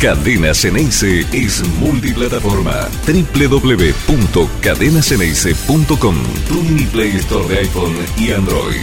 Cadena Ceneice es multiplataforma. www.cadenaceneice.com Tu Play Store de iPhone y Android.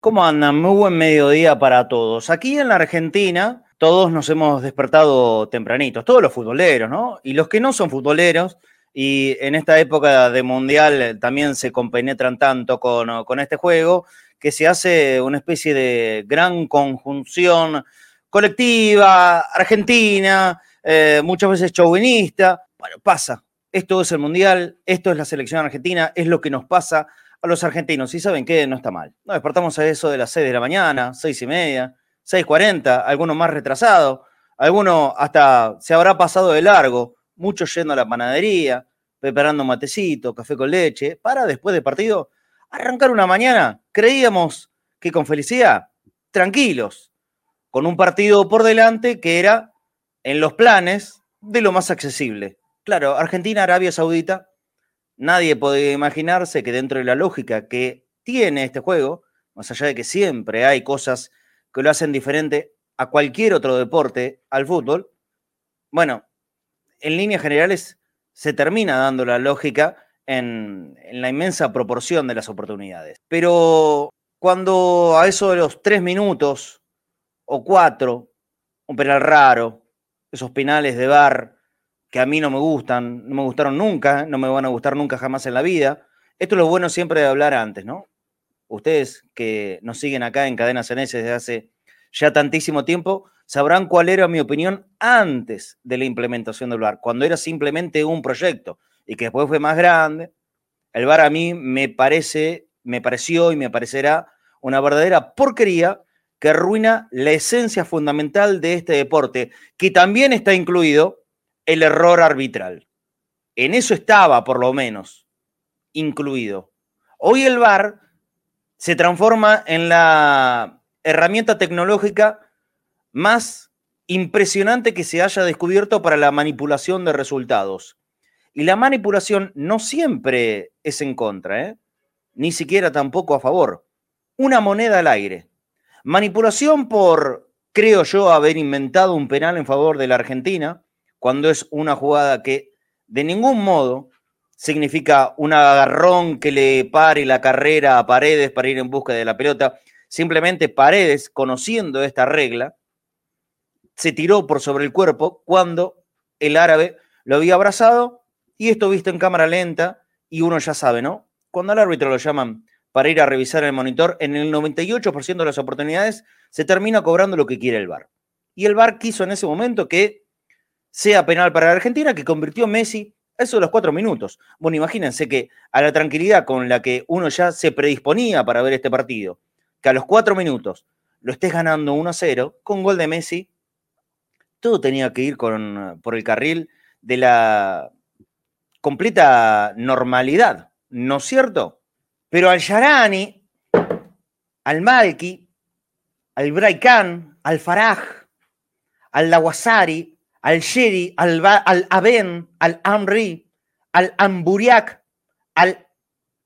¿Cómo andan? Muy buen mediodía para todos. Aquí en la Argentina, todos nos hemos despertado tempranitos, todos los futboleros, ¿no? Y los que no son futboleros, y en esta época de mundial también se compenetran tanto con este juego, que se hace una especie de gran conjunción colectiva, argentina, eh, muchas veces chauvinista. Bueno, pasa. Esto es el Mundial, esto es la selección argentina, es lo que nos pasa a los argentinos. Y saben que no está mal. Nos despertamos a eso de las 6 de la mañana, 6 y media, 6.40, algunos más retrasados, alguno hasta se habrá pasado de largo, muchos yendo a la panadería, preparando matecito, café con leche, para después del partido arrancar una mañana, creíamos que con felicidad, tranquilos, con un partido por delante que era en los planes de lo más accesible. Claro, Argentina, Arabia Saudita, nadie podía imaginarse que dentro de la lógica que tiene este juego, más allá de que siempre hay cosas que lo hacen diferente a cualquier otro deporte, al fútbol, bueno, en líneas generales se termina dando la lógica en, la inmensa proporción de las oportunidades. Pero cuando a eso de los tres minutos o cuatro, un penal raro, esos penales de bar que a mí no me gustan, no me gustaron nunca, no me van a gustar nunca jamás en la vida. Esto es lo bueno siempre de hablar antes, ¿no? Ustedes que nos siguen acá en Cadena CNS desde hace ya tantísimo tiempo, sabrán cuál era mi opinión antes de la implementación del VAR, cuando era simplemente un proyecto y que después fue más grande. El VAR a mí me parece, me pareció y me parecerá una verdadera porquería que arruina la esencia fundamental de este deporte, que también está incluido el error arbitral. En eso estaba, por lo menos, incluido. Hoy el VAR se transforma en la herramienta tecnológica más impresionante que se haya descubierto para la manipulación de resultados. Y la manipulación no siempre es en contra, ¿eh? ni siquiera tampoco a favor. Una moneda al aire. Manipulación por, creo yo, haber inventado un penal en favor de la Argentina, cuando es una jugada que de ningún modo significa un agarrón que le pare la carrera a Paredes para ir en busca de la pelota. Simplemente Paredes, conociendo esta regla, se tiró por sobre el cuerpo cuando el árabe lo había abrazado y esto visto en cámara lenta, y uno ya sabe, ¿no? Cuando al árbitro lo llaman para ir a revisar el monitor, en el 98% de las oportunidades se termina cobrando lo que quiere el VAR. Y el VAR quiso en ese momento que sea penal para la Argentina, que convirtió Messi eso de los cuatro minutos. Bueno, imagínense que a la tranquilidad con la que uno ya se predisponía para ver este partido, que a los cuatro minutos lo estés ganando 1 a 0, con gol de Messi, todo tenía que ir por el carril de la completa normalidad, ¿no es cierto? Pero al Yarani, al Malki, al Braikan, al Faraj, al Lawasari, al Sheri, al, al Aben, al Amri, al Amburiak, al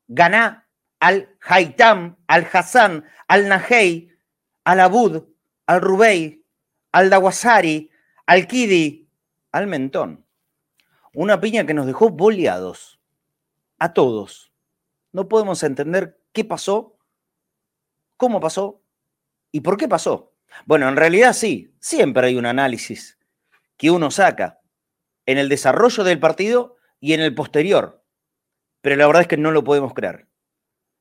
Ganá, al Haitam, al Hassan, al Nahei, al Abud, al Rubei, al Dawasari, al Kidi, al Mentón. Una piña que nos dejó boleados. A todos. No podemos entender qué pasó, cómo pasó y por qué pasó. Bueno, en realidad sí, siempre hay un análisis que uno saca en el desarrollo del partido y en el posterior. Pero la verdad es que no lo podemos creer.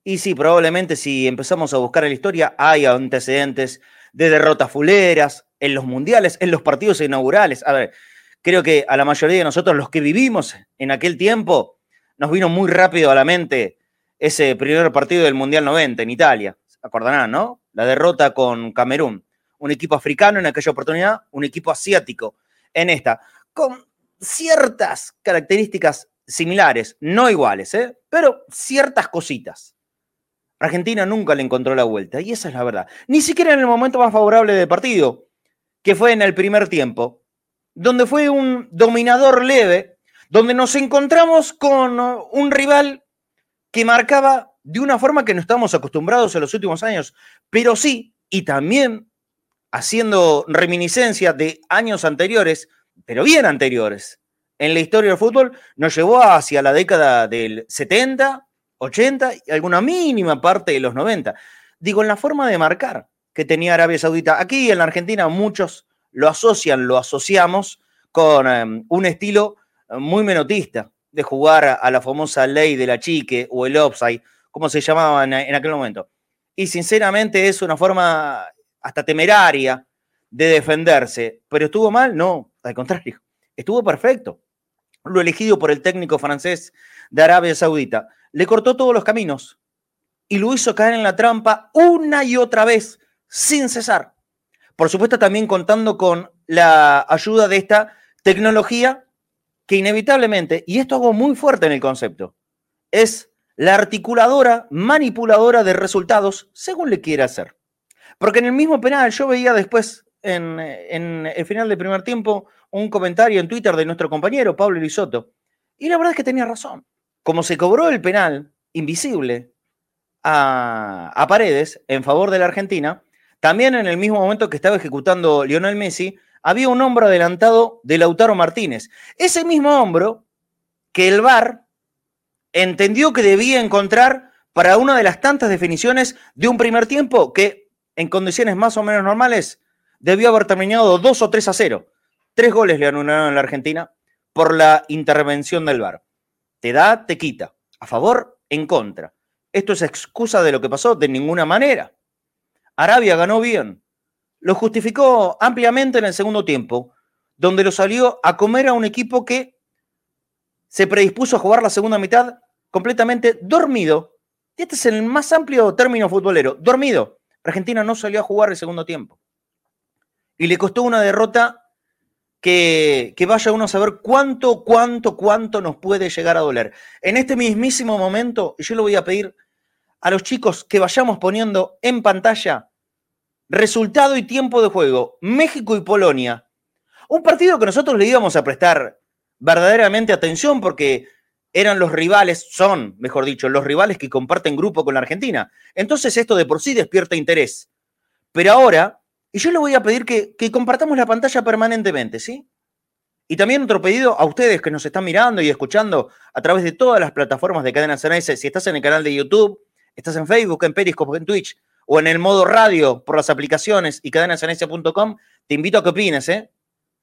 Y sí, probablemente si empezamos a buscar en la historia, hay antecedentes de derrotas fuleras en los mundiales, en los partidos inaugurales. A ver, creo que a la mayoría de nosotros, los que vivimos en aquel tiempo, nos vino muy rápido a la mente ese primer partido del Mundial 90 en Italia. Acordarán, ¿no? La derrota con Camerún. Un equipo africano en aquella oportunidad, un equipo asiático en esta, con ciertas características similares, no iguales, ¿eh? pero ciertas cositas. Argentina nunca le encontró la vuelta, y esa es la verdad. Ni siquiera en el momento más favorable del partido, que fue en el primer tiempo, donde fue un dominador leve, donde nos encontramos con un rival que marcaba de una forma que no estamos acostumbrados en los últimos años, pero sí, y también haciendo reminiscencia de años anteriores, pero bien anteriores, en la historia del fútbol, nos llevó hacia la década del 70, 80 y alguna mínima parte de los 90. Digo, en la forma de marcar que tenía Arabia Saudita. Aquí en la Argentina muchos lo asocian, lo asociamos con em, un estilo muy menotista de jugar a la famosa ley de la chique o el offside, como se llamaba en, en aquel momento. Y sinceramente es una forma hasta temeraria de defenderse. ¿Pero estuvo mal? No, al contrario, estuvo perfecto. Lo elegido por el técnico francés de Arabia Saudita le cortó todos los caminos y lo hizo caer en la trampa una y otra vez, sin cesar. Por supuesto, también contando con la ayuda de esta tecnología que inevitablemente, y esto hago muy fuerte en el concepto, es la articuladora, manipuladora de resultados según le quiera hacer. Porque en el mismo penal yo veía después, en, el final del primer tiempo, un comentario en Twitter de nuestro compañero Pablo Risotto. Y la verdad es que tenía razón. Como se cobró el penal invisible a, a, Paredes en favor de la Argentina, también en el mismo momento que estaba ejecutando Lionel Messi, había un hombro adelantado de Lautaro Martínez. Ese mismo hombro que el VAR entendió que debía encontrar para una de las tantas definiciones de un primer tiempo que en condiciones más o menos normales debió haber terminado 2 o 3 a 0. Tres goles le anularon a la Argentina por la intervención del VAR. Te da, te quita. A favor, en contra. ¿Esto es excusa de lo que pasó? De ninguna manera. Arabia ganó bien. Lo justificó ampliamente en el segundo tiempo, donde lo salió a comer a un equipo que se predispuso a jugar la segunda mitad completamente dormido. Este es el más amplio término futbolero, dormido. Argentina no salió a jugar el segundo tiempo. Y le costó una derrota que, vaya uno a saber cuánto, cuánto, cuánto nos puede llegar a doler. En este mismísimo momento, yo le voy a pedir a los chicos que vayamos poniendo en pantalla resultado y tiempo de juego. México y Polonia. Un partido que nosotros le íbamos a prestar verdaderamente atención porque eran los rivales, son, mejor dicho, los rivales que comparten grupo con la Argentina. Entonces esto de por sí despierta interés. Pero ahora y yo le voy a pedir que, compartamos la pantalla permanentemente, ¿sí? Y también otro pedido a ustedes que nos están mirando y escuchando a través de todas las plataformas de Cadena CNS. Si estás en el canal de YouTube, estás en Facebook, en Periscope, en Twitch o en el modo radio por las aplicaciones y cadenasns.com, te invito a que opines, ¿eh?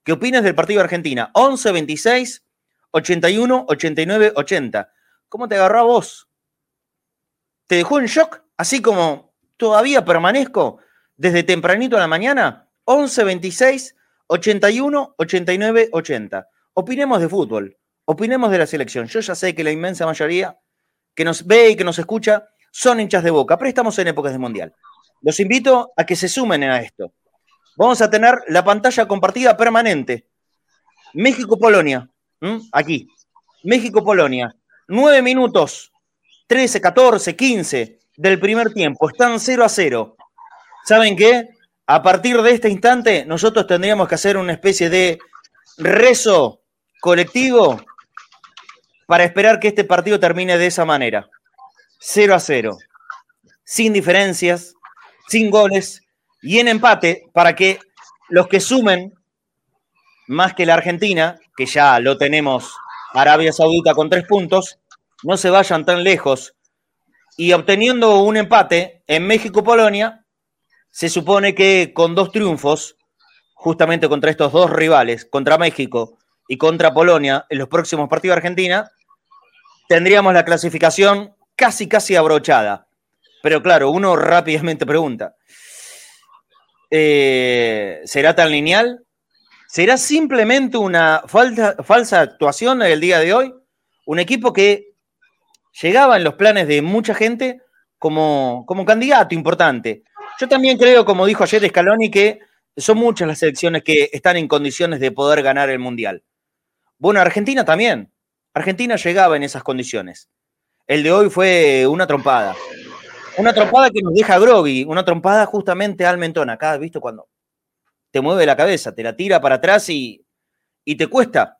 ¿Qué opines del partido de Argentina? 11 26 81 89 80. ¿Cómo te agarró a vos? ¿Te dejó en shock? Así como todavía permanezco desde tempranito a la mañana, 11 26 81 89 80. Opinemos de fútbol, opinemos de la selección. Yo ya sé que la inmensa mayoría que nos ve y que nos escucha son hinchas de boca, pero estamos en épocas de mundial. Los invito a que se sumen a esto. Vamos a tener la pantalla compartida permanente. México-Polonia, aquí. México-Polonia. 9 minutos, 13, 14, 15 del primer tiempo. Están 0 a 0. ¿Saben qué? A partir de este instante, nosotros tendríamos que hacer una especie de rezo colectivo para esperar que este partido termine de esa manera. 0 a 0. Sin diferencias, sin goles y en empate para que los que sumen más que la Argentina, que ya lo tenemos Arabia Saudita con tres puntos, no se vayan tan lejos y obteniendo un empate en México-Polonia, se supone que con dos triunfos, justamente contra estos dos rivales, contra México y contra Polonia, en los próximos partidos de Argentina, tendríamos la clasificación casi, casi abrochada. Pero claro, uno rápidamente pregunta, eh, ¿será tan lineal? ¿Será simplemente una falsa, falsa actuación el día de hoy? Un equipo que llegaba en los planes de mucha gente como, como candidato importante. Yo también creo, como dijo ayer Scaloni, que son muchas las selecciones que están en condiciones de poder ganar el Mundial. Bueno, Argentina también. Argentina llegaba en esas condiciones. El de hoy fue una trompada. Una trompada que nos deja groggy, una trompada justamente al mentón. Acá, ¿visto? Cuando te mueve la cabeza, te la tira para atrás y, y te cuesta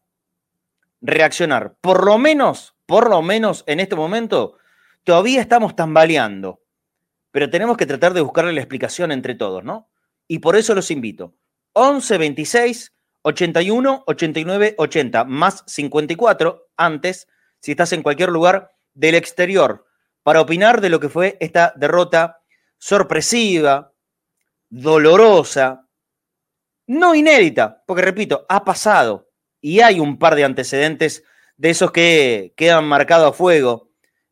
reaccionar. Por lo menos, por lo menos en este momento, todavía estamos tambaleando pero tenemos que tratar de buscarle la explicación entre todos, ¿no? Y por eso los invito. 11 26 81 89 80 más 54 antes, si estás en cualquier lugar del exterior, para opinar de lo que fue esta derrota sorpresiva, dolorosa, no inédita, porque repito, ha pasado y hay un par de antecedentes de esos que quedan marcados a fuego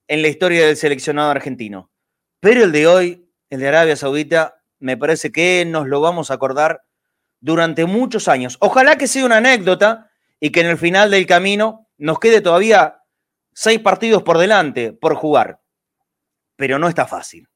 en la historia del seleccionado argentino. Pero el de hoy, el de Arabia Saudita, me parece que nos lo vamos a acordar durante muchos años. Ojalá que sea una anécdota y que en el final del camino nos quede todavía seis partidos por delante por jugar. Pero no está fácil.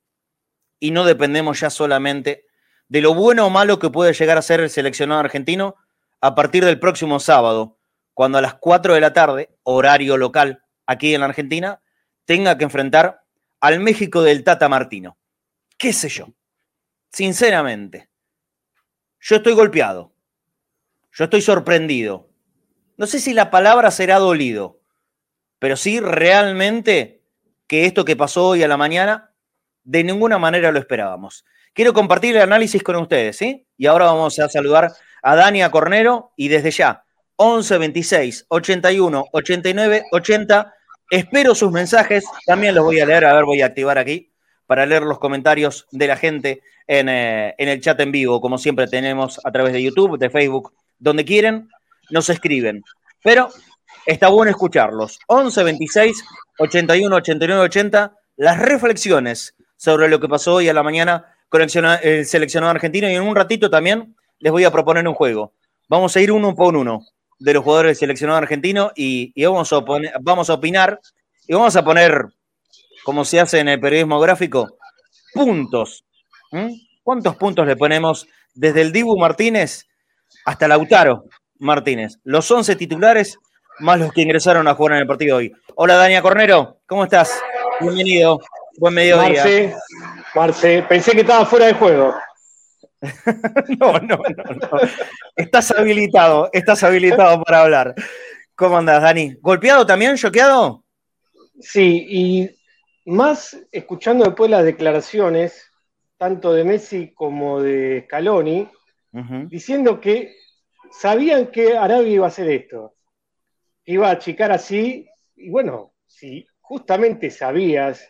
Y no dependemos ya solamente de lo bueno o malo que puede llegar a ser el seleccionado argentino a partir del próximo sábado, cuando a las 4 de la tarde, horario local aquí en la Argentina, tenga que enfrentar al México del Tata Martino. ¿Qué sé yo? Sinceramente, yo estoy golpeado. Yo estoy sorprendido. No sé si la palabra será dolido, pero sí realmente que esto que pasó hoy a la mañana, de ninguna manera lo esperábamos. Quiero compartir el análisis con ustedes, ¿sí? Y ahora vamos a saludar a Dania Cornero y desde ya, 11 26 81 89 80. Espero sus mensajes, también los voy a leer, a ver, voy a activar aquí para leer los comentarios de la gente eh, en, el chat en vivo, como siempre tenemos a través de YouTube, de Facebook, donde quieren, nos escriben. Pero está bueno escucharlos. 11 26 81 89 80, las reflexiones sobre lo que pasó hoy a la mañana con el seleccionado argentino y en un ratito también les voy a proponer un juego. Vamos a ir uno por uno de los jugadores del seleccionado argentino y, vamos, a vamos a opinar y vamos a poner como se hace en el periodismo gráfico, puntos. ¿Cuántos puntos le ponemos desde el Dibu Martínez hasta Lautaro Martínez? Los 11 titulares más los que ingresaron a jugar en el partido hoy. Hola, Dania Cornero, ¿cómo estás? Bienvenido. Buen mediodía. Marce, Marce, pensé que estaba fuera de juego. no, no, no, no. Estás habilitado, estás habilitado para hablar. ¿Cómo andas, Dani? ¿Golpeado también? ¿Choqueado? Sí, y más escuchando después las declaraciones, tanto de Messi como de Scaloni, diciendo que sabían que Arabia iba a hacer esto, iba a achicar así, y bueno, si justamente sabías,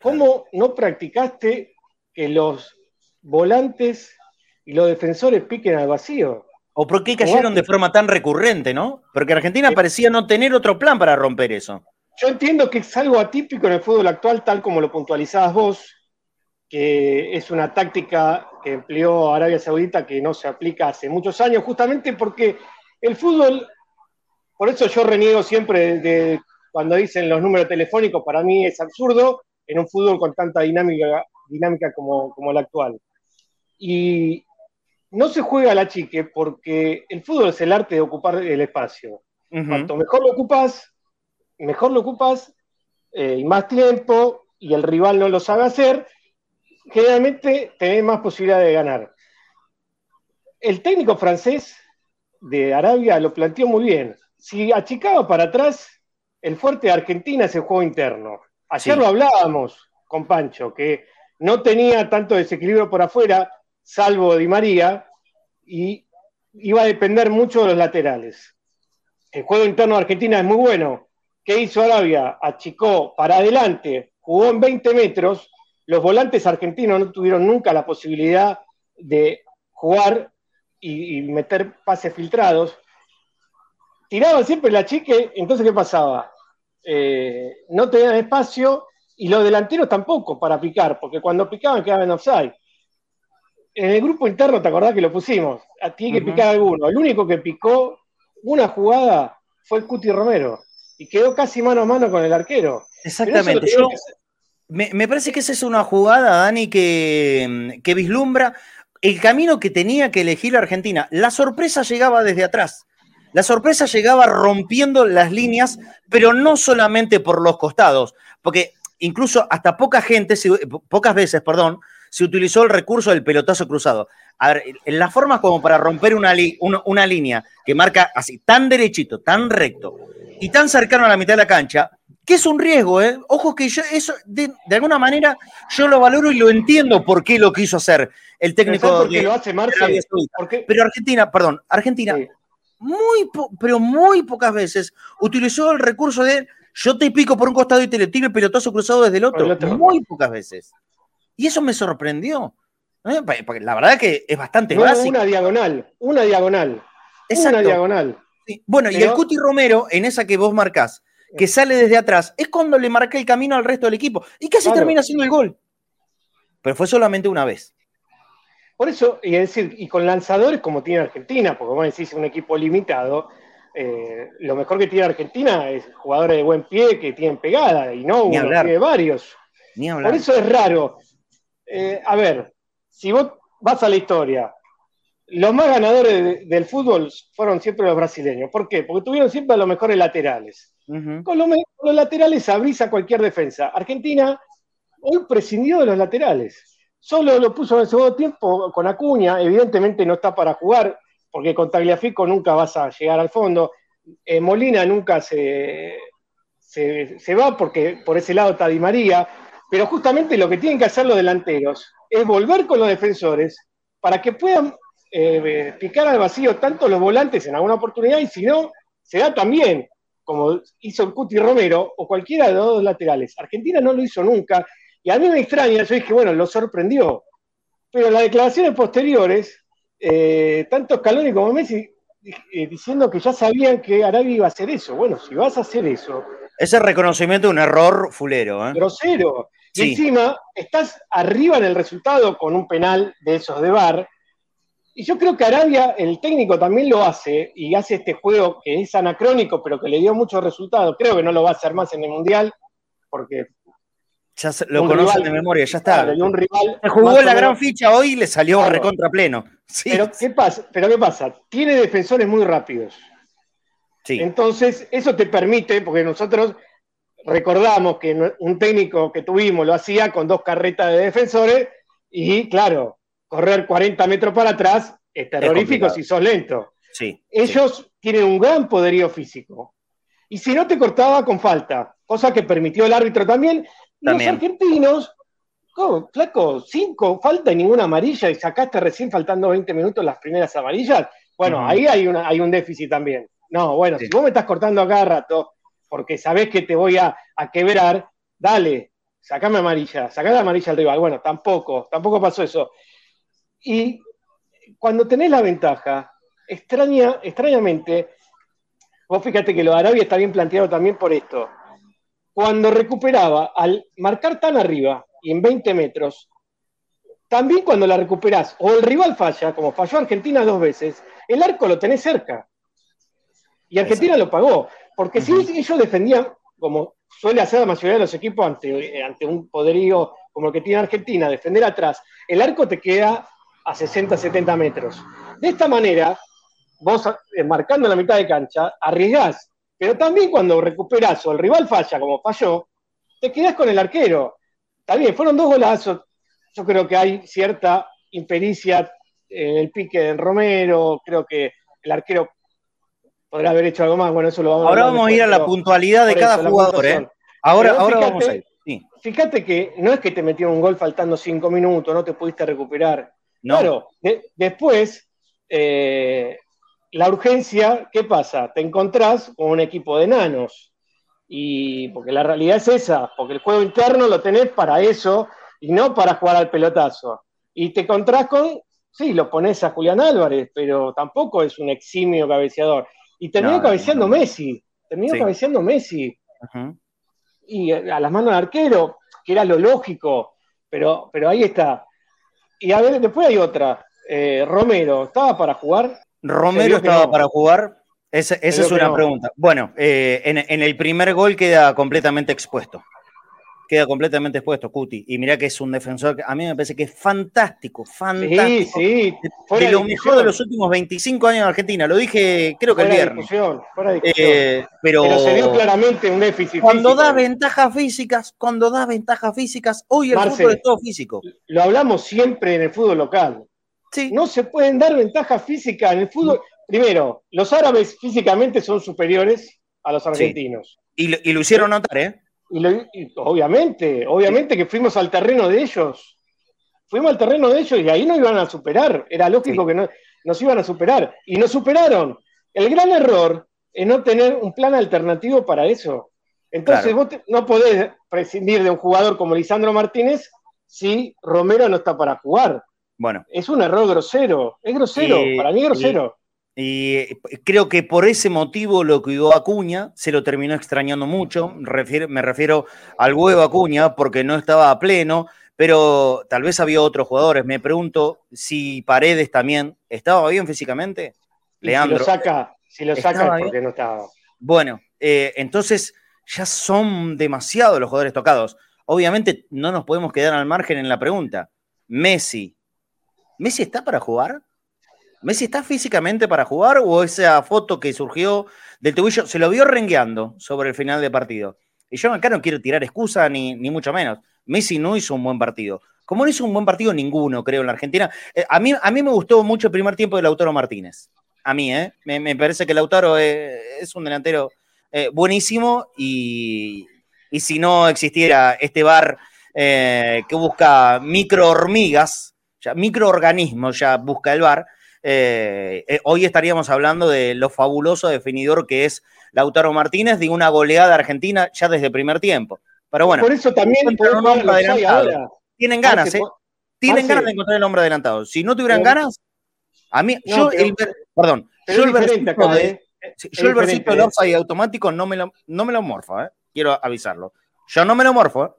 ¿cómo no practicaste que los volantes y los defensores piquen al vacío? ¿O por qué cayeron de forma tan recurrente, no? Porque Argentina parecía no tener otro plan para romper eso. Yo entiendo que es algo atípico en el fútbol actual, tal como lo puntualizabas vos, que es una táctica que empleó Arabia Saudita que no se aplica hace muchos años, justamente porque el fútbol, por eso yo reniego siempre de, cuando dicen los números telefónicos, para mí es absurdo en un fútbol con tanta dinámica, dinámica como, como el actual. Y no se juega a la chique porque el fútbol es el arte de ocupar el espacio. Cuanto mejor lo ocupas, mejor lo ocupas eh, y más tiempo y el rival no lo sabe hacer, generalmente tenés más posibilidad de ganar. El técnico francés de Arabia lo planteó muy bien. Si achicaba para atrás, el fuerte de Argentina es el juego interno. Ayer lo hablábamos con Pancho, que no tenía tanto desequilibrio por afuera, salvo Di María, y iba a depender mucho de los laterales. El juego interno de Argentina es muy bueno, ¿Qué hizo Arabia? Achicó para adelante, jugó en 20 metros. Los volantes argentinos no tuvieron nunca la posibilidad de jugar y, meter pases filtrados. Tiraban siempre la chique, entonces ¿qué pasaba? Eh, no tenían espacio y los delanteros tampoco para picar, porque cuando picaban quedaban en offside. En el grupo interno, ¿te acordás que lo pusimos? Tiene que picar alguno. El único que picó una jugada fue el Cuti Romero y quedó casi mano a mano con el arquero. Exactamente. me, parece que esa es una jugada, Dani, que, que vislumbra el camino que tenía que elegir la Argentina. La sorpresa llegaba desde atrás. La sorpresa llegaba rompiendo las líneas, pero no solamente por los costados, porque incluso hasta poca gente, pocas veces, perdón, se utilizó el recurso del pelotazo cruzado. A ver, en las formas como para romper una, una línea que marca así, tan derechito, tan recto, y tan cercano a la mitad de la cancha que es un riesgo, ¿eh? Ojo que yo eso, de, alguna manera, yo lo valoro y lo entiendo por qué lo quiso hacer el técnico de, lo hace Pero Argentina, perdón, Argentina, muy pero muy pocas veces utilizó el recurso de yo te pico por un costado y te le tiro el pelotazo cruzado desde el otro. Muy pocas veces. Y eso me sorprendió. ¿eh? Porque la verdad que es bastante básico. Una diagonal, una diagonal. Una diagonal. Bueno, y el Cuti Romero, en esa que vos marcás, que sale desde atrás, es cuando le marca el camino al resto del equipo. Y casi termina haciendo el gol. Pero fue solamente una vez. Por eso, y decir, y con lanzadores como tiene Argentina, porque vos decís un equipo limitado, eh, lo mejor que tiene Argentina es jugadores de buen pie que tienen pegada, y no uno, tiene varios. Por eso es raro. Eh, a ver, si vos vas a la historia, los más ganadores del fútbol fueron siempre los brasileños. ¿Por qué? Porque tuvieron siempre a los mejores laterales. con, los, laterales abrís a cualquier defensa. Argentina hoy prescindió de los laterales. Solo lo puso en el segundo tiempo con Acuña. Evidentemente no está para jugar, porque con Tagliafico nunca vas a llegar al fondo. Eh, Molina nunca se, se, va porque por ese lado está Di María. Pero justamente lo que tienen que hacer los delanteros es volver con los defensores para que puedan eh, picar al vacío tanto los volantes en alguna oportunidad y si no, se da también, como hizo Cuti Romero o cualquiera de los dos laterales. Argentina no lo hizo nunca y a mí me extraña, yo dije, bueno, lo sorprendió. Pero las declaraciones posteriores, eh, tanto Scaloni como Messi eh, diciendo que ya sabían que Arabia iba a hacer eso. Bueno, si vas a hacer eso. Ese reconocimiento de un error fulero. Grosero. Y encima estás arriba en el resultado con un penal de esos de bar y yo creo que Arabia, el técnico también lo hace y hace este juego que es anacrónico, pero que le dio muchos resultados. Creo que no lo va a hacer más en el Mundial, porque. Ya lo conocen de memoria, ya está. un rival se jugó la gran ficha hoy y le salió recontra pleno. Pero, ¿qué pasa? pero ¿qué pasa? Tiene defensores muy rápidos. Sí. Entonces, eso te permite, porque nosotros recordamos que un técnico que tuvimos lo hacía con dos carretas de defensores y, claro, correr 40 metros para atrás es terrorífico si sos lento. Sí, Ellos tienen un gran poderío físico. Y si no te cortaba con falta, cosa que permitió el árbitro también, los argentinos, ¿cómo? flaco, cinco, falta y ninguna amarilla y sacaste recién faltando 20 minutos las primeras amarillas. Bueno, ahí hay, una, hay un déficit también. No, bueno, si vos me estás cortando a cada rato porque sabés que te voy a, a quebrar, dale, sacame amarilla, sacame amarilla al rival. Bueno, tampoco, tampoco pasó eso. Y cuando tenés la ventaja, extraña, extrañamente, vos fíjate que lo de Arabia está bien planteado también por esto. Cuando recuperaba, al marcar tan arriba y en 20 metros, también cuando la recuperás o el rival falla, como falló Argentina dos veces, el arco lo tenés cerca. Y Argentina lo pagó. Porque si ellos defendían, como suele hacer la mayoría de los equipos ante, ante un poderío como el que tiene Argentina, defender atrás, el arco te queda a 60, 70 metros. De esta manera, vos eh, marcando la mitad de cancha, arriesgás, pero también cuando recuperás o el rival falla como falló, te quedás con el arquero. También fueron dos golazos. Yo creo que hay cierta impericia en el pique de Romero, creo que el arquero podrá haber hecho algo más. Bueno, eso lo vamos Ahora vamos a ir a la puntualidad de cada jugador, ¿eh? Ahora, ahora vamos a ir. Fíjate que no es que te metieron un gol faltando cinco minutos, no te pudiste recuperar. Claro, después, eh, la urgencia, ¿qué pasa? Te encontrás con un equipo de enanos. Y porque la realidad es esa, porque el juego interno lo tenés para eso y no para jugar al pelotazo. Y te encontrás con, sí, lo pones a Julián Álvarez, pero tampoco es un eximio cabeceador. Y terminó cabeceando Messi, terminó cabeceando Messi. Y a las manos del arquero, que era lo lógico, pero, pero ahí está. Y a ver, después hay otra. Eh, Romero, ¿estaba para jugar? Romero estaba para jugar. Esa, es una pregunta. Bueno, eh, en, el primer gol queda completamente expuesto. Queda completamente expuesto, Cuti. Y mira que es un defensor que a mí me parece que es fantástico, fantástico. Sí, sí. De, lo mejor de los últimos 25 años en Argentina. Lo dije, creo que el viernes. Eh, pero, pero, se dio claramente un déficit. Cuando da ventajas físicas, cuando da ventajas físicas, hoy el fútbol es todo físico. Lo hablamos siempre en el fútbol local. Sí. No se pueden dar ventajas físicas en el fútbol. Primero, los árabes físicamente son superiores a los argentinos. Y lo, hicieron notar, ¿eh? Y, obviamente, obviamente que fuimos al terreno de ellos. Fuimos al terreno de ellos y ahí nos iban a superar. Era lógico que no, nos iban a superar. Y nos superaron. El gran error es no tener un plan alternativo para eso. Entonces vos no podés prescindir de un jugador como Lisandro Martínez si Romero no está para jugar. Bueno. Es un error grosero. Es grosero. para mí es grosero. Y creo que por ese motivo lo cuidó Acuña, se lo terminó extrañando mucho. me refiero al huevo Acuña porque no estaba a pleno, pero tal vez había otros jugadores. Me pregunto si Paredes también estaba bien físicamente. Leandro. Si lo saca, si lo saca porque no estaba. Bueno, eh, entonces ya son demasiados los jugadores tocados. Obviamente no nos podemos quedar al margen en la pregunta. Messi. ¿Messi está para jugar? ¿Messi está físicamente para jugar o esa foto que surgió del tubillo se lo vio rengueando sobre el final de partido? Y yo acá no quiero tirar excusa ni, ni mucho menos. Messi no hizo un buen partido. Como no hizo un buen partido ninguno, creo, en la Argentina. Eh, a, mí, a mí me gustó mucho el primer tiempo de Lautaro Martínez. A mí, ¿eh? Me, parece que Lautaro es, un delantero eh, buenísimo y, y, si no existiera este bar eh, que busca micro hormigas, ya, microorganismos, ya busca el bar, eh, eh, hoy estaríamos hablando de lo fabuloso definidor que es Lautaro Martínez de una goleada argentina ya desde el primer tiempo. Pero bueno, por eso también tienen ganas, ¿eh? Tienen ganas de encontrar el hombre adelantado. Si no tuvieran ganas, a mí, yo, el, perdón, yo el versito de, yo el versito del offside automático no me lo, no me lo morfo, ¿eh? quiero avisarlo. Yo no me lo morfo.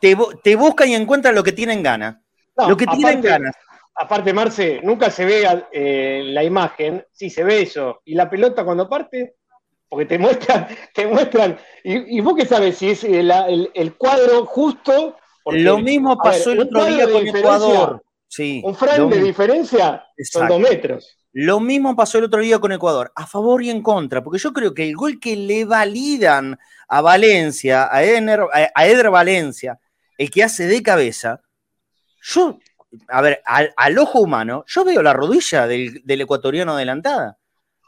Te, te buscan y encuentran lo que tienen ganas. Lo que tienen ganas aparte, Marce, nunca se ve eh, la imagen, sí se ve eso. Y la pelota cuando parte, porque te muestran, te muestran. Y, vos qué sabes si es el, cuadro justo. Lo mismo pasó el otro día con Ecuador. Sí, un frame de diferencia son dos metros. Lo mismo pasó el otro día con Ecuador, a favor y en contra, porque yo creo que el gol que le validan a Valencia, a Eder Valencia, el que hace de cabeza, yo a ver, al, ojo humano, yo veo la rodilla del, ecuatoriano adelantada.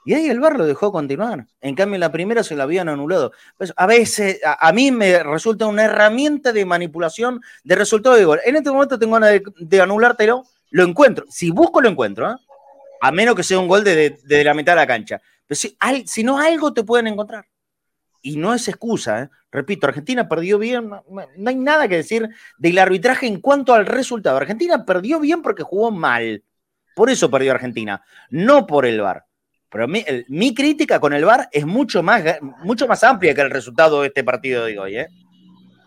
Y ahí el bar lo dejó continuar. En cambio, en la primera se la habían anulado. Pues a veces, a, mí me resulta una herramienta de manipulación de resultado de gol. En este momento tengo ganas de, anulártelo, lo encuentro. Si busco, lo encuentro. ¿eh? A menos que sea un gol de, la mitad de la cancha. Pero si, si no, algo te pueden encontrar y no es excusa, ¿eh? repito, Argentina perdió bien, no, hay nada que decir del arbitraje en cuanto al resultado. Argentina perdió bien porque jugó mal, por eso perdió Argentina, no por el VAR. Pero mi, crítica con el VAR es mucho más, mucho más amplia que el resultado de este partido de hoy. ¿eh?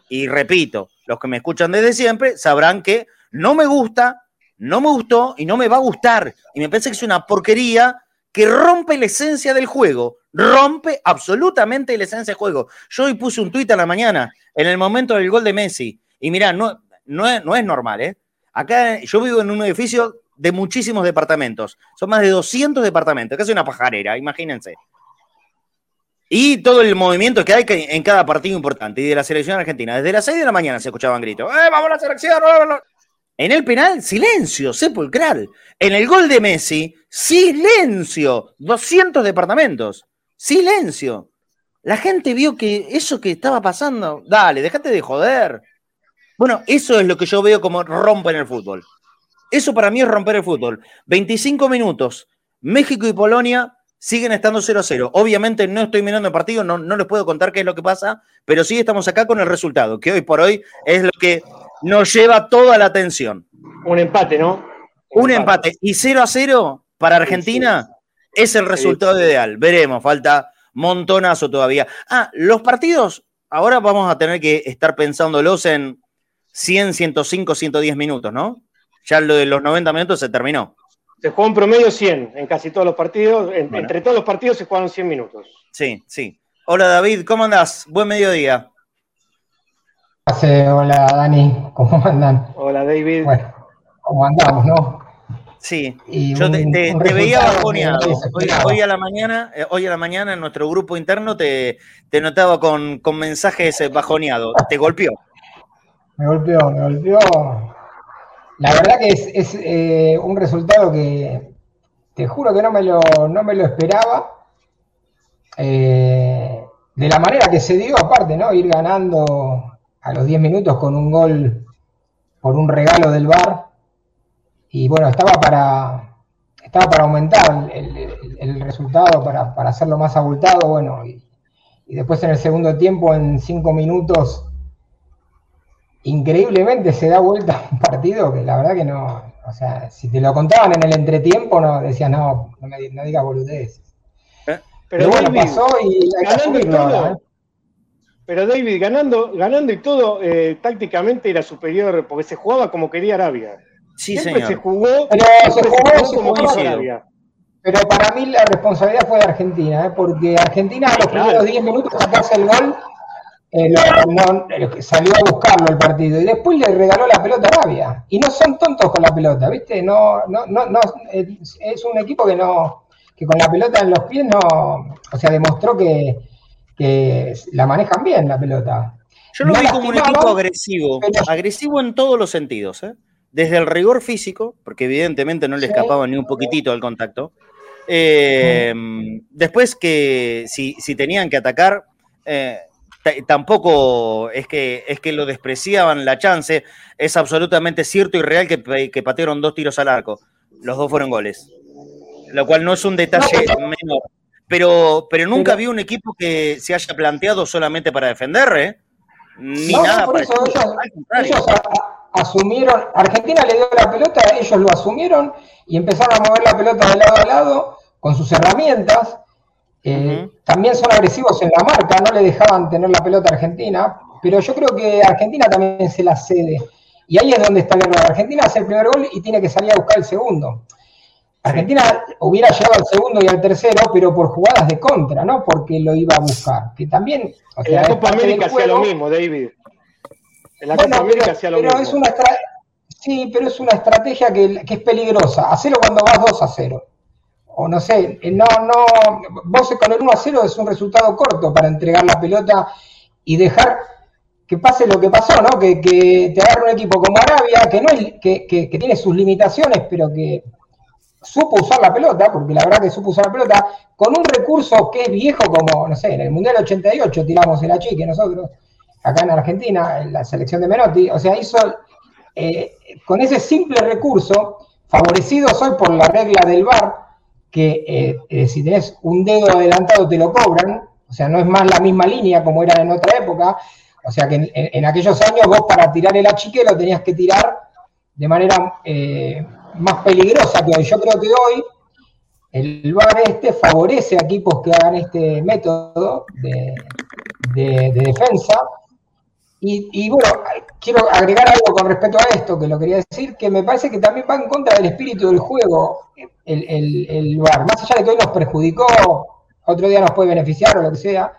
Y repito, los que me escuchan desde siempre sabrán que no me gusta, no me gustó y no me va a gustar. Y me parece que es una porquería que rompe la esencia del juego, rompe absolutamente la esencia del juego. Yo hoy puse un tuit a la mañana, en el momento del gol de Messi, y mirá, no, es normal, ¿eh? Acá yo vivo en un edificio de muchísimos departamentos, son más de 200 departamentos, casi una pajarera, imagínense. Y todo el movimiento que hay en cada partido importante y de la selección argentina. Desde las 6 de la mañana se escuchaban gritos. ¡Eh, vamos a la selección! En el penal, silencio, sepulcral. En el gol de Messi, silencio. 200 departamentos. Silencio. La gente vio que eso que estaba pasando, dale, déjate de joder. Bueno, eso es lo que yo veo como romper el fútbol. Eso para mí es romper el fútbol. 25 minutos. México y Polonia siguen estando 0-0. Obviamente no estoy mirando el partido, no, no les puedo contar qué es lo que pasa, pero sí estamos acá con el resultado, que hoy por hoy es lo que nos lleva toda la atención. Un empate, ¿no? Un, empate. Y 0 a 0 para Argentina es el resultado ideal. Veremos, falta montonazo todavía. Ah, los partidos, ahora vamos a tener que estar pensándolos en 100, 105, 110 minutos, ¿no? Ya lo de los 90 minutos se terminó. Se jugó en promedio 100 en casi todos los partidos. Entre todos los partidos se jugaron 100 minutos. Sí, sí. Hola David, ¿cómo andás? Buen mediodía hola Dani, ¿cómo andan? Hola David. Bueno, ¿cómo andamos, no? Sí, yo te, veía bajoneado. Hoy, a la mañana, eh, hoy a la mañana en nuestro grupo interno te, notaba con, mensajes eh, bajoneados. ¿Te golpeó? Me golpeó, me golpeó. La verdad que es, eh, un resultado que te juro que no me lo, no me lo esperaba. de la manera que se dio, aparte, ¿no? Ir ganando a los 10 minutos con un gol por un regalo del bar. Y bueno, estaba para, estaba para aumentar el, resultado, para, para, hacerlo más abultado. Bueno, y, y después en el segundo tiempo, en 5 minutos, increíblemente se da vuelta un partido que la verdad que no, o sea, si te lo contaban en el entretiempo, no decías, no, no, me, no digas boludeces. Eh, pero, bueno, pasó y ganando y todo, ¿eh? Pero David, ganando, ganando y todo, eh, tácticamente era superior, porque se jugaba como quería Arabia. Sí, Siempre se jugó, pero se jugó, como Arabia. Pero para mí la responsabilidad fue de Argentina, ¿eh? porque Argentina a los primeros 10 minutos sacarse el gol eh, eh, salió a buscarlo el partido y después le regaló la pelota a Arabia. Y no son tontos con la pelota, ¿viste? No, no, no, no es un equipo que no, que con la pelota en los pies no, o sea, demostró que, la manejan bien la pelota. Yo lo vi como un equipo agresivo, agresivo en todos los sentidos, ¿eh? Desde el rigor físico, porque evidentemente no le escapaba ni un poquitito al contacto. Eh, después que si, si, tenían que atacar, eh, tampoco es que, es que lo despreciaban la chance, es absolutamente cierto y real que, que patearon dos tiros al arco. Los dos fueron goles. Lo cual no es un detalle menor. Pero, pero nunca vi un equipo que se haya planteado solamente para defender, ¿eh? Ni nada por eso ellos, asumieron, Argentina le dio la pelota, ellos lo asumieron y empezaron a mover la pelota de lado a lado con sus herramientas eh, también son agresivos en la marca, no le dejaban tener la pelota a Argentina, pero yo creo que Argentina también se la cede. Y ahí es donde está el error. Argentina hace el primer gol y tiene que salir a buscar el segundo. Argentina hubiera llegado al segundo y al tercero, pero por jugadas de contra, ¿no? Porque lo iba a buscar. Que también. en la Copa América hacía lo mismo, David. En la Copa América hacía lo mismo. Es una sí, pero es una estrategia que, que es peligrosa. Hacelo cuando vas 2 a 0 o no sé, eh, no, no, vos con el 1 a 0 es un resultado corto para entregar la pelota y dejar que pase lo que pasó, ¿no? Que, te agarre un equipo como Arabia, que no es, que, que, tiene sus limitaciones, pero que supo usar la pelota, porque la verdad que supo usar la pelota, con un recurso que es viejo como, no sé, en el Mundial 88 tiramos el achique nosotros, acá en Argentina, en la selección de Menotti, o sea, hizo, eh, con ese simple recurso, favorecido hoy por la regla del VAR, que eh, eh, si tenés un dedo adelantado te lo cobran, o sea, no es más la misma línea como era en otra época, o sea que en, aquellos años vos para tirar el achique lo tenías que tirar de manera más peligrosa que hoy. Yo creo que hoy el VAR este favorece a equipos que hagan este método de, de defensa y, bueno, quiero agregar algo con respecto a esto, que lo quería decir, que me parece que también va en contra del espíritu del juego el, el, lugar. Más allá de que hoy nos perjudicó, otro día nos puede beneficiar o lo que sea,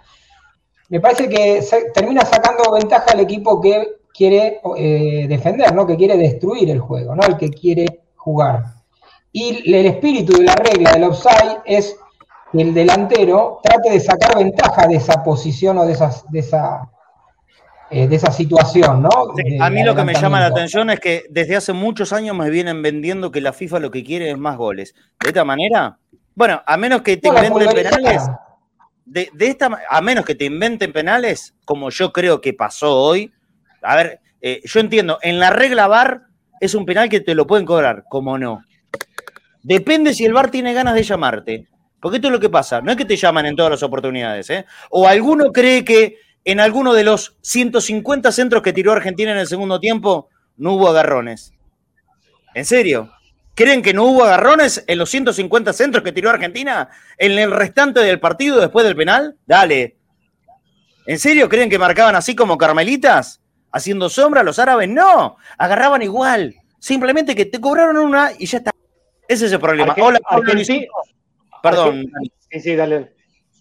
me parece que termina sacando ventaja al equipo que quiere eh, defender, ¿no? que quiere destruir el juego, ¿no? el que quiere jugar. Y el espíritu de la regla del offside es que el delantero trate de sacar ventaja de esa posición o de, esas, de esa eh, de esa situación, ¿no? a mí lo que me llama la atención es que desde hace muchos años me vienen vendiendo que la FIFA lo que quiere es más goles. De esta manera, bueno, a menos que te inventen penales, de, esta, a menos que te inventen penales, como yo creo que pasó hoy, a ver, eh, yo entiendo, en la regla VAR es un penal que te lo pueden cobrar, como no. Depende si el VAR tiene ganas de llamarte. Porque esto es lo que pasa, no es que te llaman en todas las oportunidades, ¿eh? O alguno cree que en alguno de los 150 centros que tiró Argentina en el segundo tiempo no hubo agarrones. ¿En serio? ¿Creen que no hubo agarrones en los 150 centros que tiró Argentina en el restante del partido después del penal? Dale. ¿En serio creen que marcaban así como carmelitas? ¿Haciendo sombra los árabes? No, agarraban igual. Simplemente que te cobraron una y ya está. Ese es el problema. Hola, Pablo. Perdón. Sí, sí, dale.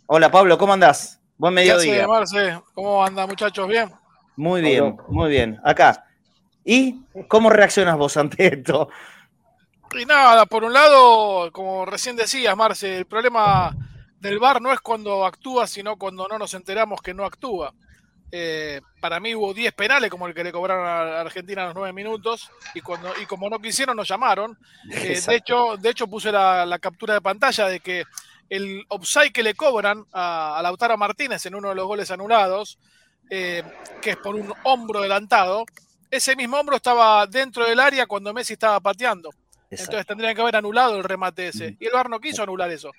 Hola, Pablo, ¿cómo andás? Buen mediodía. ¿Cómo anda, muchachos? ¿Bien? Muy bien, muy bien. Acá. ¿Y cómo reaccionas vos ante esto? Y nada, por un lado, como recién decías, Marce, el problema del VAR no es cuando actúa, sino cuando no nos enteramos que no actúa. Eh, para mí hubo 10 penales como el que le cobraron a Argentina a los 9 minutos y, cuando, y como no quisieron nos llamaron. Eh, de, hecho, de hecho puse la, la, captura de pantalla de que el offside que le cobran a, Lautaro Martínez en uno de los goles anulados, eh, que es por un hombro adelantado, ese mismo hombro estaba dentro del área cuando Messi estaba pateando. Entonces tendrían que haber anulado el remate ese. Y el VAR no quiso anular eso.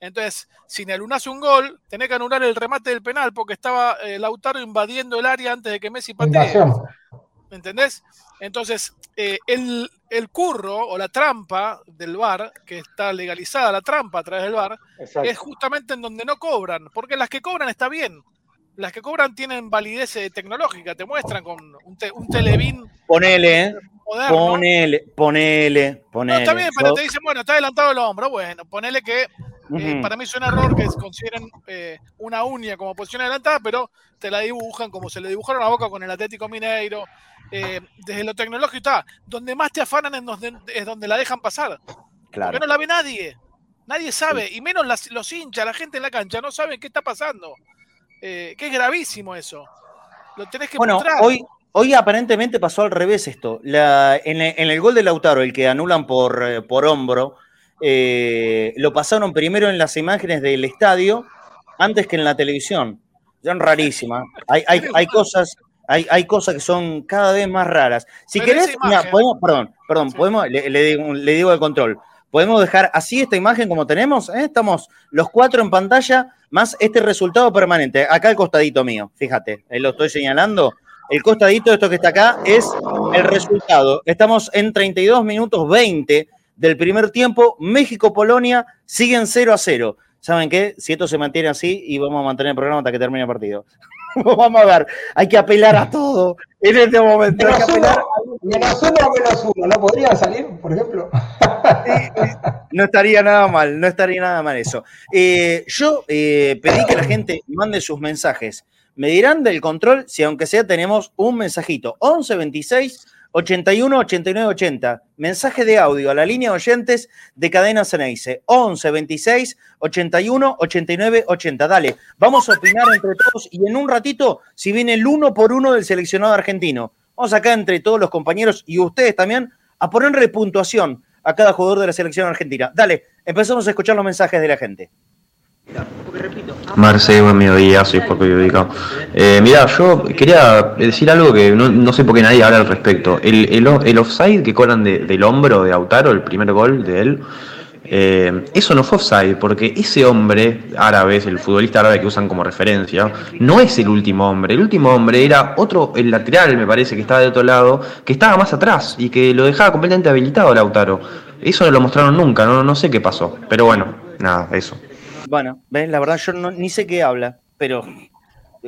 Entonces, si hace un gol, tenés que anular el remate del penal porque estaba eh, Lautaro invadiendo el área antes de que Messi patee. ¿Me entendés? Entonces, eh, el, curro o la trampa del VAR, que está legalizada la trampa a través del VAR, es justamente en donde no cobran, porque las que cobran está bien. Las que cobran tienen validez eh, tecnológica, te muestran con un, te, un televin. Ponele, ¿eh? Ponele, ponele, ponele. No, está bien, pero te dicen, bueno, está adelantado el hombro. Bueno, ponele que eh, para mí es un error que consideren eh, una uña como posición adelantada, pero te la dibujan como se le dibujaron la boca con el Atlético Mineiro. Eh, desde lo tecnológico está. Donde más te afanan es donde, la dejan pasar. Claro. Porque no la ve nadie. Nadie sabe, y menos los hinchas, la gente en la cancha, no saben qué está pasando. que es gravísimo eso. Lo tenés que bueno, Hoy, hoy aparentemente pasó al revés esto. en, el gol de Lautaro, el que anulan por, por hombro, eh, lo pasaron primero en las imágenes del estadio antes que en la televisión. Son rarísimas. Hay, hay, cosas, hay, hay, cosas que son cada vez más raras. Si querés, podemos, perdón, perdón, podemos, le, digo, el control. Podemos dejar así esta imagen como tenemos. ¿eh? Estamos los cuatro en pantalla, más este resultado permanente. Acá el costadito mío, fíjate, lo estoy señalando. El costadito de esto que está acá es el resultado. Estamos en 32 minutos 20 del primer tiempo, México-Polonia siguen 0 a 0. ¿Saben qué? Si esto se mantiene así y vamos a mantener el programa hasta que termine el partido. vamos a ver, hay que apelar a todo en este momento. Menos, uno, menos uno menos uno, ¿no podría salir, por ejemplo? no estaría nada mal, no estaría nada mal eso. Eh, yo eh, pedí que la gente mande sus mensajes. Me dirán del control si aunque sea tenemos un mensajito. 11 26 81 89 80. Mensaje de audio a la línea de oyentes de Cadena Ceneice. 11 26 81 89 80. Dale, vamos a opinar entre todos y en un ratito, si viene el uno por uno del seleccionado argentino, vamos acá entre todos los compañeros y ustedes también a ponerle puntuación a cada jugador de la selección argentina. Dale, empezamos a escuchar los mensajes de la gente. Marce, buen mediodía, soy poco ubicado. Eh, mira, yo quería decir algo que no, sé por qué nadie habla al respecto. El, el, offside que colan del hombro de Autaro, el primer gol de él, eh, eso no fue offside, porque ese hombre árabe, el futbolista árabe que usan como referencia, no es el último hombre. El último hombre era otro, el lateral, me parece, que estaba de otro lado, que estaba más atrás y que lo dejaba completamente habilitado Lautaro. Eso no lo mostraron nunca, no, no sé qué pasó. Pero bueno, nada, eso. Bueno, ven, la verdad yo no, ni sé qué habla, pero...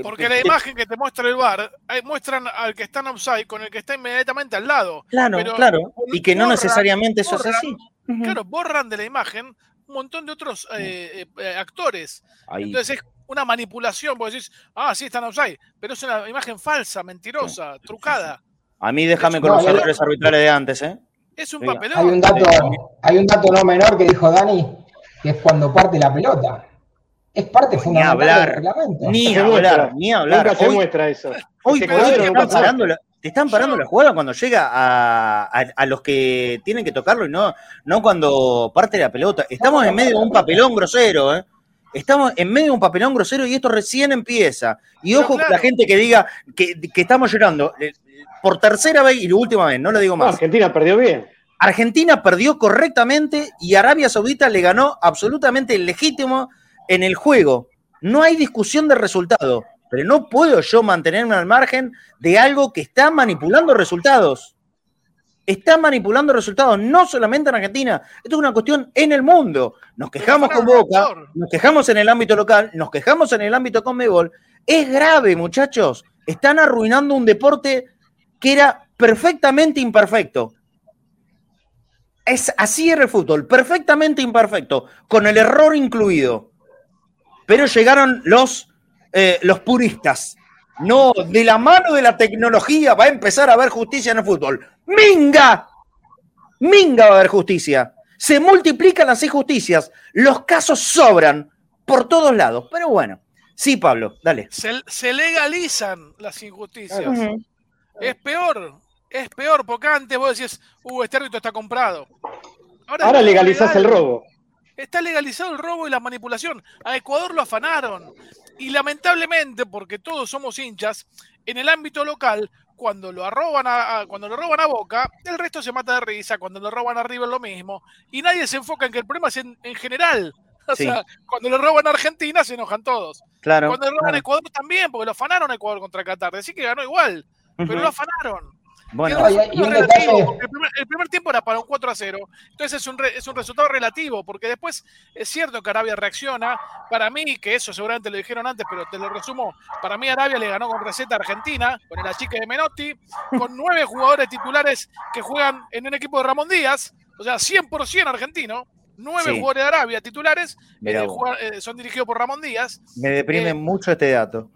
Porque la imagen que te muestra el bar, muestran al que está en offside con el que está inmediatamente al lado. Claro, claro. Y que no necesariamente eso es así. Claro, borran de la imagen un montón de otros eh, eh, actores. Entonces es una manipulación, vos decís, ah, sí, están offside, pero es una imagen falsa, mentirosa, trucada. A mí déjame con los errores arbitrales de antes, ¿eh? Es un papelón. Hay un, dato, hay un dato no menor que dijo Dani, que es cuando parte la pelota. Es parte fundamental del reglamento. Ni hablar, ni hablar. Nunca se muestra eso. Hoy, te, están parando la, te están parando la jugada cuando llega a, a, los que tienen que tocarlo y no, no cuando parte la pelota. Estamos en medio de un papelón grosero, ¿eh? Estamos en medio de un papelón grosero y esto recién empieza. Y ojo la gente que diga que, que, estamos llorando eh, por tercera vez y última vez, no lo digo más. Argentina perdió bien. Argentina perdió correctamente y Arabia Saudita le ganó absolutamente legítimo en el juego. No hay discusión de resultado, pero no puedo yo mantenerme al margen de algo que está manipulando resultados. Está manipulando resultados, no solamente en Argentina, esto es una cuestión en el mundo. Nos quejamos con Boca, nos quejamos en el ámbito local, nos quejamos en el ámbito con Mebol. Es grave, muchachos. Están arruinando un deporte que era perfectamente imperfecto es, así era el fútbol, perfectamente imperfecto, con el error incluido. Pero llegaron los, eh, los puristas. No, de la mano de la tecnología va a empezar a haber justicia en el fútbol. ¡Minga! ¡Minga va a haber justicia! Se multiplican las injusticias, los casos sobran por todos lados. Pero bueno, sí, Pablo, dale. Se, legalizan las injusticias. Es peor, es peor, porque antes vos decís, uh, este árbitro está comprado. Ahora, legalizás el robo. está legalizado el robo y la manipulación. A Ecuador lo afanaron. Y lamentablemente, porque todos somos hinchas, en el ámbito local, cuando lo roban a, cuando lo roban a Boca, el resto se mata de risa, cuando lo roban a River lo mismo, y nadie se enfoca en que el problema es en, general. O sea, cuando lo roban a Argentina se enojan todos. Claro. Cuando lo roban a Ecuador también, porque lo afanaron a Ecuador contra Qatar. Decir que ganó igual, pero lo afanaron. Bueno, el, primer, tiempo era para un 4 a 0, entonces es un, es un resultado relativo, porque después es cierto que Arabia reacciona. Para mí, que eso seguramente lo dijeron antes, pero te lo resumo: para mí, Arabia le ganó con receta a Argentina, con el achique de Menotti, con nueve jugadores titulares que juegan en un equipo de Ramón Díaz, o sea, 100% argentino. Nueve jugadores de Arabia titulares eh, eh, son dirigidos por Ramón Díaz. Me deprime eh, mucho este dato.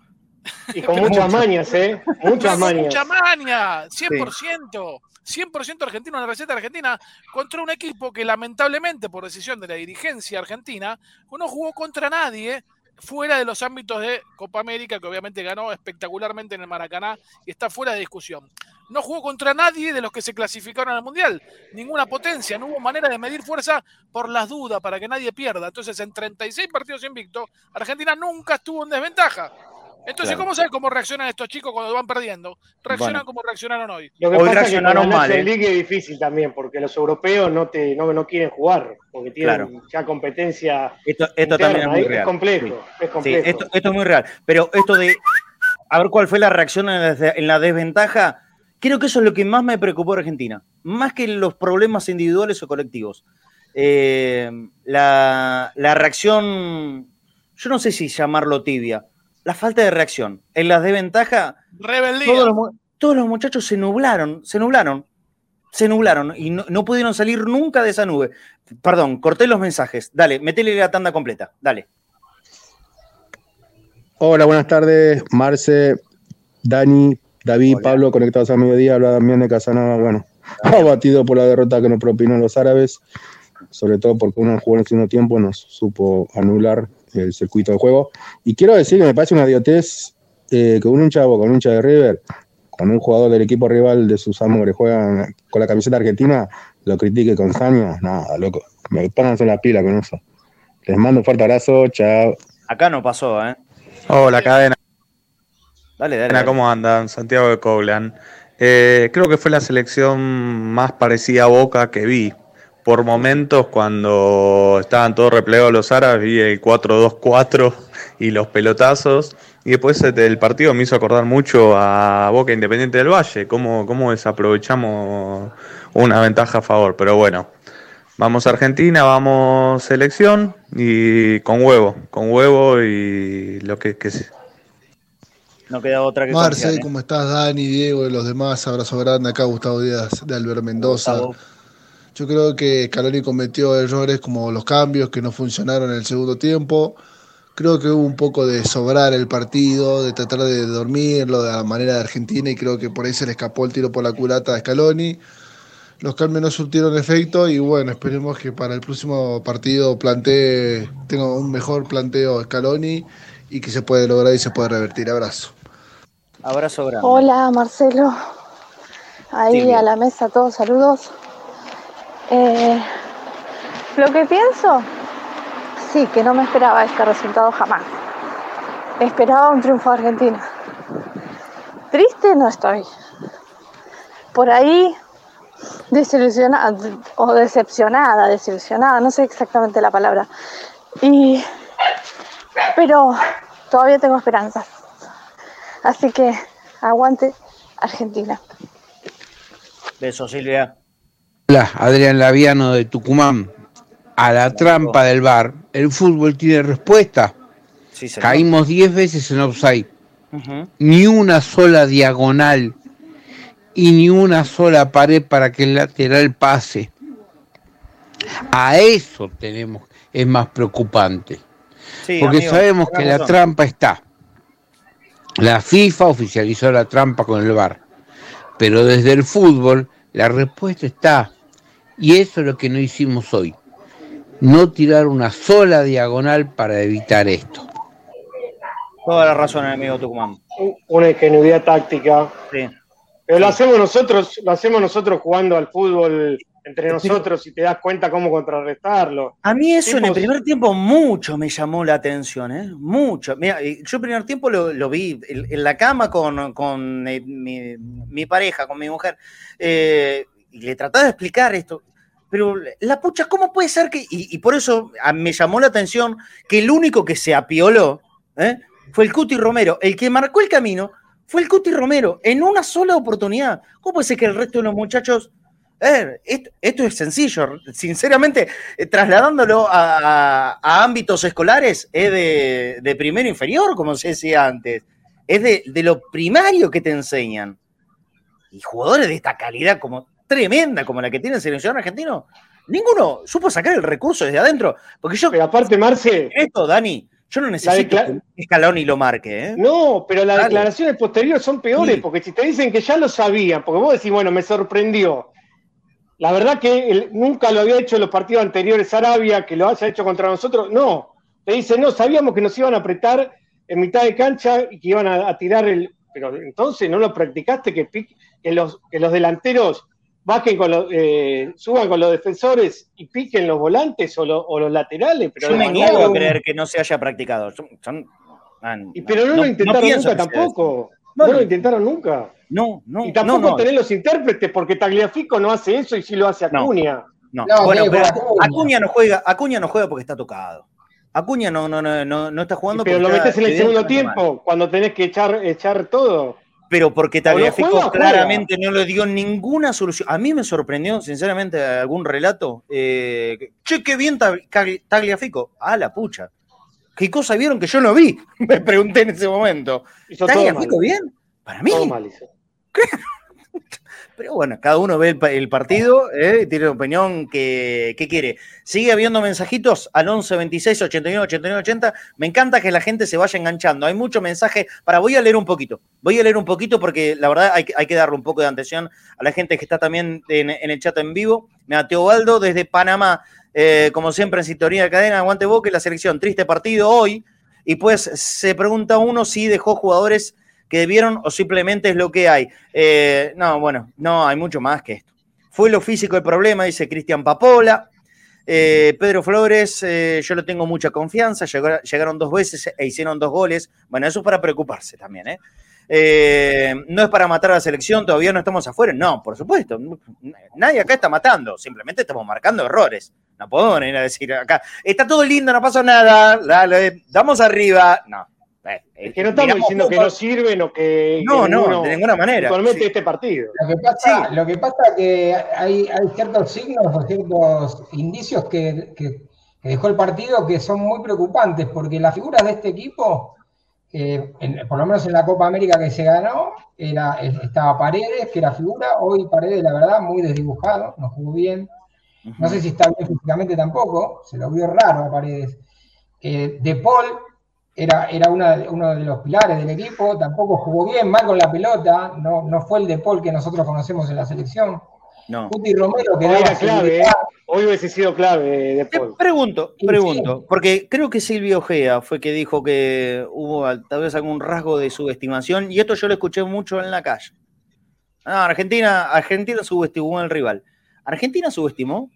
Y con muchas mañas, ¿eh? Muchas mañas. Mucha maña, 100%. 100% argentino en la receta argentina contra un equipo que lamentablemente por decisión de la dirigencia argentina no jugó contra nadie fuera de los ámbitos de Copa América, que obviamente ganó espectacularmente en el Maracaná y está fuera de discusión. No jugó contra nadie de los que se clasificaron al Mundial, ninguna potencia, no hubo manera de medir fuerza por las dudas, para que nadie pierda. Entonces, en 36 partidos invicto, Argentina nunca estuvo en desventaja. Entonces, ¿cómo sabes cómo reaccionan estos chicos cuando van perdiendo? Reaccionan como reaccionaron hoy. Lo que hoy pasa reaccionaron es que mal. ¿eh? League es difícil también, porque los europeos no te no, no quieren jugar, porque tienen ya competencia. Esto, esto también es muy real. Es complejo, es complejo. esto, esto, es muy real. Pero esto de a ver cuál fue la reacción en la, desventaja, creo que eso es lo que más me preocupó a Argentina. Más que los problemas individuales o colectivos. Eh, la, la reacción, yo no sé si llamarlo tibia la falta de reacción. En las desventajas, todos los, todos los muchachos se nublaron, se nublaron, se nublaron y no, pudieron salir nunca de esa nube. Perdón, corté los mensajes. Dale, metele la tanda completa. Dale. Hola, buenas tardes. Marce, Dani, David, Pablo, conectados a mediodía. Habla también de Casanova. Bueno, abatido por la derrota que nos propinó los árabes, sobre todo porque uno jugó en el segundo tiempo, nos supo anular el circuito de juego. Y quiero decir que me parece una idiotez eh, que un hincha con un hincha de River, con un jugador del equipo rival de sus amos que juegan con la camiseta argentina, lo critique con saña. Nada, loco. Me pónganse la pila con eso. Les mando un fuerte abrazo. Chao. Acá no pasó, ¿eh? Hola, cadena. Dale, dale. ¿Cómo andan? Santiago de Coblan. Eh, creo que fue la selección más parecida a Boca que vi por momentos cuando estaban todos replegados los árabes, vi el 4-2-4 y los pelotazos. Y después el partido me hizo acordar mucho a Boca Independiente del Valle, cómo, cómo desaprovechamos una ventaja a favor. Pero bueno, vamos a Argentina, vamos selección y con huevo, con huevo y lo que, que no queda otra que Marce, ¿eh? ¿cómo estás? Dani, Diego y los demás. Abrazo grande acá, Gustavo Díaz de Albert Mendoza. Yo creo que Scaloni cometió errores como los cambios que no funcionaron en el segundo tiempo. Creo que hubo un poco de sobrar el partido, de tratar de dormirlo de la manera de Argentina y creo que por ahí se le escapó el tiro por la culata a Scaloni. Los cambios no surtieron efecto y bueno, esperemos que para el próximo partido plantee, tenga un mejor planteo Scaloni y que se puede lograr y se puede revertir. Abrazo. Abrazo grande. Hola Marcelo, ahí a la mesa todos saludos. Eh, lo que pienso, sí, que no me esperaba este resultado jamás. Esperaba un triunfo de Argentina. Triste no estoy. Por ahí desilusionada o decepcionada, desilusionada, no sé exactamente la palabra. Y pero todavía tengo esperanzas. Así que aguante Argentina. Beso Silvia. Hola, Adrián Laviano de Tucumán. A la trampa del bar, el fútbol tiene respuesta. Caímos 10 veces en offside. Ni una sola diagonal y ni una sola pared para que el lateral pase. A eso tenemos, es más preocupante. porque sabemos que la trampa está. La FIFA oficializó la trampa con el bar. Pero desde el fútbol la respuesta está. Y eso es lo que no hicimos hoy. No tirar una sola diagonal para evitar esto. Toda la razón, amigo Tucumán. Una ingenuidad táctica. Sí. Pero lo hacemos nosotros, lo hacemos nosotros jugando al fútbol entre nosotros y te das cuenta cómo contrarrestarlo. A mí eso en el primer tiempo mucho me llamó la atención, ¿eh? Mucho. Mira, yo el primer tiempo lo, vi en, la cama con, eh, mi, pareja, con mi mujer, eh, y le trataba de explicar esto. Pero la pucha, ¿cómo puede ser que.? Y, por eso me llamó la atención que el único que se apioló ¿eh? fue el Cuti Romero. El que marcó el camino fue el Cuti Romero en una sola oportunidad. ¿Cómo puede ser que el resto de los muchachos esto, es sencillo, sinceramente, eh, trasladándolo a, ámbitos escolares, es de, primero inferior, como se decía antes, es de, lo primario que te enseñan. Y jugadores de esta calidad como tremenda como la que tiene el seleccionado argentino, ninguno supo sacar el recurso desde adentro. Porque yo. Pero aparte, Marce. Esto, Dani, yo no necesito que Scaloni lo marque. ¿eh? No, pero las declaraciones posteriores son peores, porque si te dicen que ya lo sabían, porque vos decís, bueno, me sorprendió. La verdad que nunca lo había hecho en los partidos anteriores Arabia, que lo haya hecho contra nosotros. No, te dice, no, sabíamos que nos iban a apretar en mitad de cancha y que iban a, tirar el... Pero entonces no lo practicaste, que, que, los, que los delanteros bajen con los, eh, suban con los defensores y piquen los volantes o, los laterales. Pero Yo me niego a creer que no se haya practicado. Son, y, pero no, lo intentaron nunca tampoco. no lo intentaron nunca. No, no. Y tampoco no, tenés los intérpretes, porque Tagliafico no hace eso y sí lo hace Acuña. No, bueno, pero Acuña no juega, Acuña no juega porque está tocado. Acuña no, no, no, no, está jugando Pero lo metes en el segundo tiempo, cuando tenés que echar, echar todo. Pero porque Tagliafico claramente no le dio ninguna solución. A mí me sorprendió, sinceramente, algún relato. Eh, che, qué bien Tagliafico. Ah, la pucha. ¿Qué cosa vieron que yo no vi? Me pregunté en ese momento. ¿Tagliafico bien? Para mí. Pero bueno, cada uno ve el, partido ¿eh? tiene opinión que, quiere. Sigue habiendo mensajitos al 11 26 89 89 80. Me encanta que la gente se vaya enganchando. Hay mucho mensaje. Para, voy a leer un poquito. Voy a leer un poquito porque la verdad hay, que darle un poco de atención a la gente que está también en, el chat en vivo. Mateo Baldo desde Panamá. Eh, como siempre en sintonía de cadena, aguante Boca la selección. Triste partido hoy. Y pues se pregunta uno si dejó jugadores que debieron o simplemente es lo que hay. Eh, no, bueno, no, hay mucho más que esto. Fue lo físico el problema, dice Cristian Papola. Eh, Pedro Flores, eh, yo le tengo mucha confianza, llegaron dos veces e hicieron dos goles. Bueno, eso es para preocuparse también. no es para matar a la selección, todavía no estamos afuera. No, por supuesto, nadie acá está matando, simplemente estamos marcando errores. No podemos venir a decir acá, está todo lindo, no pasa nada, dale, damos arriba. No, eh, es que no estamos diciendo que no sirven o que. No, no, de ninguna manera. Actualmente este partido. Lo que pasa, lo que pasa es que hay, hay, ciertos signos o ciertos indicios que, que, dejó el partido que son muy preocupantes, porque las figuras de este equipo, por lo menos en la Copa América que se ganó, era, estaba Paredes, que era figura. Hoy Paredes, la verdad, muy desdibujado, no jugó bien. No sé si está bien físicamente tampoco, se lo vio raro a Paredes. Eh, de Paul era, era uno de los pilares del equipo, tampoco jugó bien, mal con la pelota, no, no fue el de Paul que nosotros conocemos en la selección. No. Romero que era clave, ¿eh? hoy hubiese sido clave de Paul. Pregunto, pregunto, porque creo que Silvio Gea fue que dijo que hubo tal vez algún rasgo de subestimación, y esto yo lo escuché mucho en la calle. Ah, Argentina, Argentina subestimó al rival. ¿Argentina subestimó?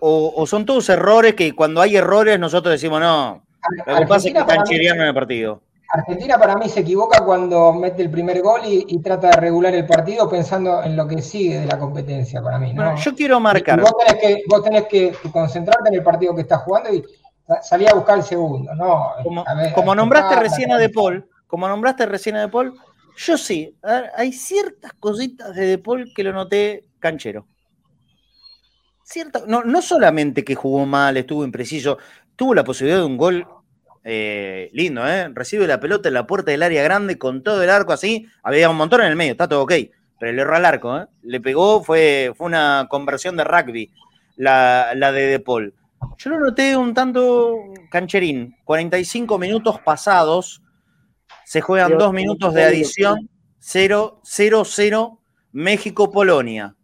¿O, ¿O son todos errores que cuando hay errores nosotros decimos, no, lo que pasa es que están en el partido. Argentina para mí se equivoca cuando mete el primer gol y, trata de regular el partido pensando en lo que sigue de la competencia para mí. yo quiero marcar. Vos tenés, que, vos tenés que, concentrarte en el partido que estás jugando y salir a buscar el segundo. No, como, nombraste recién a De Paul, como nombraste recién a De Paul, yo sí, hay ciertas cositas de De Paul que lo noté canchero. Cierta, no, no solamente que jugó mal, estuvo impreciso, tuvo la posibilidad de un gol eh, lindo, ¿eh? Recibe la pelota en la puerta del área grande con todo el arco así. Había un montón en el medio, está todo ok. Pero le erró al arco, ¿eh? Le pegó, fue, fue una conversión de rugby la, la de De Paul. Yo lo noté un tanto cancherín. 45 minutos pasados. Se juegan dos minutos de adición. 0-0-0 México-Polonia.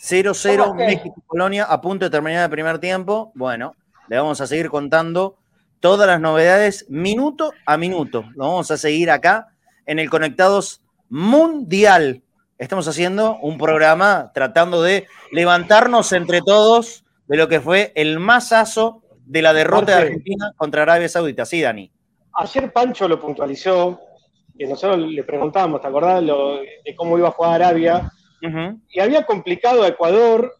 0-0 México-Polonia a punto de terminar el primer tiempo. Bueno, le vamos a seguir contando todas las novedades minuto a minuto. Lo vamos a seguir acá en el Conectados Mundial Estamos haciendo un programa tratando de levantarnos entre todos de lo que fue el masazo de la derrota de Argentina contra Arabia Saudita. Sí, Dani. Ayer Pancho lo puntualizó, que nosotros le preguntábamos, ¿te acordás de cómo iba a jugar Arabia? Y había complicado a Ecuador,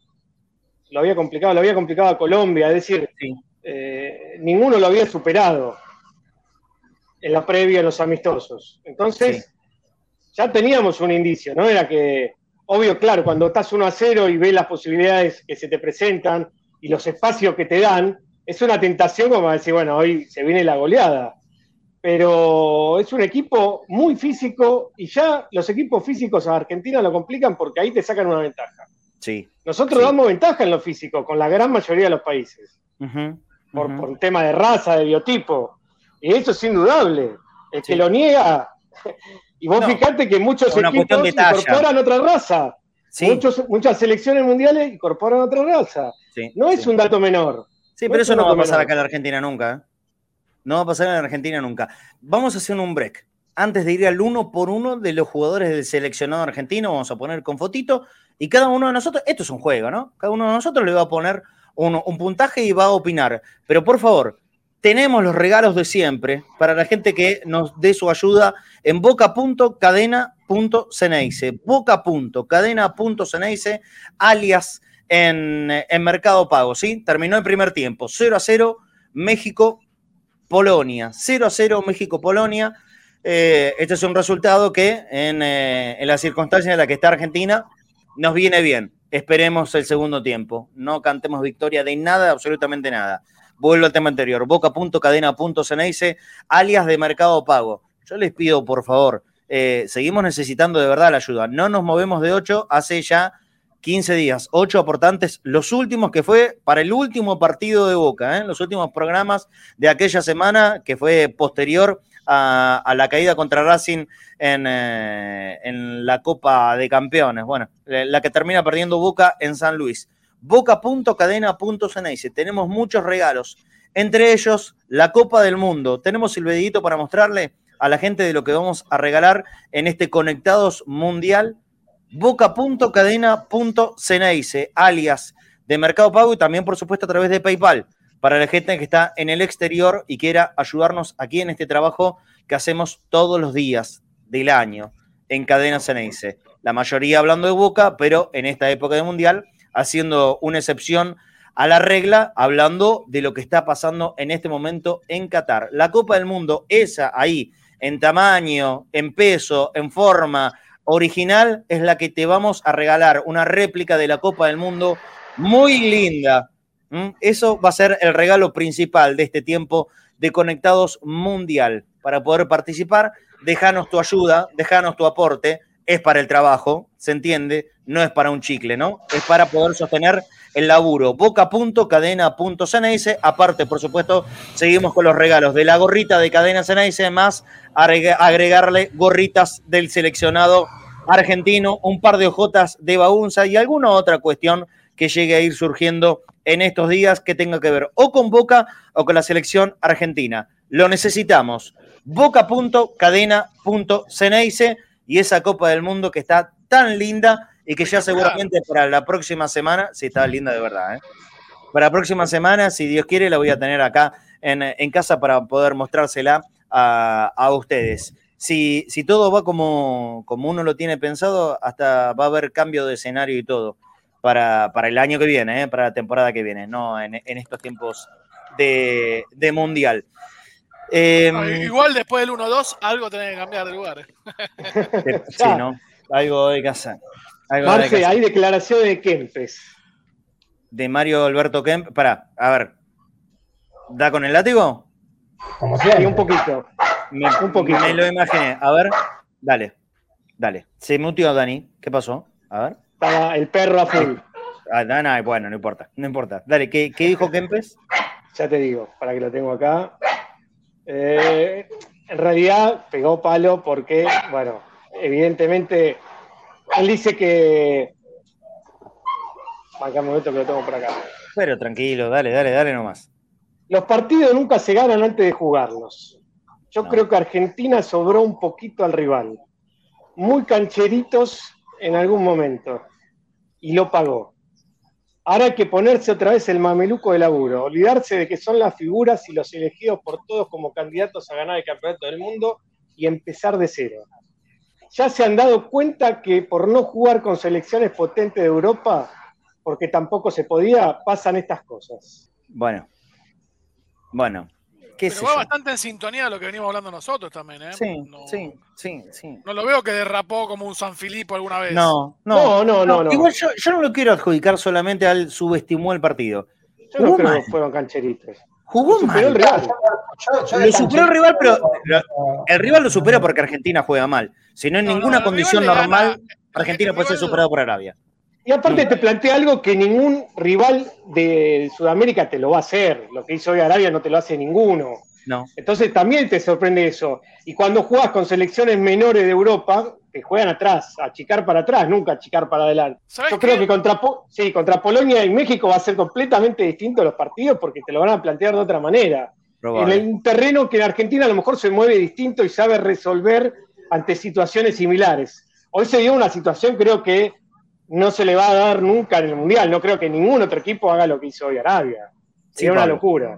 lo había complicado, lo había complicado a Colombia, es decir, eh, ninguno lo había superado en la previa, en los amistosos. Entonces, ya teníamos un indicio, ¿no? Era que, obvio, claro, cuando estás 1 a 0 y ves las posibilidades que se te presentan y los espacios que te dan, es una tentación como decir, bueno, hoy se viene la goleada. Pero es un equipo muy físico y ya los equipos físicos a Argentina lo complican porque ahí te sacan una ventaja. Sí. Nosotros damos ventaja en lo físico con la gran mayoría de los países. Por, un tema de raza, de biotipo. Y eso es indudable. El que lo niega. Y vos fijate que muchos equipos incorporan otra raza. muchas selecciones mundiales incorporan otra raza. no es un dato menor. Sí, pero eso no va a pasar acá en la Argentina nunca. ¿eh? No va a pasar en la Argentina nunca. Vamos a hacer un break. Antes de ir al uno por uno de los jugadores del seleccionado argentino, vamos a poner con fotito. Y cada uno de nosotros, esto es un juego, ¿no? Cada uno de nosotros le va a poner un puntaje y va a opinar. Pero por favor, tenemos los regalos de siempre para la gente que nos dé su ayuda en boca.cadena.ceneice. Boca.cadena.ceneice, alias en, en Mercado Pago, ¿sí? Terminó el primer tiempo, 0 a 0, México-Polonia. 0 a 0, México-Polonia. Eh, este es un resultado que en, eh, en la circunstancia en la que está Argentina nos viene bien. Esperemos el segundo tiempo. No cantemos victoria de nada, absolutamente nada. Vuelvo al tema anterior. Boca.cadena.ceneice, alias de Mercado Pago. Yo les pido, por favor, eh, seguimos necesitando de verdad la ayuda. No nos movemos de 8 hace ya 15 días. 8 aportantes, los últimos que fue para el último partido de Boca, ¿eh? los últimos programas de aquella semana que fue posterior a, la caída contra Racing en, eh, en, la Copa de Campeones. Bueno, la que termina perdiendo Boca en San Luis boca.cadena.ceneice. Tenemos muchos regalos, entre ellos la Copa del Mundo. Tenemos el vedito para mostrarle a la gente de lo que vamos a regalar en este Conectados Mundial. Boca.cadena.ceneice, alias de Mercado Pago y también, por supuesto, a través de PayPal para la gente que está en el exterior y quiera ayudarnos aquí en este trabajo que hacemos todos los días del año en Cadena Ceneice. La mayoría hablando de Boca, pero en esta época de Mundial haciendo una excepción a la regla, hablando de lo que está pasando en este momento en Qatar. La Copa del Mundo, esa ahí, en tamaño, en peso, en forma original, es la que te vamos a regalar, una réplica de la Copa del Mundo muy linda. ¿Mm? Eso va a ser el regalo principal de este tiempo de Conectados Mundial. Para poder participar, déjanos tu ayuda, déjanos tu aporte es para el trabajo, se entiende, no es para un chicle, ¿no? Es para poder sostener el laburo. Boca.cadena.ceneice. Aparte, por supuesto, seguimos con los regalos de la gorrita de Cadena Ceneice, más agregarle gorritas del seleccionado argentino, un par de hojotas de baunza y alguna otra cuestión que llegue a ir surgiendo en estos días que tenga que ver o con Boca o con la selección argentina. Lo necesitamos. Boca.cadena.ceneice y esa Copa del Mundo que está tan linda y que ya seguramente para la próxima semana, sí, está linda de verdad, ¿eh? Para la próxima semana, si Dios quiere, la voy a tener acá en, casa para poder mostrársela a, ustedes. Si, si, todo va como, como uno lo tiene pensado, hasta va a haber cambio de escenario y todo para, para el año que viene, ¿eh? para la temporada que viene, no en, estos tiempos de, de mundial. Em, igual después del 1-2, algo tiene que cambiar de lugar. ¿eh? sí, ¿no? Algo hay que hacer. Marce, hay declaración de Kempes. De Mario Alberto Kemp. Pará, a ver. ¿Da con el látigo? Como sea, un poquito. Me, un poquito. Me lo imaginé. A ver, dale. Dale. Se mutió Dani. ¿Qué pasó? A ver. Estaba el perro azul. Ah, no, no, bueno, no importa. No importa. Dale, ¿qué, qué dijo Kempes? Ya te digo, para que lo tengo acá. Eh, en realidad pegó palo porque, bueno, evidentemente él dice que. Acá un momento que lo tengo por acá. Pero tranquilo, dale, dale, dale nomás. Los partidos nunca se ganan antes de jugarlos. Yo creo que Argentina sobró un poquito al rival. Muy cancheritos en algún momento y lo pagó. Ahora hay que ponerse otra vez el mameluco de laburo, olvidarse de que son las figuras y los elegidos por todos como candidatos a ganar el campeonato del mundo y empezar de cero. Ya se han dado cuenta que por no jugar con selecciones potentes de Europa, porque tampoco se podía, pasan estas cosas. Bueno, bueno, pero va bastante en sintonía de lo que venimos hablando nosotros también, ¿eh? Sí, sí, sí, sí. No lo veo que derrapó como un San Filipo alguna vez. No, no, no, no. Igual yo, no lo quiero adjudicar solamente al subestimó el partido. Yo no creo que fueron cancheritos. Jugó mal. El rival. lo superó el rival, pero el rival lo supera porque Argentina juega mal. Si no, en ninguna condición normal, Argentina puede ser superado por Arabia. Y aparte te plantea algo que ningún rival de Sudamérica te lo va a hacer. Lo que hizo hoy Arabia no te lo hace ninguno. No. Entonces también te sorprende eso. Y cuando juegas con selecciones menores de Europa, que juegan atrás, a achicar para atrás, nunca achicar para adelante. Yo creo que contra, sí, contra Polonia y México va a ser completamente distinto los partidos porque te lo van a plantear de otra manera. En el terreno que en Argentina a lo mejor se mueve distinto y sabe resolver ante situaciones similares. Hoy se dio una situación, creo que no se le va a dar nunca en el Mundial. No creo que ningún otro equipo haga lo que hizo hoy Arabia. Sería una locura.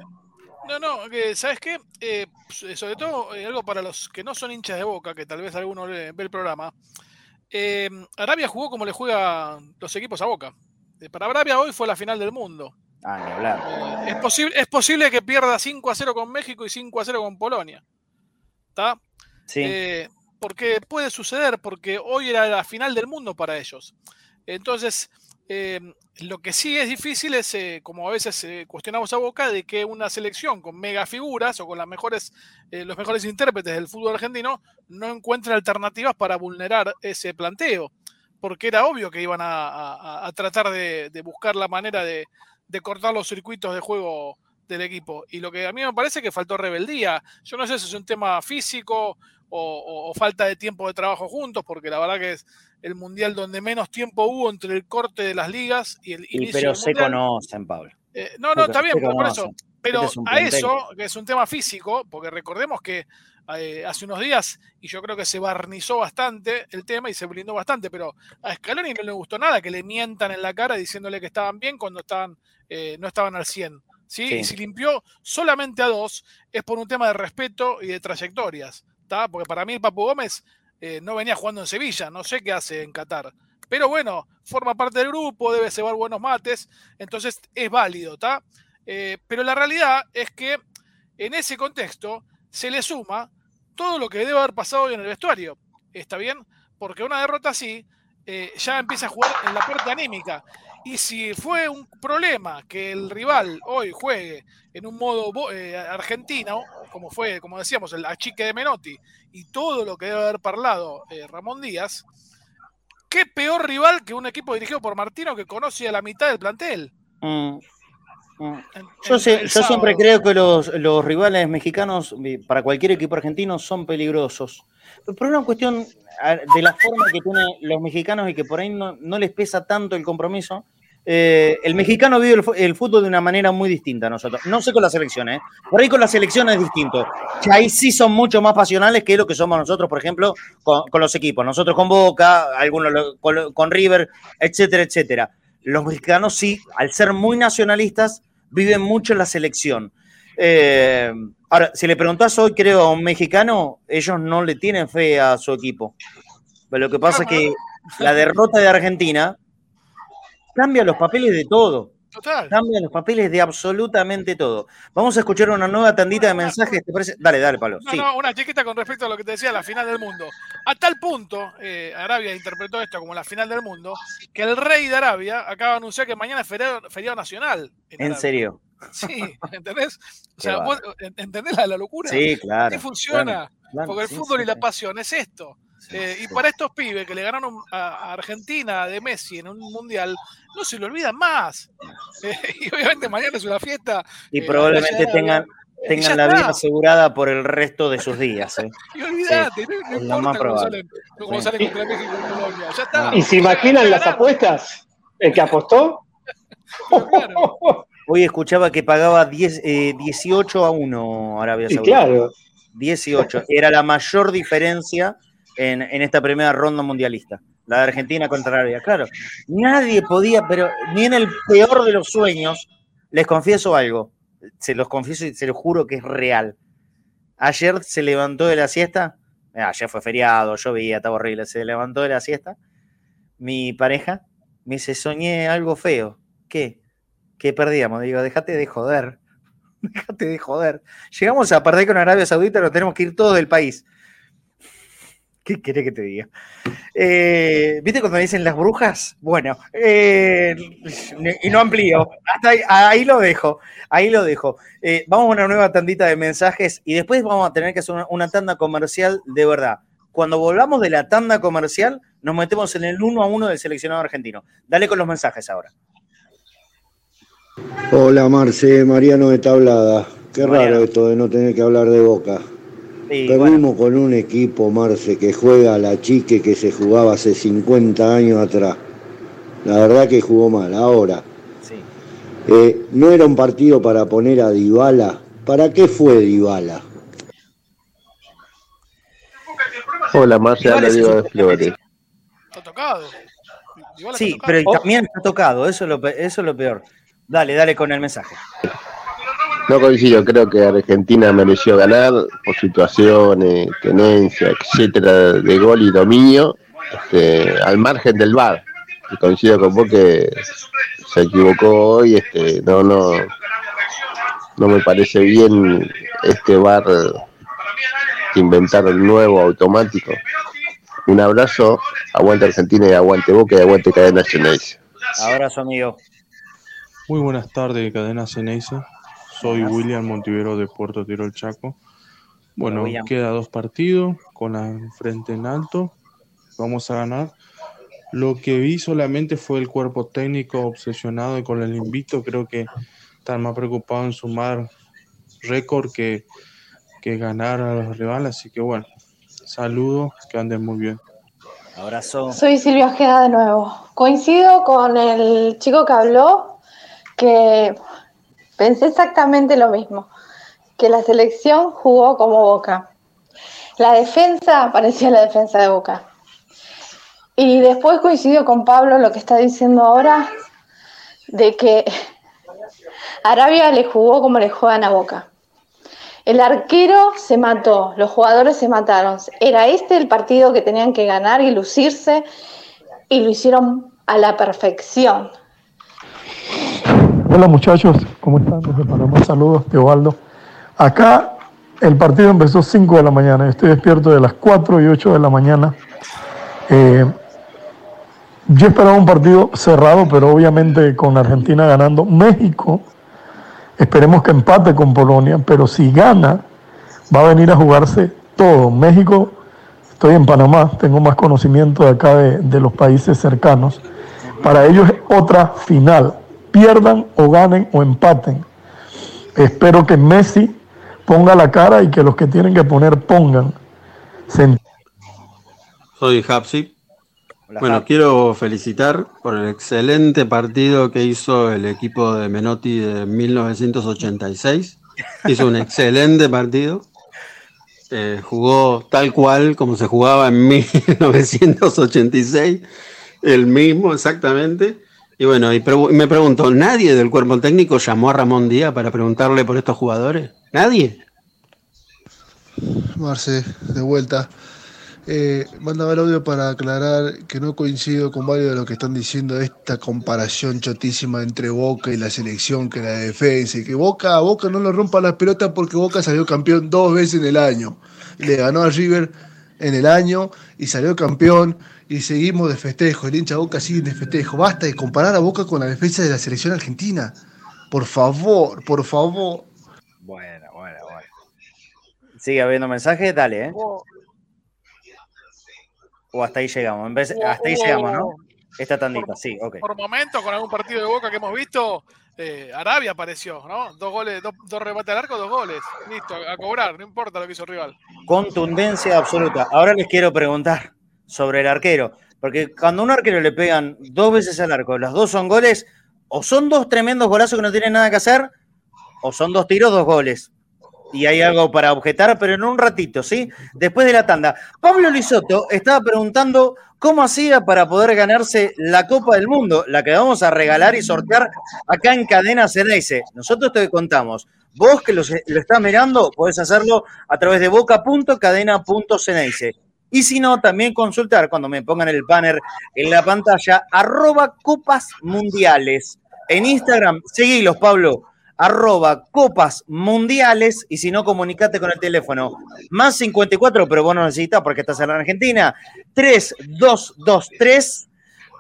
No, no, ¿sabes qué? Eh, sobre todo, eh, algo para los que no son hinchas de boca, que tal vez alguno ve el programa. Eh, Arabia jugó como le juegan los equipos a boca. para Arabia hoy fue la final del mundo. Ah, ni hablar. es, posible, es posible que pierda 5 a 0 con México y 5 a 0 con Polonia. ¿Está? Sí. porque puede suceder, porque hoy era la final del mundo para ellos. Entonces, em, lo que sí es difícil es, eh, como a veces eh, cuestionamos a Boca, de que una selección con mega figuras o con las mejores, eh, los mejores intérpretes del fútbol argentino no encuentre alternativas para vulnerar ese planteo, porque era obvio que iban a, tratar de, buscar la manera de, cortar los circuitos de juego del equipo. Y lo que a mí me parece que faltó rebeldía. Yo no sé si es un tema físico o, o falta de tiempo de trabajo juntos, porque la verdad que es, el mundial donde menos tiempo hubo entre el corte de las ligas y el inicio pero se conocen, Pablo. Eh, no, no, está bien, pero por eso. Pero este a eso, que es un tema físico, porque recordemos que eh, hace unos días, y yo creo que se barnizó bastante el tema y se blindó bastante, pero a Scaloni no le gustó nada que le mientan en la cara diciéndole que estaban bien cuando estaban, eh, no estaban al 100. ¿sí? Y si limpió solamente a dos, es por un tema de respeto y de trayectorias. Porque para mí el Papu Gómez eh, no venía jugando en Sevilla, no sé qué hace en Qatar. Pero bueno, forma parte del grupo, debe cebar buenos mates, entonces es válido, ¿está? Eh, pero la realidad es que en ese contexto se le suma todo lo que debe haber pasado hoy en el vestuario. ¿Está bien? Porque una derrota así eh, ya empieza a jugar en la parte anímica. Y si fue un problema que el rival hoy juegue en un modo argentino, como fue, como decíamos, el achique de Menotti, y todo lo que debe haber parlado eh, Ramón Díaz, qué peor rival que un equipo dirigido por Martino que conoce a la mitad del plantel. Mm, mm. yo, yo siempre creo que los, rivales mexicanos para cualquier equipo argentino son peligrosos. Por una cuestión de la forma que tienen los mexicanos y que por ahí no, no les pesa tanto el compromiso, eh, el mexicano vive el, fútbol de una manera muy distinta a nosotros. No sé con las selecciones, ¿eh? por ahí con las selecciones es distinto. Que ahí sí son mucho más pasionales que lo que somos nosotros, por ejemplo, con, los equipos. Nosotros con Boca, algunos con, River, etcétera, etcétera. Los mexicanos sí, al ser muy nacionalistas, viven mucho la selección. Eh, ahora, si le preguntás hoy, creo, a un mexicano, ellos no le tienen fe a su equipo. Pero lo que pasa es que la derrota de Argentina Cambia los papeles de todo. Total. Cambia los papeles de absolutamente todo. Vamos a escuchar una nueva tandita de mensajes. ¿te parece? Dale, dale, Pablo. No, no, una chiquita con respecto a lo que te decía, la final del mundo. A tal punto, eh, Arabia interpretó esto como la final del mundo, que el rey de Arabia acaba de anunciar que mañana es feriado, nacional. ¿En, serio? Sí, ¿entendés? O sea, ¿entendés la, locura? Sí, claro. ¿Qué funciona? Porque el fútbol y la pasión es esto. Eh, y para estos pibes que le ganaron a Argentina de Messi en un mundial, no se lo olvidan más. Eh, y obviamente mañana es una fiesta. Y eh, probablemente tengan, tengan la vida asegurada por el resto de sus días. Y olvídate, no, importa cómo salen, cómo salen contra México y Colombia. Ya está. ¿Y se imaginan las apuestas? ¿El que apostó? Hoy escuchaba que pagaba 10, 18 a 1 Arabia Saudita. claro. 18. Era la mayor diferencia en, esta primera ronda mundialista. la de Argentina contra Arabia. Claro, nadie podía, pero ni en el peor de los sueños, les confieso algo, se los confieso y se los juro que es real. Ayer se levantó de la siesta, eh, ayer fue feriado, llovía, estaba horrible, se levantó de la siesta, mi pareja me dice, soñé algo feo. ¿Qué? Que perdíamos. Digo, déjate de joder. Déjate de joder. Llegamos a perder con Arabia Saudita, nos tenemos que ir todos del país. ¿Qué querés que te diga? Eh, ¿Viste cuando dicen las brujas? Bueno, eh, y no amplío. ahí, lo dejo. Ahí lo dejo. Eh, vamos a una nueva tandita de mensajes y después vamos a tener que hacer una, tanda comercial de verdad. Cuando volvamos de la tanda comercial, nos metemos en el uno a uno del seleccionado argentino. Dale con los mensajes ahora. Hola Marce, Mariano de Tablada. Qué raro esto de no tener que hablar de boca. Perdimos con un equipo, Marce, que juega a la chique que se jugaba hace 50 años atrás. La verdad que jugó mal. Ahora, eh, no era un partido para poner a Dybala. ¿Para qué fue Dybala? Hola, Marce, habla Diego de Flores. Está tocado. sí, pero también está tocado, eso es, lo, eso es lo peor. Dale, dale con el mensaje. No coincido, creo que Argentina mereció ganar por situaciones, tenencia, etcétera, de gol y dominio, este, al margen del VAR. Coincido con vos que se equivocó hoy, este, no, no, no me parece bien este VAR que inventar el nuevo automático. Un abrazo, aguante Argentina y aguante Boca y aguante Cadena Ceneice. Abrazo amigo. Muy buenas tardes, Cadena Ceneice. Soy William Montivero de Puerto Tirol Chaco. Bueno, queda dos partidos con la frente en alto. Vamos a ganar. Lo que vi solamente fue el cuerpo técnico obsesionado con el invito. Creo que están más preocupados en sumar récord que, que ganar a los rivales. Así que bueno, saludos, que anden muy bien. Abrazo. Soy Silvia Ojeda de nuevo. Coincido con el chico que habló que Pensé exactamente lo mismo, que la selección jugó como Boca. La defensa parecía la defensa de Boca. Y después coincidió con Pablo lo que está diciendo ahora, de que Arabia le jugó como le juegan a Boca. El arquero se mató, los jugadores se mataron. Era este el partido que tenían que ganar y lucirse, y lo hicieron a la perfección. Hola muchachos, ¿cómo están? Desde Panamá, saludos, Teobaldo. Acá el partido empezó 5 de la mañana, estoy despierto de las 4 y 8 de la mañana. Eh, yo esperaba un partido cerrado, pero obviamente con Argentina ganando. México, esperemos que empate con Polonia, pero si gana, va a venir a jugarse todo. México, estoy en Panamá, tengo más conocimiento de acá de, de los países cercanos. Para ellos es otra final pierdan o ganen o empaten. Espero que Messi ponga la cara y que los que tienen que poner pongan. Soy Hapsi. Bueno, quiero felicitar por el excelente partido que hizo el equipo de Menotti de 1986. Hizo un excelente partido. Eh, jugó tal cual como se jugaba en 1986, el mismo exactamente. Y bueno, y me pregunto, ¿nadie del cuerpo técnico llamó a Ramón Díaz para preguntarle por estos jugadores? ¿Nadie? Marce, de vuelta. Eh, mandaba el audio para aclarar que no coincido con varios de lo que están diciendo esta comparación chotísima entre Boca y la selección, que la defensa, y que Boca a Boca no lo rompa las pelotas porque Boca salió campeón dos veces en el año. Le ganó a River en el año y salió campeón y seguimos de festejo. El hincha Boca sigue de festejo. Basta de comparar a Boca con la defensa de la selección argentina. Por favor, por favor. Bueno, bueno, bueno. Sigue habiendo mensajes, dale, ¿eh? O hasta ahí llegamos. hasta ahí llegamos, ¿no? Esta tandita, sí, ok. Por momentos, con algún partido de Boca que hemos visto, eh, Arabia apareció, ¿no? Dos goles, dos, dos remates al arco, dos goles. Listo, a cobrar, no importa lo que hizo el rival. Contundencia absoluta. Ahora les quiero preguntar, sobre el arquero. Porque cuando a un arquero le pegan dos veces al arco, las dos son goles, o son dos tremendos golazos que no tienen nada que hacer, o son dos tiros, dos goles. y hay algo para objetar, pero en un ratito, ¿sí? Después de la tanda. Pablo Lisoto estaba preguntando cómo hacía para poder ganarse la Copa del Mundo, la que vamos a regalar y sortear acá en Cadena Ceneice. Nosotros te contamos. Vos que lo, estás mirando, podés hacerlo a través de boca.cadena.ceneice. Y si no, también consultar cuando me pongan el banner en la pantalla, arroba copas mundiales. En Instagram, seguilos, Pablo, arroba copas mundiales. Y si no, comunicate con el teléfono. Más 54, pero vos no necesitas porque estás en la Argentina. 3223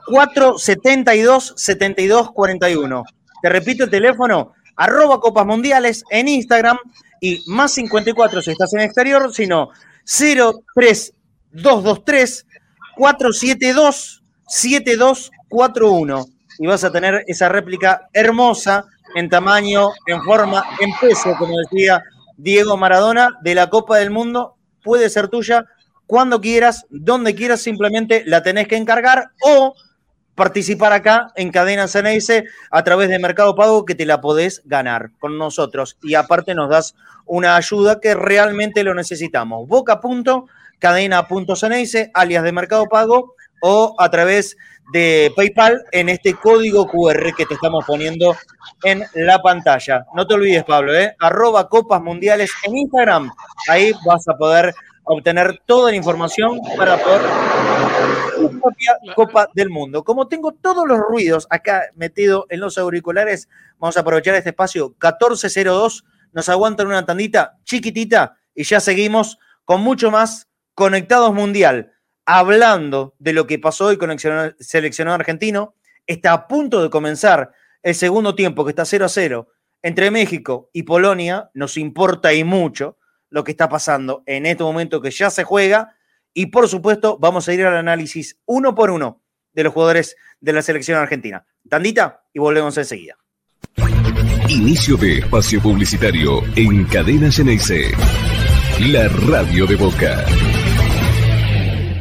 472 7241. Te repito el teléfono, arroba copas mundiales en Instagram y más 54 si estás en exterior, sino 03 223 472 7241 y vas a tener esa réplica hermosa en tamaño, en forma, en peso, como decía Diego Maradona, de la Copa del Mundo. Puede ser tuya cuando quieras, donde quieras, simplemente la tenés que encargar o participar acá en Cadena Ceneice a través de Mercado Pago que te la podés ganar con nosotros. Y aparte nos das una ayuda que realmente lo necesitamos. Boca punto cadena.ceneice, alias de Mercado Pago, o a través de PayPal en este código QR que te estamos poniendo en la pantalla. No te olvides, Pablo, ¿eh? arroba Copas Mundiales en Instagram. Ahí vas a poder obtener toda la información para poder tu propia Copa del Mundo. Como tengo todos los ruidos acá metido en los auriculares, vamos a aprovechar este espacio 1402. Nos aguantan una tandita chiquitita y ya seguimos con mucho más Conectados Mundial, hablando de lo que pasó hoy con el seleccionado argentino, está a punto de comenzar el segundo tiempo, que está 0 a 0 entre México y Polonia. Nos importa y mucho lo que está pasando en este momento que ya se juega. Y por supuesto, vamos a ir al análisis uno por uno de los jugadores de la selección argentina. Tandita y volvemos enseguida. Inicio de espacio publicitario en Cadena Geneise. La radio de Boca.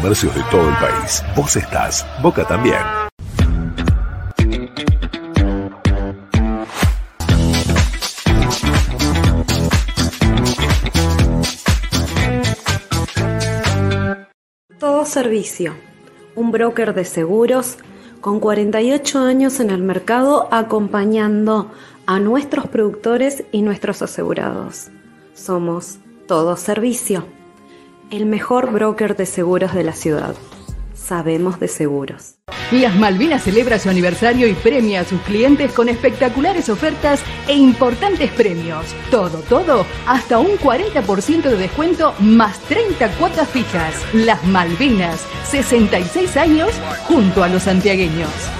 comercios de todo el país. Vos estás, Boca también. Todo Servicio, un broker de seguros con 48 años en el mercado acompañando a nuestros productores y nuestros asegurados. Somos Todo Servicio el mejor broker de seguros de la ciudad. Sabemos de seguros. Las Malvinas celebra su aniversario y premia a sus clientes con espectaculares ofertas e importantes premios. Todo, todo, hasta un 40% de descuento más 30 cuotas fijas. Las Malvinas, 66 años junto a los santiagueños.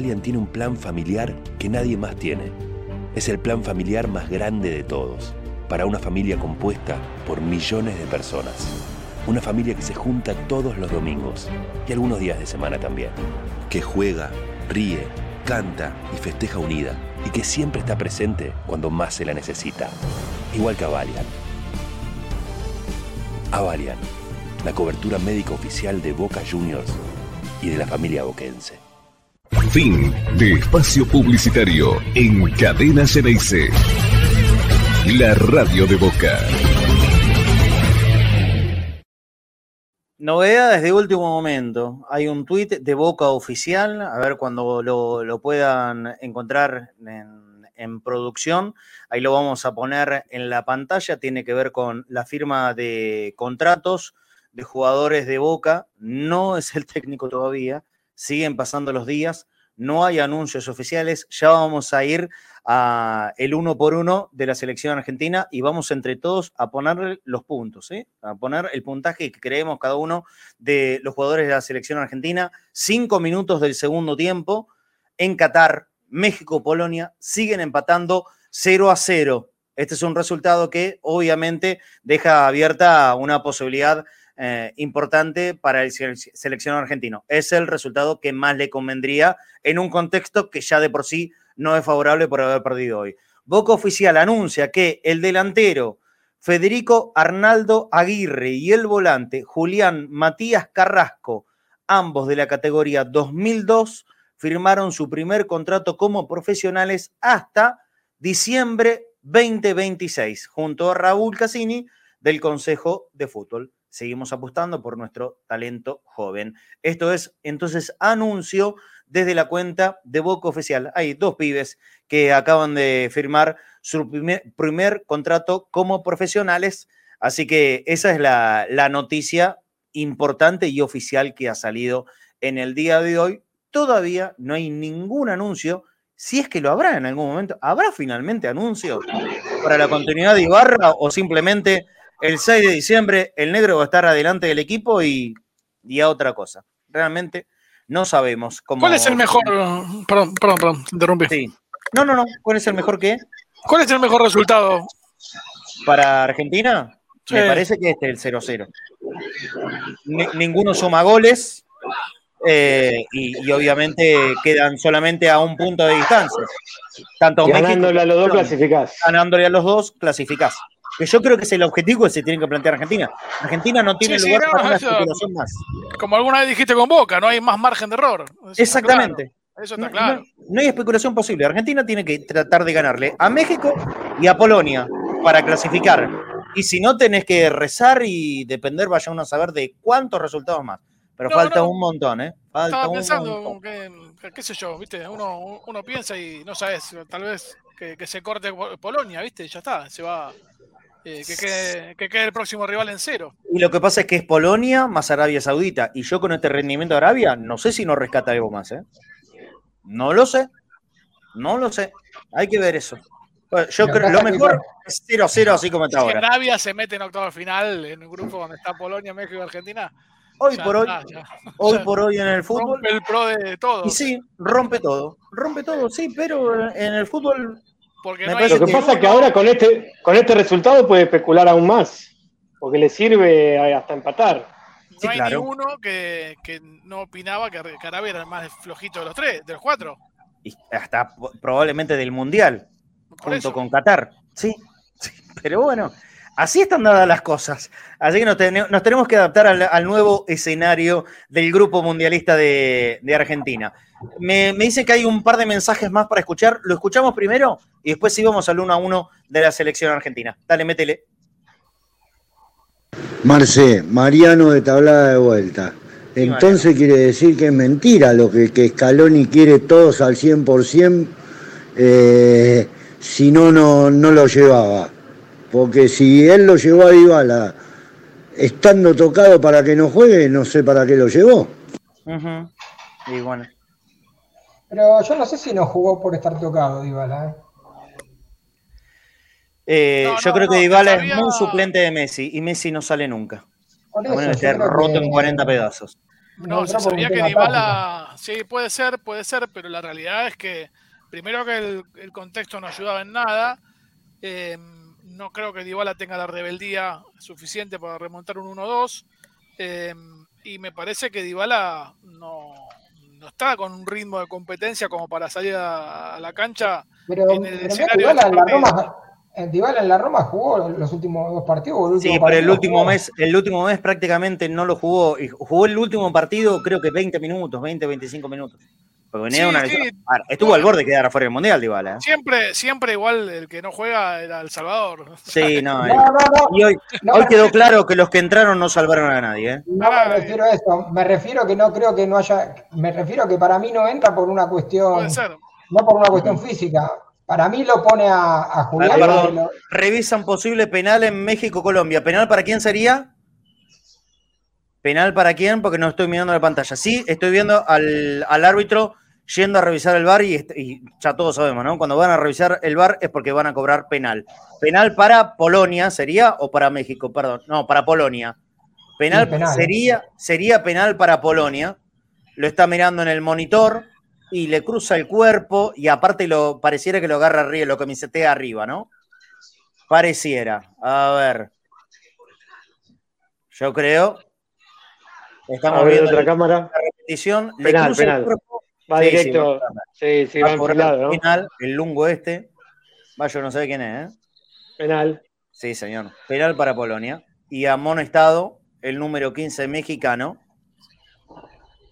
Tiene un plan familiar que nadie más tiene. Es el plan familiar más grande de todos, para una familia compuesta por millones de personas. Una familia que se junta todos los domingos y algunos días de semana también. Que juega, ríe, canta y festeja unida y que siempre está presente cuando más se la necesita. Igual que Avalian. Avalian, la cobertura médica oficial de Boca Juniors y de la familia boquense. Fin de espacio publicitario en Cadena Ceneice. La radio de Boca. Novedades de último momento. Hay un tuit de Boca oficial, a ver cuando lo, puedan encontrar en, en, producción. Ahí lo vamos a poner en la pantalla. Tiene que ver con la firma de contratos de jugadores de Boca. No es el técnico todavía. Siguen pasando los días no hay anuncios oficiales, ya vamos a ir a el uno por uno de la selección argentina y vamos entre todos a ponerle los puntos, ¿eh? a poner el puntaje que creemos cada uno de los jugadores de la selección argentina. Cinco minutos del segundo tiempo en Qatar, México, Polonia siguen empatando 0 a 0. Este es un resultado que obviamente deja abierta una posibilidad eh, importante para el seleccionado argentino. Es el resultado que más le convendría en un contexto que ya de por sí no es favorable por haber perdido hoy. Boca Oficial anuncia que el delantero Federico Arnaldo Aguirre y el volante Julián Matías Carrasco, ambos de la categoría 2002, firmaron su primer contrato como profesionales hasta diciembre 2026, junto a Raúl Cassini del Consejo de Fútbol seguimos apostando por nuestro talento joven. Esto es entonces anuncio desde la cuenta de Boca Oficial. Hay dos pibes que acaban de firmar su primer, contrato como profesionales, así que esa es la, la noticia importante y oficial que ha salido en el día de hoy. Todavía no hay ningún anuncio si es que lo habrá en algún momento. ¿Habrá finalmente anuncio para la continuidad de Ibarra o simplemente el 6 de diciembre el negro va a estar adelante del equipo y, y a otra cosa. Realmente no sabemos cómo. ¿Cuál es el mejor? Perdón, perdón, perdón, interrumpí. Sí. No, no, no. ¿Cuál es el mejor qué? ¿Cuál es el mejor resultado? ¿Para Argentina? Me parece que este es el 0-0. ninguno suma goles. Eh, y, obviamente quedan solamente a un punto de distancia. Tanto ganándole a los dos clasificás. Ganándole a los dos clasificás que yo creo que es el objetivo que se tiene que plantear Argentina. Argentina no tiene lugar para una especulación más. Como alguna vez dijiste con Boca, no hay más margen de error. Exactamente. Eso está claro. No, hay especulación posible. Argentina tiene que tratar de ganarle a México y a Polonia para clasificar. Y si no, tenés que rezar y depender, vaya uno a saber de cuántos resultados más. Pero falta un montón, ¿eh? Falta Estaba pensando, que, qué sé yo, ¿viste? Uno, uno piensa y no sabes, tal vez que, que se corte Polonia, ¿viste? Ya está, se va eh, que, quede, el próximo rival en cero. Y lo que pasa es que es Polonia más Arabia Saudita. Y yo con este rendimiento de Arabia, no sé si no rescata algo más. ¿eh? No lo sé. No lo sé. Hay que ver eso. Yo creo lo mejor es 0-0, así como está ahora. Si Arabia se mete en octavo final en un grupo donde está Polonia, México y Argentina. Hoy por hoy, hoy por hoy en el fútbol. Rompe el pro de todo. Y sí, rompe todo. Rompe todo, sí, pero en el fútbol lo que pasa es que ahora con este, con este resultado puede especular aún más, porque le sirve hasta empatar. no hay ninguno que, no opinaba que Arabia era el más flojito de los tres, de los cuatro. Y hasta probablemente del Mundial, junto con Qatar. Sí, sí, pero bueno, así están dadas las cosas. Así que nos, tenemos que adaptar al, nuevo escenario del grupo mundialista de, Argentina. Me, me, dice que hay un par de mensajes más para escuchar. ¿Lo escuchamos primero? Y después sí vamos al uno a uno de la selección argentina. Dale, métele. Marce, Mariano de tablada de vuelta. Entonces quiere decir que es mentira lo que, que Scaloni quiere todos al 100%, eh, si no, no lo llevaba. Porque si él lo llevó a Dybala estando tocado para que no juegue, no sé para qué lo llevó. Y bueno. Pero yo no sé si no jugó por estar tocado Dybala. ¿eh? Eh, yo creo que Dybala es muy suplente de Messi y Messi no sale nunca. bueno, esté roto en 40 pedazos. No, se sabía que Dybala, sí, puede ser, puede ser, pero la realidad es que primero que el, contexto no ayudaba en nada, em, no creo que Dybala tenga la rebeldía suficiente para remontar un 1-2, em, y me parece que Dybala no, no está con un ritmo de competencia como para salir a, la cancha en el escenario de la Dybala en la Roma jugó los últimos dos partidos. sí, pero el último mes, el último mes prácticamente no lo jugó. Y jugó el último partido, creo que 20 minutos, 20, 25 minutos. Estuvo al borde de quedar afuera del Mundial, Dybala. ¿eh? Siempre, siempre igual el que no juega era El Salvador. Sí, no. y hoy, hoy quedó claro que los que entraron no salvaron a nadie. ¿eh? No me refiero a eso. Me refiero que no creo que no haya. Me refiero que para mí no entra por una cuestión. No por una cuestión física para mí lo pone a, a Julián. perdón, revisan posible penal en México-Colombia. ¿Penal para quién sería? ¿Penal para quién? Porque no estoy mirando la pantalla. Sí, estoy viendo al, árbitro yendo a revisar el bar y, ya todos sabemos, ¿no? Cuando van a revisar el bar es porque van a cobrar penal. ¿Penal para Polonia sería o para México? Perdón, no, para Polonia. Penal, sería, sería penal para Polonia. Lo está mirando en el monitor y le cruza el cuerpo y aparte lo pareciera que lo agarra arriba, lo camisetea arriba, ¿no? Pareciera. A ver. Yo creo. Estamos viendo otra cámara. La repetición. Penal, penal. Va directo. Sí, sí, va, por lado, ¿no? el lungo este. Va, yo no sé quién es, ¿eh? Penal. Sí, señor. Penal para Polonia. Y amonestado el número 15 mexicano.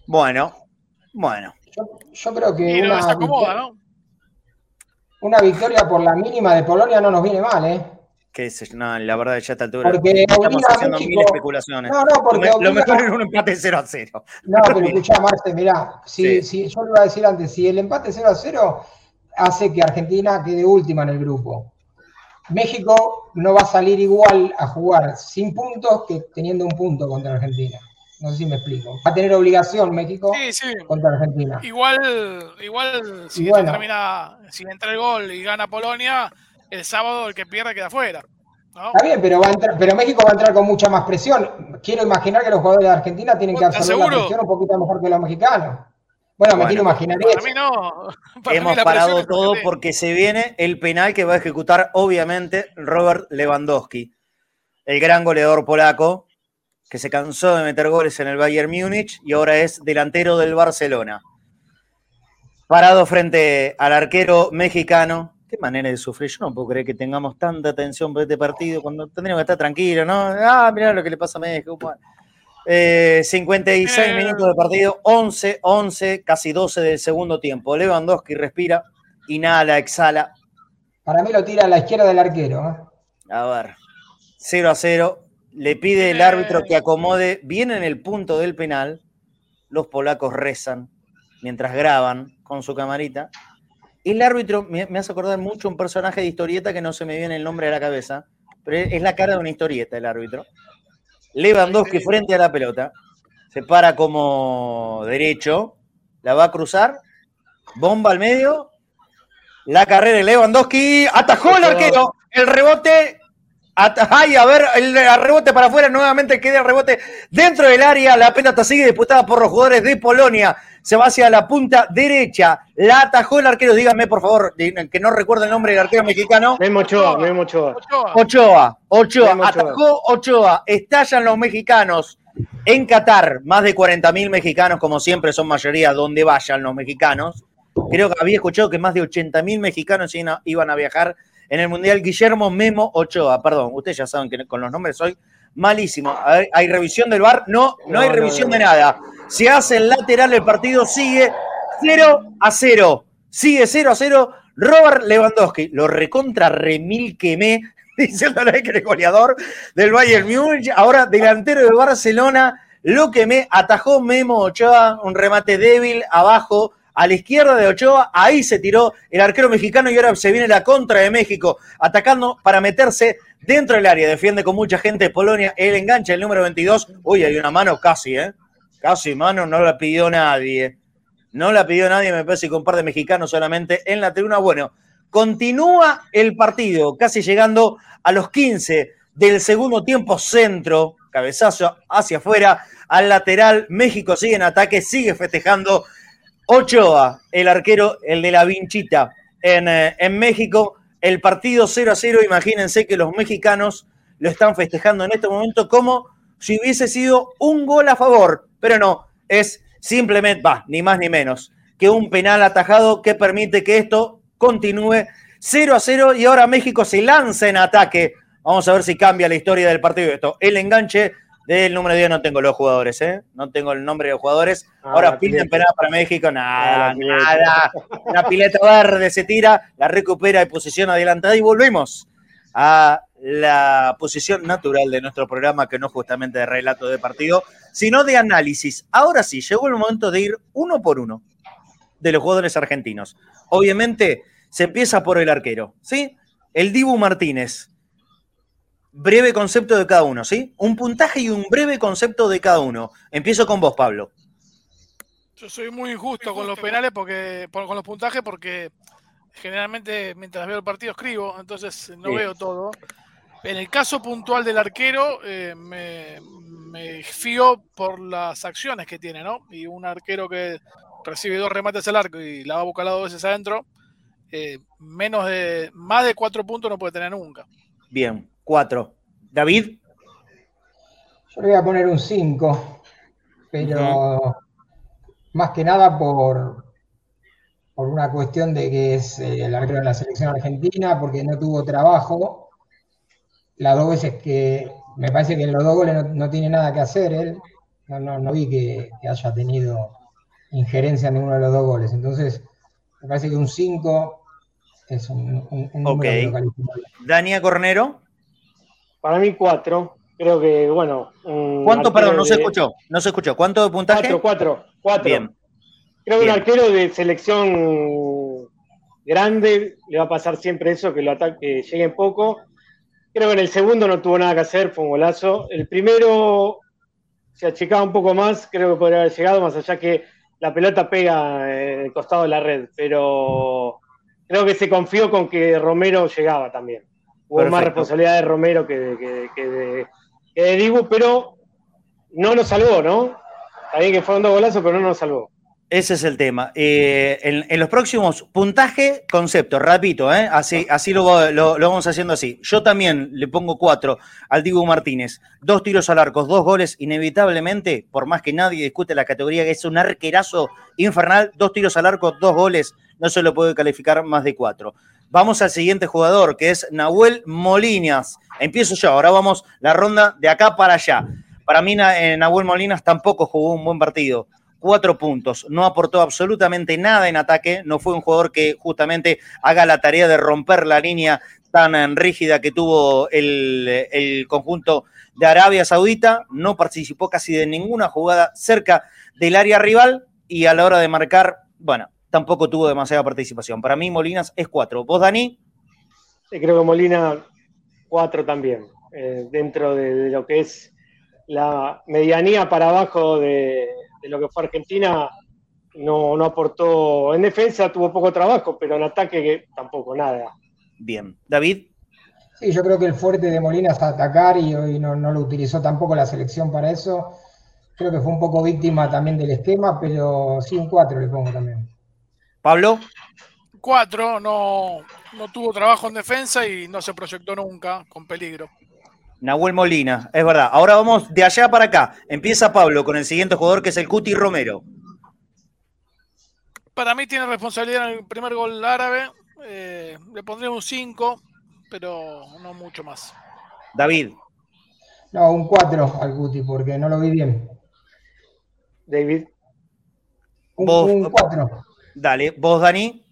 Bueno, bueno. Yo, creo que una, victoria, una victoria por la mínima de Polonia no nos viene mal, ¿eh? No, la verdad, ya está altura porque estamos haciendo mil especulaciones. No, no, porque lo, mejor es un empate 0 a 0. No, pero escucha, Marce, mirá, si, si, yo le iba a decir antes, si el empate 0 a 0 hace que Argentina quede última en el grupo. México no va a salir igual a jugar sin puntos que teniendo un punto contra Argentina. No sé si me explico. Va a tener obligación México contra Argentina. Igual, igual si termina, si entra el gol y gana Polonia, el sábado el que pierde queda fuera. Está bien, pero, va a entrar, pero México va a entrar con mucha más presión. Quiero imaginar que los jugadores de Argentina tienen que absorber la presión un poquito mejor que los mexicanos. Bueno, me quiero imaginar para Mí no. Hemos parado todo porque se viene el penal que va a ejecutar, obviamente, Robert Lewandowski, el gran goleador polaco, que se cansó de meter goles en el Bayern Múnich y ahora es delantero del Barcelona. Parado frente al arquero mexicano. Qué manera de sufrir. Yo no puedo creer que tengamos tanta tensión por este partido cuando tendríamos que estar tranquilos, ¿no? Ah, mirá lo que le pasa a México. 56 eh, minutos de partido, 11, 11, casi 12 del segundo tiempo. Lewandowski respira, inhala, exhala. Para mí lo tira a la izquierda del arquero. ¿eh? A ver, 0 a 0 le pide el árbitro que acomode bien en el punto del penal. Los polacos rezan mientras graban con su camarita. El árbitro me, hace acordar mucho un personaje de historieta que no se me viene el nombre a la cabeza, pero es la cara de una historieta el árbitro. Lewandowski frente a la pelota, se para como derecho, la va a cruzar, bomba al medio, la carrera de Lewandowski, atajó el arquero, el rebote Ay, a ver, el, rebote para afuera, nuevamente queda el rebote dentro del área. La pelota sigue disputada por los jugadores de Polonia. Se va hacia la punta derecha. La atajó el arquero. Díganme, por favor, que no recuerdo el nombre del arquero mexicano. Memo Ochoa, Memo Ochoa. Ochoa, Ochoa. Atajó Ochoa. Estallan los mexicanos. En Qatar, más de 40.000 mexicanos, como siempre, son mayoría donde vayan los mexicanos. Creo que había escuchado que más de 80.000 mexicanos iban a viajar en el Mundial. Guillermo Memo Ochoa, perdón, ustedes ya saben que con los nombres soy malísimo. ¿Hay revisión del bar? No, no, hay revisión de nada. Se hace el lateral, el partido sigue 0 a 0. Sigue 0 a 0. Robert Lewandowski lo recontra remil quemé diciéndole que el goleador del Bayern Múnich, ahora delantero de Barcelona, lo que me atajó Memo Ochoa, un remate débil abajo, a la izquierda de Ochoa, ahí se tiró el arquero mexicano y ahora se viene la contra de México, atacando para meterse dentro del área, defiende con mucha gente Polonia, el enganche, el número 22, uy, hay una mano casi, ¿eh? Casi mano, no la pidió nadie. No la pidió nadie, me parece, con un par de mexicanos solamente en la tribuna. Bueno, Continúa el partido, casi llegando a los 15 del segundo tiempo centro, cabezazo hacia afuera, al lateral, México sigue en ataque, sigue festejando. Ochoa, el arquero, el de la Vinchita, en, eh, en México, el partido 0 a 0, imagínense que los mexicanos lo están festejando en este momento como si hubiese sido un gol a favor, pero no, es simplemente, va, ni más ni menos, que un penal atajado que permite que esto continúe 0 a 0 y ahora México se lanza en ataque. Vamos a ver si cambia la historia del partido. Esto, el enganche del número 10 no tengo los jugadores, ¿eh? No tengo el nombre de los jugadores. Ah, ahora piden penal para México, nada, ah, nada. Una pileta verde se tira, la recupera de posición adelantada y volvemos a la posición natural de nuestro programa, que no justamente de relato de partido, sino de análisis. Ahora sí, llegó el momento de ir uno por uno de los jugadores argentinos. Obviamente se empieza por el arquero, ¿sí? El Dibu Martínez. Breve concepto de cada uno, ¿sí? Un puntaje y un breve concepto de cada uno. Empiezo con vos, Pablo. Yo soy muy injusto con los penales porque con los puntajes porque generalmente mientras veo el partido escribo, entonces no veo todo. En el caso puntual del arquero, eh, me, me, fío por las acciones que tiene, ¿no? Y un arquero que recibe dos remates al arco y la va a buscar dos veces adentro, eh, menos de, más de cuatro puntos no puede tener nunca. Bien, cuatro. David. Yo le voy a poner un cinco, pero más que nada por, por una cuestión de que es eh, el arquero de la selección argentina, porque no tuvo trabajo. Las dos veces que me parece que en los dos goles no, tiene nada que hacer él. No, no, vi que, que haya tenido injerencia en ninguno de los dos goles. Entonces, me parece que un 5 es un, un, Ok. Dania Cornero. Para mí 4. Creo que, bueno. ¿Cuánto, perdón, no se escuchó? No se escuchó. ¿Cuánto de puntaje? 4, 4. 4. Bien. Creo que un arquero de selección grande le va a pasar siempre eso, que lo ataque, llegue poco. Creo que en el segundo no tuvo nada que hacer, fue un golazo. El primero se achicaba un poco más, creo que podría haber llegado, más allá que la pelota pega en el costado de la red, pero creo que se confió con que Romero llegaba también. Hubo más responsabilidad de Romero que de, que, de, Dibu, pero no nos salvó, ¿no? Bien que fueron dos golazos, pero no nos salvó. Ese es el tema. Eh, en, los próximos, puntaje, concepto, repito, ¿eh? así, así lo, lo, vamos haciendo así. Yo también le pongo cuatro al Dibu Martínez. Dos tiros al arco, dos goles, inevitablemente, por más que nadie discute la categoría, que es un arquerazo infernal, dos tiros al arco, dos goles, no se lo puede calificar más de cuatro. Vamos al siguiente jugador, que es Nahuel Molinas. Empiezo yo, ahora vamos la ronda de acá para allá. Para mí, eh, Nahuel Molinas tampoco jugó un buen partido cuatro puntos. No aportó absolutamente nada en ataque. No fue un jugador que justamente haga la tarea de romper la línea tan eh, rígida que tuvo el, conjunto de Arabia Saudita. No participó casi de ninguna jugada cerca del área rival y a la hora de marcar, bueno, tampoco tuvo demasiada participación. Para mí, Molinas es cuatro. ¿Vos, Dani? Sí, creo que Molina cuatro también. Eh, dentro de lo que es la medianía para abajo de, de lo que fue Argentina, no, no aportó. En defensa tuvo poco trabajo, pero en ataque tampoco, nada. Bien. David. Sí, yo creo que el fuerte de Molina es atacar y hoy no, lo utilizó tampoco la selección para eso. Creo que fue un poco víctima también del esquema, pero sí, un 4 le pongo también. Pablo. 4, no, no tuvo trabajo en defensa y no se proyectó nunca con peligro. Nahuel Molina, es verdad. Ahora vamos de allá para acá. Empieza Pablo con el siguiente jugador que es el Cuti Romero. Para mí tiene responsabilidad en el primer gol árabe. Eh, le pondré un 5, pero no mucho más. David. No, un 4 al Cuti porque no lo vi bien. David. Un 4. Dale, vos, Dani.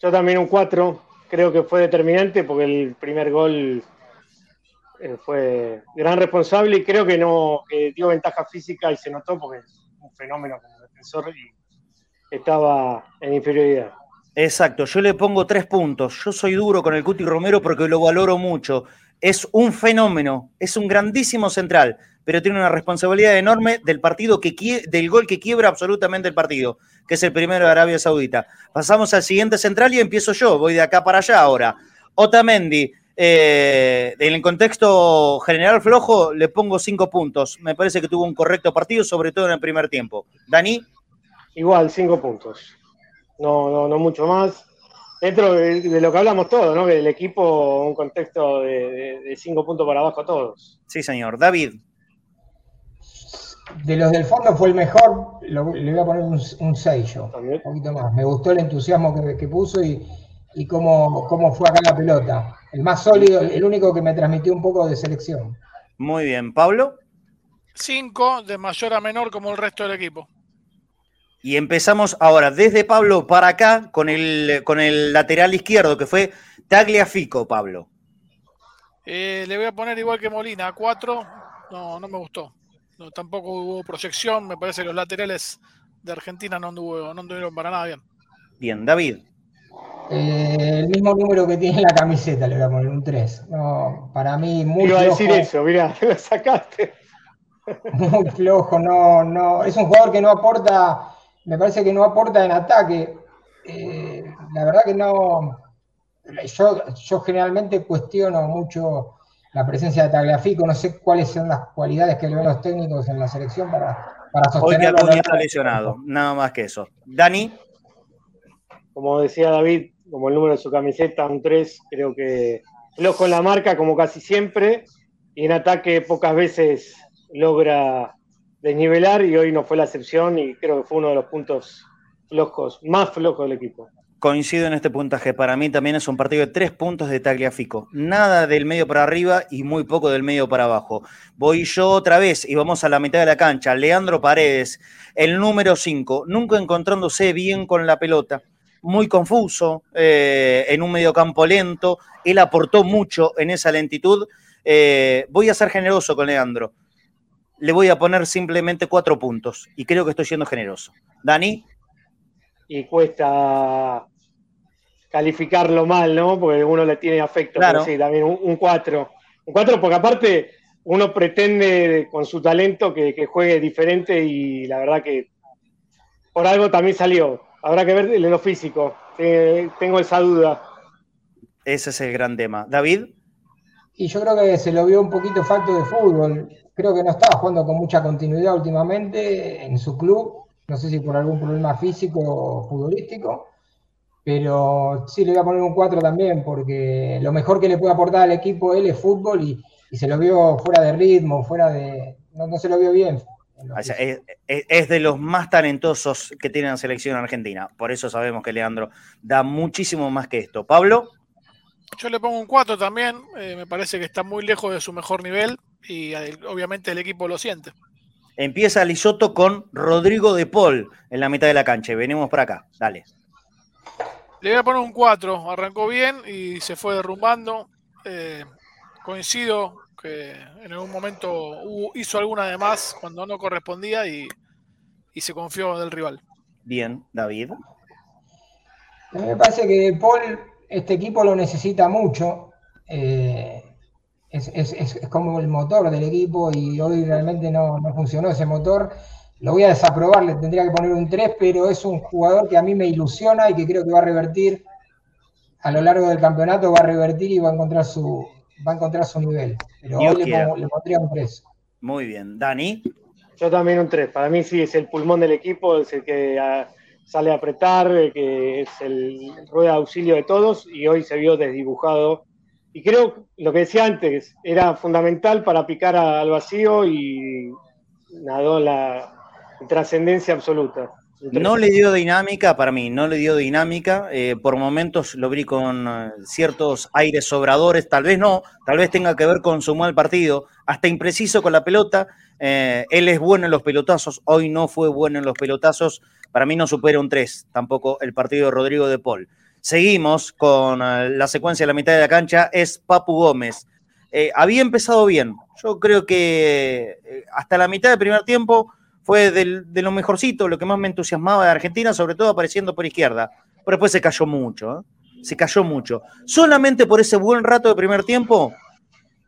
Yo también un 4. Creo que fue determinante porque el primer gol eh, fue gran responsable y creo que no dio ventaja física y se notó porque es un fenómeno como defensor y estaba en inferioridad. Exacto, yo le pongo tres puntos. Yo soy duro con el Cuti Romero porque lo valoro mucho. Es un fenómeno, es un grandísimo central, pero tiene una responsabilidad enorme del partido que del gol que quiebra absolutamente el partido, que es el primero de Arabia Saudita. Pasamos al siguiente central y empiezo yo, voy de acá para allá ahora. Otamendi, eh, en el contexto general flojo, le pongo cinco puntos. Me parece que tuvo un correcto partido, sobre todo en el primer tiempo. Dani. Igual, cinco puntos. No, no, no mucho más. Dentro de, lo que hablamos todos, ¿no? Que el equipo, un contexto de, cinco puntos para abajo todos. Sí, señor. David. De los del fondo fue el mejor, le voy a poner un 6 yo, un poquito más. Me gustó el entusiasmo que, puso y, y cómo, cómo fue acá la pelota. El más sólido, el único que me transmitió un poco de selección. Muy bien. ¿Pablo? Cinco, de mayor a menor como el resto del equipo. Y empezamos ahora desde Pablo para acá con el, con el lateral izquierdo, que fue Tagliafico, Pablo. Eh, le voy a poner igual que Molina, cuatro. No, no me gustó. No, tampoco hubo proyección. Me parece que los laterales de Argentina no, anduvo, no anduvieron para nada bien. Bien, David. Eh, el mismo número que tiene la camiseta, le voy a poner un 3. No, para mí muy Iba a decir eso, mirá, lo sacaste. Muy flojo, no, no. Es un jugador que no aporta, me parece que no aporta en ataque. Eh, la verdad que no. Yo, yo generalmente cuestiono mucho la presencia de Tagliafico, no sé cuáles son las cualidades que le ven los técnicos en la selección para, para sostener. Hoy está lesionado, nada más que eso. Dani. Como decía David, como el número de su camiseta, un 3, creo que flojo en la marca como casi siempre, y en ataque pocas veces logra desnivelar y hoy no fue la excepción y creo que fue uno de los puntos flojos, más flojos del equipo. Coincido en este puntaje. Para mí también es un partido de tres puntos de Tagliafico. Nada del medio para arriba y muy poco del medio para abajo. Voy yo otra vez y vamos a la mitad de la cancha. Leandro Paredes, el número 5, nunca encontrándose bien con la pelota muy confuso, eh, en un mediocampo lento. Él aportó mucho en esa lentitud. Eh, voy a ser generoso con Leandro. Le voy a poner simplemente cuatro puntos y creo que estoy siendo generoso. Dani. Y cuesta calificarlo mal, ¿no? Porque uno le tiene afecto. Claro. sí, también un, cuatro. Un cuatro porque aparte uno pretende con su talento que, que juegue diferente y la verdad que por algo también salió Habrá que ver en lo físico. tengo esa duda. Ese es el gran tema. David. Y yo creo que se lo vio un poquito falto de fútbol. Creo que no estaba jugando con mucha continuidad últimamente en su club. No sé si por algún problema físico o futbolístico. Pero sí le voy a poner un 4 también, porque lo mejor que le puede aportar al equipo él es fútbol y, se lo vio fuera de ritmo, fuera de. no se lo vio bien es, de los más talentosos que tiene la selección argentina. Por eso sabemos que Leandro da muchísimo más que esto. Pablo. Yo le pongo un 4 también. Eh, me parece que está muy lejos de su mejor nivel y obviamente el equipo lo siente. Empieza Lisoto con Rodrigo de Paul en la mitad de la cancha. Venimos para acá. Dale. Le voy a poner un 4. Arrancó bien y se fue derrumbando. Eh, coincido que en algún momento hizo alguna de más cuando no correspondía y, se confió del rival. Bien, David. me parece que Paul, este equipo lo necesita mucho. Eh, es, como el motor del equipo y hoy realmente no, no, funcionó ese motor. Lo voy a desaprobar, le tendría que poner un 3, pero es un jugador que a mí me ilusiona y que creo que va a revertir a lo largo del campeonato, va a revertir y va a encontrar su, va a encontrar su nivel. Pero hoy le, pondría un 3. Muy bien. Dani. Yo también un 3. Para mí sí es el pulmón del equipo, es el que ah, sale a apretar, que es el rueda de auxilio de todos y hoy se vio desdibujado y creo, lo que decía antes, era fundamental para picar al vacío y nadó la trascendencia absoluta. No le dio dinámica, para mí, no le dio dinámica. Eh, por momentos lo vi con eh, ciertos aires sobradores, tal vez no, tal vez tenga que ver con su mal partido, hasta impreciso con la pelota. Eh, él es bueno en los pelotazos, hoy no fue bueno en los pelotazos. Para mí no supera un 3, tampoco el partido de Rodrigo de Paul. Seguimos con la secuencia de la mitad de la cancha, es Papu Gómez. había empezado bien, yo creo que hasta la mitad del primer tiempo fue de lo mejorcito, lo que más me entusiasmaba de Argentina, sobre todo apareciendo por izquierda. Pero después se cayó mucho, ¿eh? se cayó mucho. Solamente por ese buen rato de primer tiempo,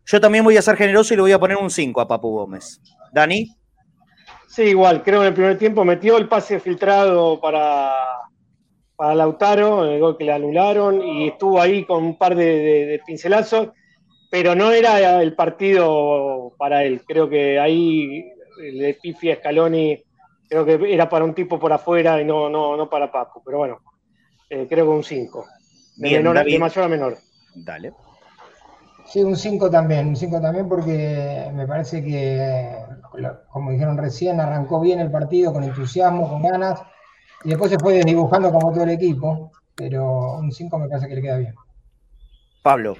yo también voy a ser generoso y le voy a poner un 5 a Papu Gómez. Dani. Sí, igual, creo que en el primer tiempo metió el pase filtrado para, para Lautaro, el gol que le anularon, y estuvo ahí con un par de, de pincelazos, pero no era el partido para él. Creo que ahí el de Pifi Scaloni creo que era para un tipo por afuera y no, no, no para Paco, pero bueno, eh, creo que un 5. De, de mayor a menor. Dale. Sí, un 5 también, un 5 también porque me parece que, como dijeron recién, arrancó bien el partido con entusiasmo, con ganas, y después se fue desdibujando como todo el equipo, pero un 5 me parece que le queda bien. Pablo.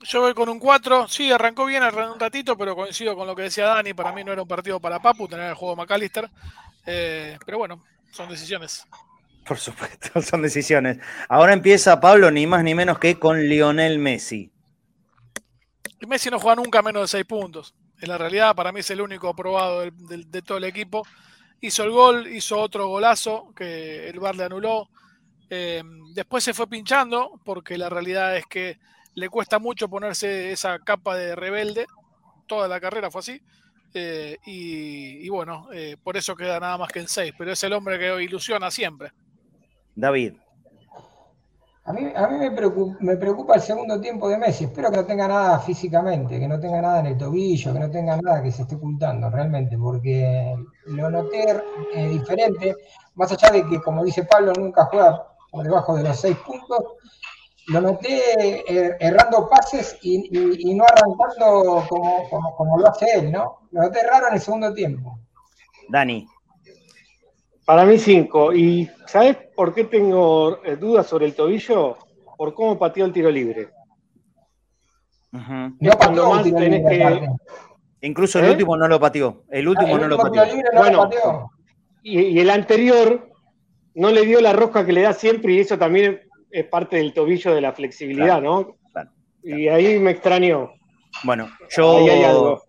Yo voy con un 4. Sí, arrancó bien un ratito, pero coincido con lo que decía Dani. Para mí no era un partido para Papu tener el juego McAllister. Eh, pero bueno, son decisiones. Por supuesto, son decisiones. Ahora empieza Pablo, ni más ni menos que con Lionel Messi. Messi no juega nunca menos de 6 puntos. En la realidad, para mí es el único aprobado de, todo el equipo. Hizo el gol, hizo otro golazo que el VAR le anuló. Eh, después se fue pinchando, porque la realidad es que le cuesta mucho ponerse esa capa de rebelde, toda la carrera fue así, eh, y, bueno, eh, por eso queda nada más que en seis, pero es el hombre que ilusiona siempre. David. A mí, a mí me, preocupa, me, preocupa, el segundo tiempo de Messi. Espero que no tenga nada físicamente, que no tenga nada en el tobillo, que no tenga nada que se esté ocultando realmente, porque lo noté eh, diferente, más allá de que, como dice Pablo, nunca juega por debajo de los seis puntos, lo noté eh, errando pases y, no arrancando como, lo hace él, ¿no? Lo noté raro en el segundo tiempo. Dani. Para mí cinco. ¿Y sabes por qué tengo eh, dudas sobre el tobillo? Por cómo pateó el tiro libre. No cuando más tenés que... Incluso el ¿Eh? último no lo pateó. El último no lo pateó. bueno, Y, y, el anterior no le dio la rosca que le da siempre y eso también es parte del tobillo de la flexibilidad, ¿no? Y ahí me extrañó. Bueno, yo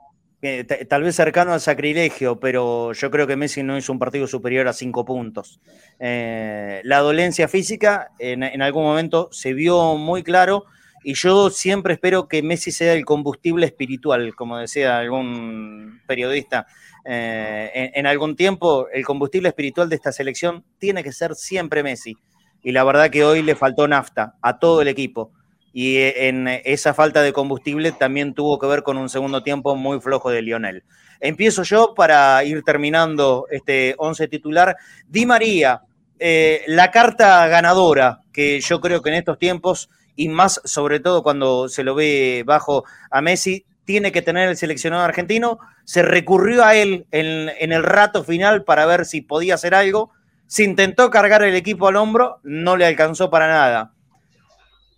tal vez cercano al sacrilegio, pero yo creo que Messi no hizo un partido superior a cinco puntos. Eh, la dolencia física en, algún momento se vio muy claro y yo siempre espero que Messi sea el combustible espiritual, como decía algún periodista. Eh, en algún tiempo, el combustible espiritual de esta selección tiene que ser siempre Messi y la verdad que hoy le faltó nafta a todo el equipo. Y eh, en esa falta de combustible también tuvo que ver con un segundo tiempo muy flojo de Lionel. Empiezo yo para ir terminando este 11 titular. Di María, eh, la carta ganadora, que yo creo que en estos tiempos, y más sobre todo cuando se lo ve bajo a Messi, tiene que tener el seleccionado argentino. Se recurrió a él en el rato final para ver si podía hacer algo se intentó cargar el equipo al hombro, no le alcanzó para nada.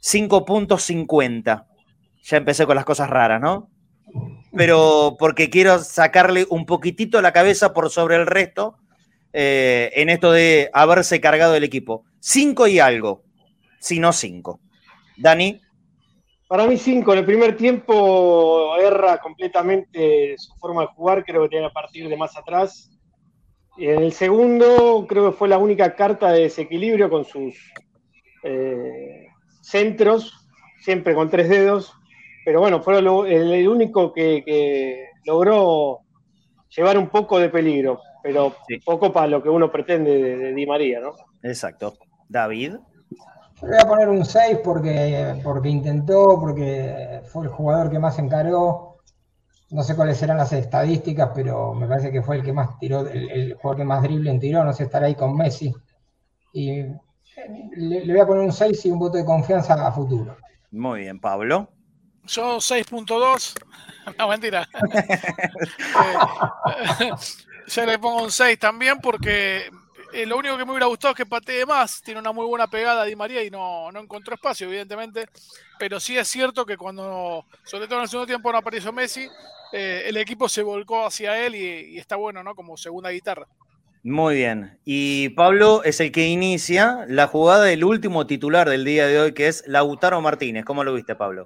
5.50. Ya empecé con las cosas raras, ¿no? Pero porque quiero sacarle un poquitito la cabeza por sobre el resto eh, en esto de haberse cargado el equipo. 5 y algo, si no 5. Dani. Para mí 5. En el primer tiempo erra completamente su forma de jugar, creo que tiene a partir de más atrás en el segundo creo que fue la única carta de desequilibrio con sus eh, centros, siempre con tres dedos, pero bueno, fue el, único que, logró llevar un poco de peligro, pero poco para lo que uno pretende de, Di María, ¿no? Exacto. David. voy a poner un 6 porque, porque intentó, porque fue el jugador que más encaró, no sé cuáles serán las estadísticas, pero me parece que fue el que más tiró, el, jugador que más drible tiró, no sé, estar ahí con Messi. Y le, voy a poner un 6 y un voto de confianza a futuro. Muy bien, Pablo. Yo 6.2. No, mentira. Eh, ya le pongo un 6 también porque eh, lo único que me hubiera gustado es que patee más. Tiene una muy buena pegada Di María y no, no encontró espacio, evidentemente. Pero sí es cierto que cuando, sobre todo en el segundo tiempo, no apareció Messi, eh, el equipo se volcó hacia él y, está bueno, ¿no? Como segunda guitarra. Muy bien. Y Pablo es el que inicia la jugada del último titular del día de hoy, que es Lautaro Martínez. ¿Cómo lo viste, Pablo?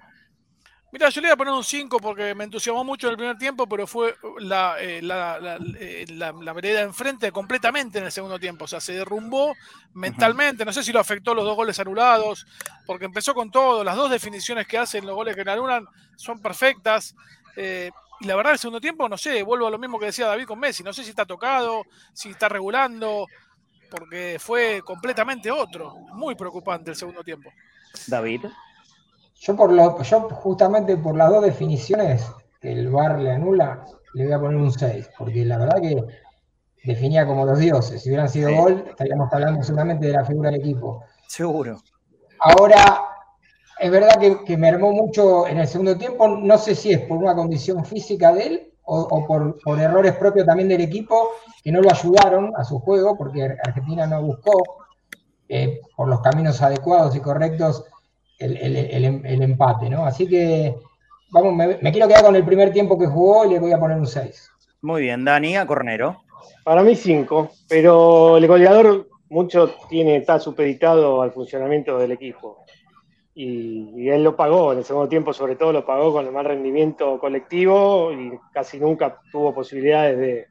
Mira, yo le iba a poner un 5 porque me entusiasmó mucho en el primer tiempo, pero fue la, eh, la, eh, la, la, vereda enfrente completamente en el segundo tiempo. O sea, se derrumbó mentalmente. No sé si lo afectó los dos goles anulados, porque empezó con todo. Las dos definiciones que hacen los goles que anulan son perfectas. Eh, y la verdad, el segundo tiempo, no sé, vuelvo a lo mismo que decía David con Messi. No sé si está tocado, si está regulando, porque fue completamente otro. Muy preocupante el segundo tiempo. David. Yo, por lo, yo justamente por las dos definiciones que el VAR le anula, le voy a poner un 6, porque la verdad que definía como los dioses. Si hubieran sido gol, estaríamos hablando solamente de la figura del equipo. Seguro. Ahora, es verdad que, que, me armó mucho en el segundo tiempo. No sé si es por una condición física de él o, por, por, errores propios también del equipo que no lo ayudaron a su juego, porque Argentina no buscó eh, por los caminos adecuados y correctos el, empate, ¿no? Así que, vamos, me, quiero quedar con el primer tiempo que jugó y le voy a poner un 6. Muy bien, Dani, a Cornero. Para mí 5, pero el goleador mucho tiene, está supeditado al funcionamiento del equipo. Y, él lo pagó en el segundo tiempo, sobre todo lo pagó con el mal rendimiento colectivo y casi nunca tuvo posibilidades de,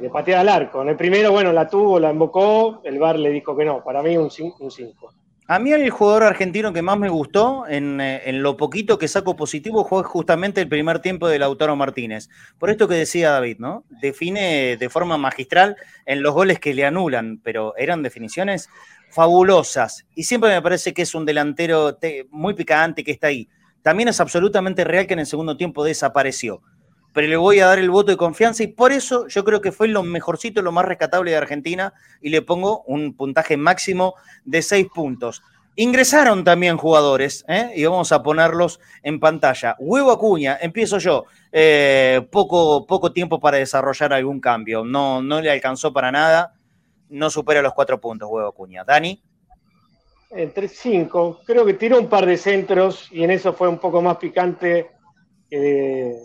de, patear al arco. En el primero, bueno, la tuvo, la invocó, el VAR le dijo que no. Para mí un 5. A mí el jugador argentino que más me gustó en, eh, en, lo poquito que saco positivo fue justamente el primer tiempo de Lautaro Martínez. Por esto que decía David, ¿no? Define de forma magistral en los goles que le anulan, pero eran definiciones fabulosas. Y siempre me parece que es un delantero muy picante que está ahí. También es absolutamente real que en el segundo tiempo desapareció pero le voy a dar el voto de confianza y por eso yo creo que fue lo mejorcito, lo más rescatable de Argentina y le pongo un puntaje máximo de seis puntos. Ingresaron también jugadores ¿eh? y vamos a ponerlos en pantalla. Huevo Acuña, empiezo yo. Eh, poco, poco tiempo para desarrollar algún cambio. No, no le alcanzó para nada. No supera los cuatro puntos, Huevo Acuña. Dani. Entre cinco. Creo que tiró un par de centros y en eso fue un poco más picante que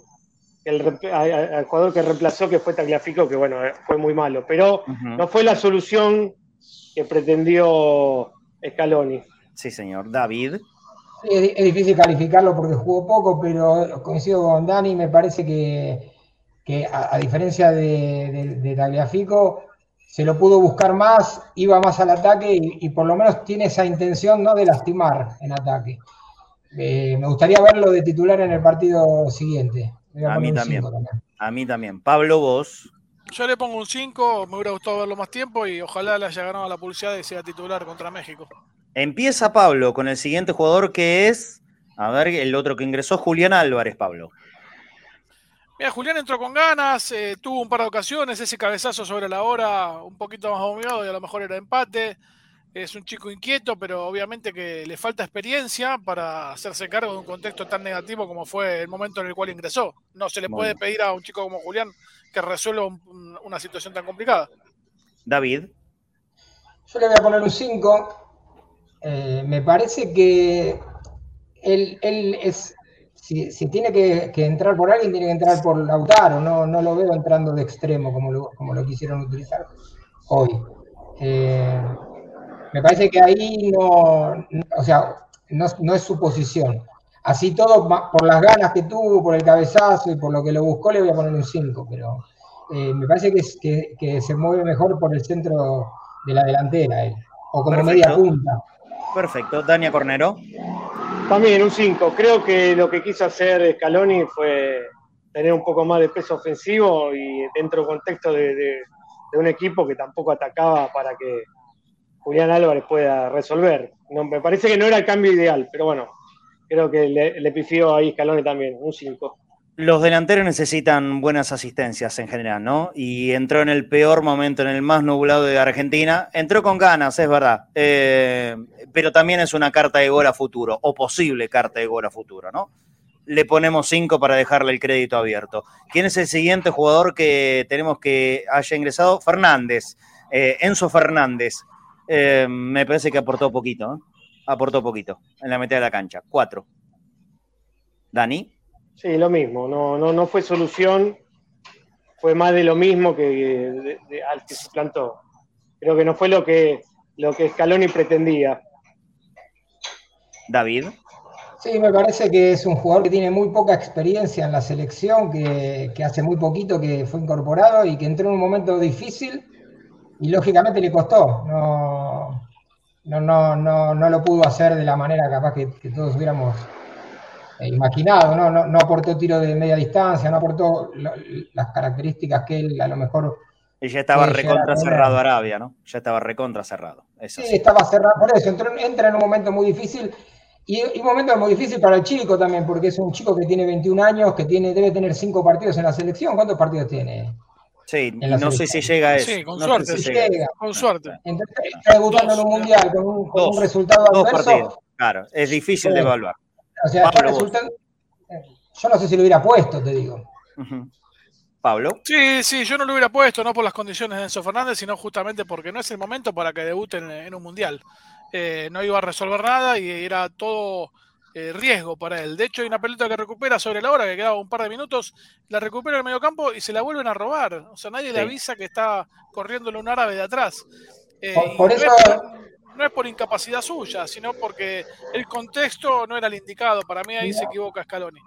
el, al jugador que reemplazó, que fue Tagliafico, que bueno, fue muy malo, pero no fue la solución que pretendió Scaloni. Sí, señor. David. es, difícil calificarlo porque jugó poco, pero coincido con Dani, me parece que, a, diferencia de, Tagliafico, se lo pudo buscar más, iba más al ataque y, por lo menos tiene esa intención ¿no? de lastimar en ataque. Eh, me gustaría verlo de titular en el partido siguiente. A mí también. A mí también. Pablo, vos. Yo le pongo un 5, me hubiera gustado verlo más tiempo y ojalá le haya ganado la pulsada y sea titular contra México. Empieza Pablo con el siguiente jugador que es, a ver, el otro que ingresó, Julián Álvarez, Pablo. Mira, Julián entró con ganas, eh, tuvo un par de ocasiones, ese cabezazo sobre la hora un poquito más humillado y a lo mejor era empate es un chico inquieto, pero obviamente que le falta experiencia para hacerse cargo de un contexto tan negativo como fue el momento en el cual ingresó. No se le puede pedir a un chico como Julián que resuelva una situación tan complicada. David. Yo le voy a poner un 5. Eh, me parece que él, es, si, tiene que, entrar por alguien, tiene que entrar por Lautaro. No, no lo veo entrando de extremo como lo, como lo quisieron utilizar hoy. Eh, me parece que ahí no, o sea, no, es su posición. Así todo, por las ganas que tuvo, por el cabezazo y por lo que lo buscó, le voy a poner un 5, pero eh, me parece que, que, se mueve mejor por el centro de la delantera, él, o como media punta. Perfecto, Dania Cornero. También un 5. Creo que lo que quiso hacer Scaloni fue tener un poco más de peso ofensivo y dentro del contexto de un equipo que tampoco atacaba para que Julián Álvarez pueda resolver. No, me parece que no era el cambio ideal, pero bueno, creo que le, le pifió ahí Scaloni también, un 5. Los delanteros necesitan buenas asistencias en general, ¿no? Y entró en el peor momento, en el más nublado de Argentina. Entró con ganas, es verdad. Eh, pero también es una carta de gol a futuro, o posible carta de gol a futuro, ¿no? Le ponemos cinco para dejarle el crédito abierto. ¿Quién es el siguiente jugador que tenemos que haya ingresado? Fernández, eh, Enzo Fernández. Eh, me parece que aportó poquito. Aportó poquito en la mitad de la cancha. Cuatro. Dani. Sí, lo mismo, no, no, no fue solución, fue más de lo mismo que al que se plantó. Creo que no fue lo que, lo que Scaloni pretendía. David. Sí, me parece que es un jugador que tiene muy poca experiencia en la selección, que, que, hace muy poquito que fue incorporado y que entró en un momento difícil y lógicamente le costó. No, no, no, no, no lo pudo hacer de la manera capaz que, que todos hubiéramos imaginado, ¿no? ¿no? aportó tiro de media distancia, no aportó las características que él a lo mejor... Y ya estaba recontra cerrado Arabia, ¿no? Ya estaba recontra cerrado. sí, estaba cerrado, por eso, entra en un momento muy difícil y, un momento muy difícil para el chico también, porque es un chico que tiene 21 años, que tiene, debe tener 5 partidos en la selección. ¿Cuántos partidos tiene? Sí, no sé si llega a eso. Sí, con suerte. Si llega. Con suerte. Entonces, está debutando en un mundial con un, con un resultado adverso. Claro, es difícil de evaluar. O sea, yo no sé si lo hubiera puesto, te digo. Pablo. Sí, sí, yo no lo hubiera puesto, no por las condiciones de Enzo Fernández, sino justamente porque no es el momento para que debuten en, un mundial. Eh, no iba a resolver nada y era todo eh, riesgo para él. De hecho, hay una pelota que recupera sobre la hora, que quedaba un par de minutos, la recupera en el medio campo y se la vuelven a robar. O sea, nadie le avisa que está corriéndole un árabe de atrás. Eh, por, eso no es por incapacidad suya, sino porque el contexto no era el indicado. Para mí ahí se equivoca Scaloni.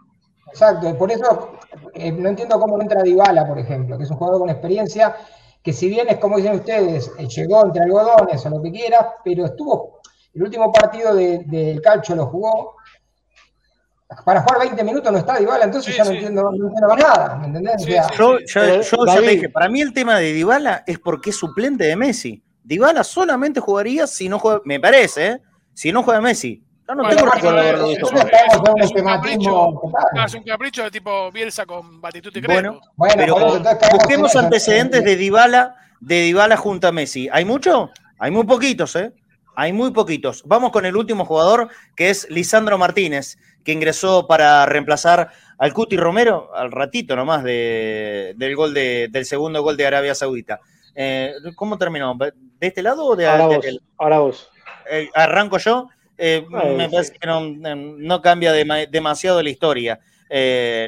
Exacto, por eso eh, no entiendo cómo entra Dybala, por ejemplo, que es un jugador con experiencia, que si bien es como dicen ustedes, eh, llegó entre algodones o lo que quiera, pero estuvo, el último partido del calcio lo jugó, para jugar 20 minutos no está Dybala, entonces ya no, entiendo, no, entiendo, nada, ¿me entendés? yo, ya, te dije, para mí el tema de Dybala es porque es suplente de Messi. Dybala solamente jugaría si no juega, me parece, ¿eh? si no juega Messi. Yo no tengo recuerdo de haberlo visto. Es un capricho, es un capricho de tipo Bielsa con Batituti Bueno, bueno, pero busquemos antecedentes de Dybala, de Dybala junto a Messi. ¿Hay mucho? Hay muy poquitos, ¿eh? Hay muy poquitos. Vamos con el último jugador, que es Lisandro Martínez, que ingresó para reemplazar al Cuti Romero al ratito nomás de, del gol de, del segundo gol de Arabia Saudita. Eh, ¿Cómo terminó? ¿De este lado o de, ahora, vos, ahora vos. Eh, ¿Arranco yo? Eh, me parece que no, cambia demasiado la historia.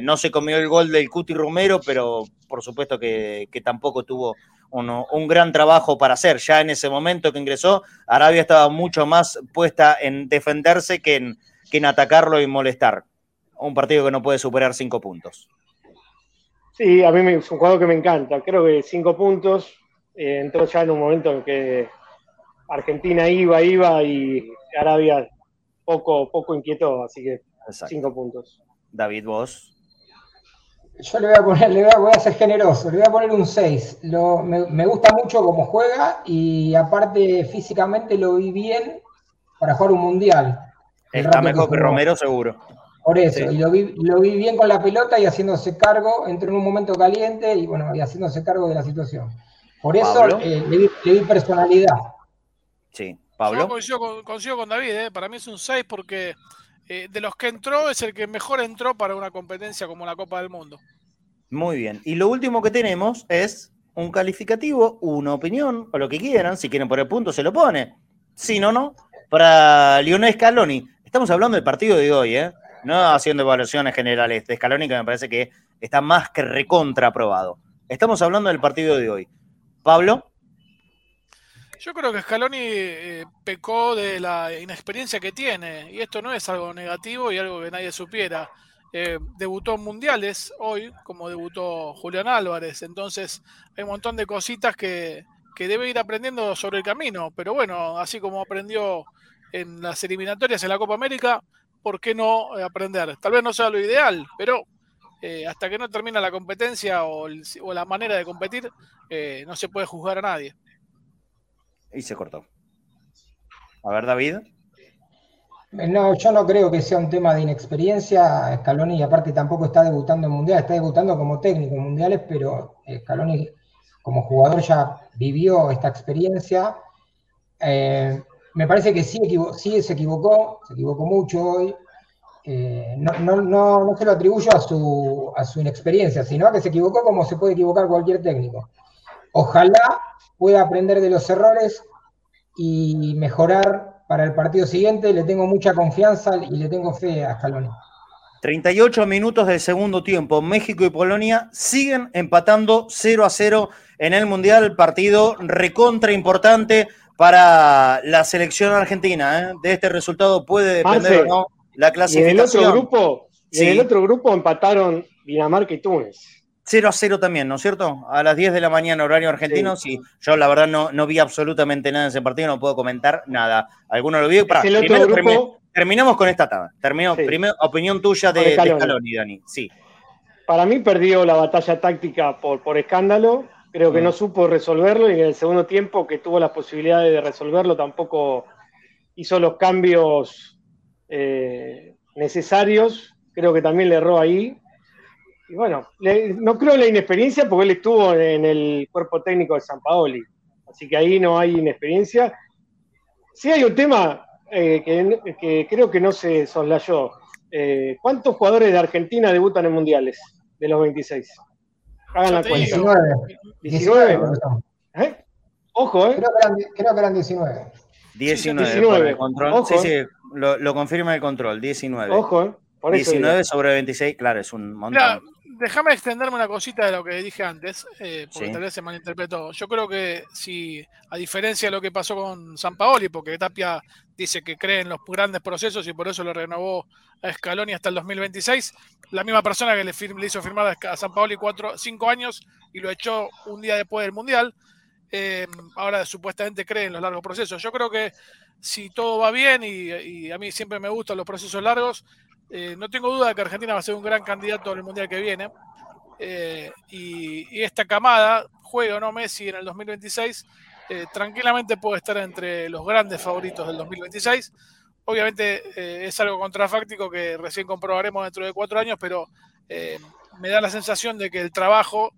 no se comió el gol del Cuti Romero, pero por supuesto que, tampoco tuvo un gran trabajo para hacer. Ya en ese momento que ingresó, Arabia estaba mucho más puesta en defenderse que en, que en atacarlo y molestar. Un partido que no puede superar cinco puntos. Sí, a mí es un jugador que me encanta. Creo que cinco puntos, eh, entró ya en un momento en que Argentina iba, iba y Arabia poco, poco inquietó, así que cinco puntos. David, vos. Yo le voy a poner, le voy a, ser generoso, le voy a poner un 6. me, gusta mucho cómo juega y aparte físicamente lo vi bien para jugar un mundial. Está mejor que, Romero, seguro. Por eso, y lo vi, lo vi bien con la pelota y haciéndose cargo, entró en un momento caliente y bueno, y haciéndose cargo de la situación. Por eso eh, le, di, personalidad. Sí, Pablo. Yo coincido con, David, eh. para mí es un 6 porque eh, de los que entró es el que mejor entró para una competencia como la Copa del Mundo. Muy bien. Y lo último que tenemos es un calificativo, una opinión, o lo que quieran. Si quieren poner punto, se lo pone. Si no, no. Para Lionel Scaloni. Estamos hablando del partido de hoy, ¿eh? No haciendo evaluaciones generales de Scaloni, que me parece que está más que recontra aprobado. Estamos hablando del partido de hoy. Pablo. Yo creo que Scaloni eh, pecó de la inexperiencia que tiene, y esto no es algo negativo y algo que nadie supiera. Eh, debutó en mundiales hoy, como debutó Julián Álvarez, entonces hay un montón de cositas que, que debe ir aprendiendo sobre el camino, pero bueno, así como aprendió en las eliminatorias en la Copa América, ¿por qué no eh, aprender? Tal vez no sea lo ideal, pero eh, hasta que no termina la competencia o, la manera de competir, eh, no se puede juzgar a nadie. Y se cortó. A ver, David. No, yo no creo que sea un tema de inexperiencia. Scaloni, y aparte, tampoco está debutando en mundiales, está debutando como técnico en mundiales, pero Scaloni, como jugador, ya vivió esta experiencia. Eh, me parece que sí, sí, se equivocó, se equivocó mucho hoy. Eh, no, no, no, se lo atribuyo a su, a su inexperiencia, sino a que se equivocó como se puede equivocar cualquier técnico. Ojalá pueda aprender de los errores y mejorar para el partido siguiente. Le tengo mucha confianza y le tengo fe a Scaloni. 38 minutos del segundo tiempo. México y Polonia siguen empatando 0 a 0 en el Mundial. Partido recontra importante para la selección argentina. ¿eh? De este resultado puede depender o no la clasificación. en el otro grupo, en el otro grupo empataron Dinamarca y Túnez. 0 a 0 también, ¿no es cierto? A las 10 de la mañana, horario argentino. Sí, yo la verdad no, no vi absolutamente nada en ese partido, no puedo comentar nada. ¿Alguno lo vio? Para, terminamos con esta tabla. Termino, primero, opinión tuya de, Scaloni. Dani. Sí. Para mí perdió la batalla táctica por, por escándalo. Creo que mm. no supo resolverlo y en el segundo tiempo que tuvo las posibilidades de resolverlo tampoco hizo los cambios eh, necesarios. Creo que también le erró ahí y bueno, no creo en la inexperiencia porque él estuvo en el cuerpo técnico de San Paoli, así que ahí no hay inexperiencia. Sí hay un tema eh, que, creo que no se soslayó. Eh, ¿Cuántos jugadores de Argentina debutan en mundiales de los 26? Hagan la cuenta. 19. 19. ¿Eh? Ojo, ¿eh? Creo que, eran, creo que eran 19. 19. 19. Control. sí, sí, lo, lo, confirma el control. 19. Ojo, ¿eh? 19 sobre 26, claro, es un montón déjame extenderme una cosita de lo que dije antes, eh, porque tal vez se malinterpretó. Yo creo que si, a diferencia de lo que pasó con San Paoli, porque Tapia dice que cree en los grandes procesos y por eso lo renovó a Scaloni hasta el 2026, la misma persona que le, hizo firmar a San Paoli cuatro, cinco años y lo echó un día después del Mundial, eh, ahora supuestamente cree en los largos procesos. Yo creo que si todo va bien, y a mí siempre me gustan los procesos largos, eh, no tengo duda de que Argentina va a ser un gran candidato al Mundial que viene. Eh, y, esta camada, juegue o no Messi en el 2026, eh, tranquilamente puede estar entre los grandes favoritos del 2026. Obviamente es algo contrafáctico que recién comprobaremos dentro de cuatro años, pero me da la sensación de que el trabajo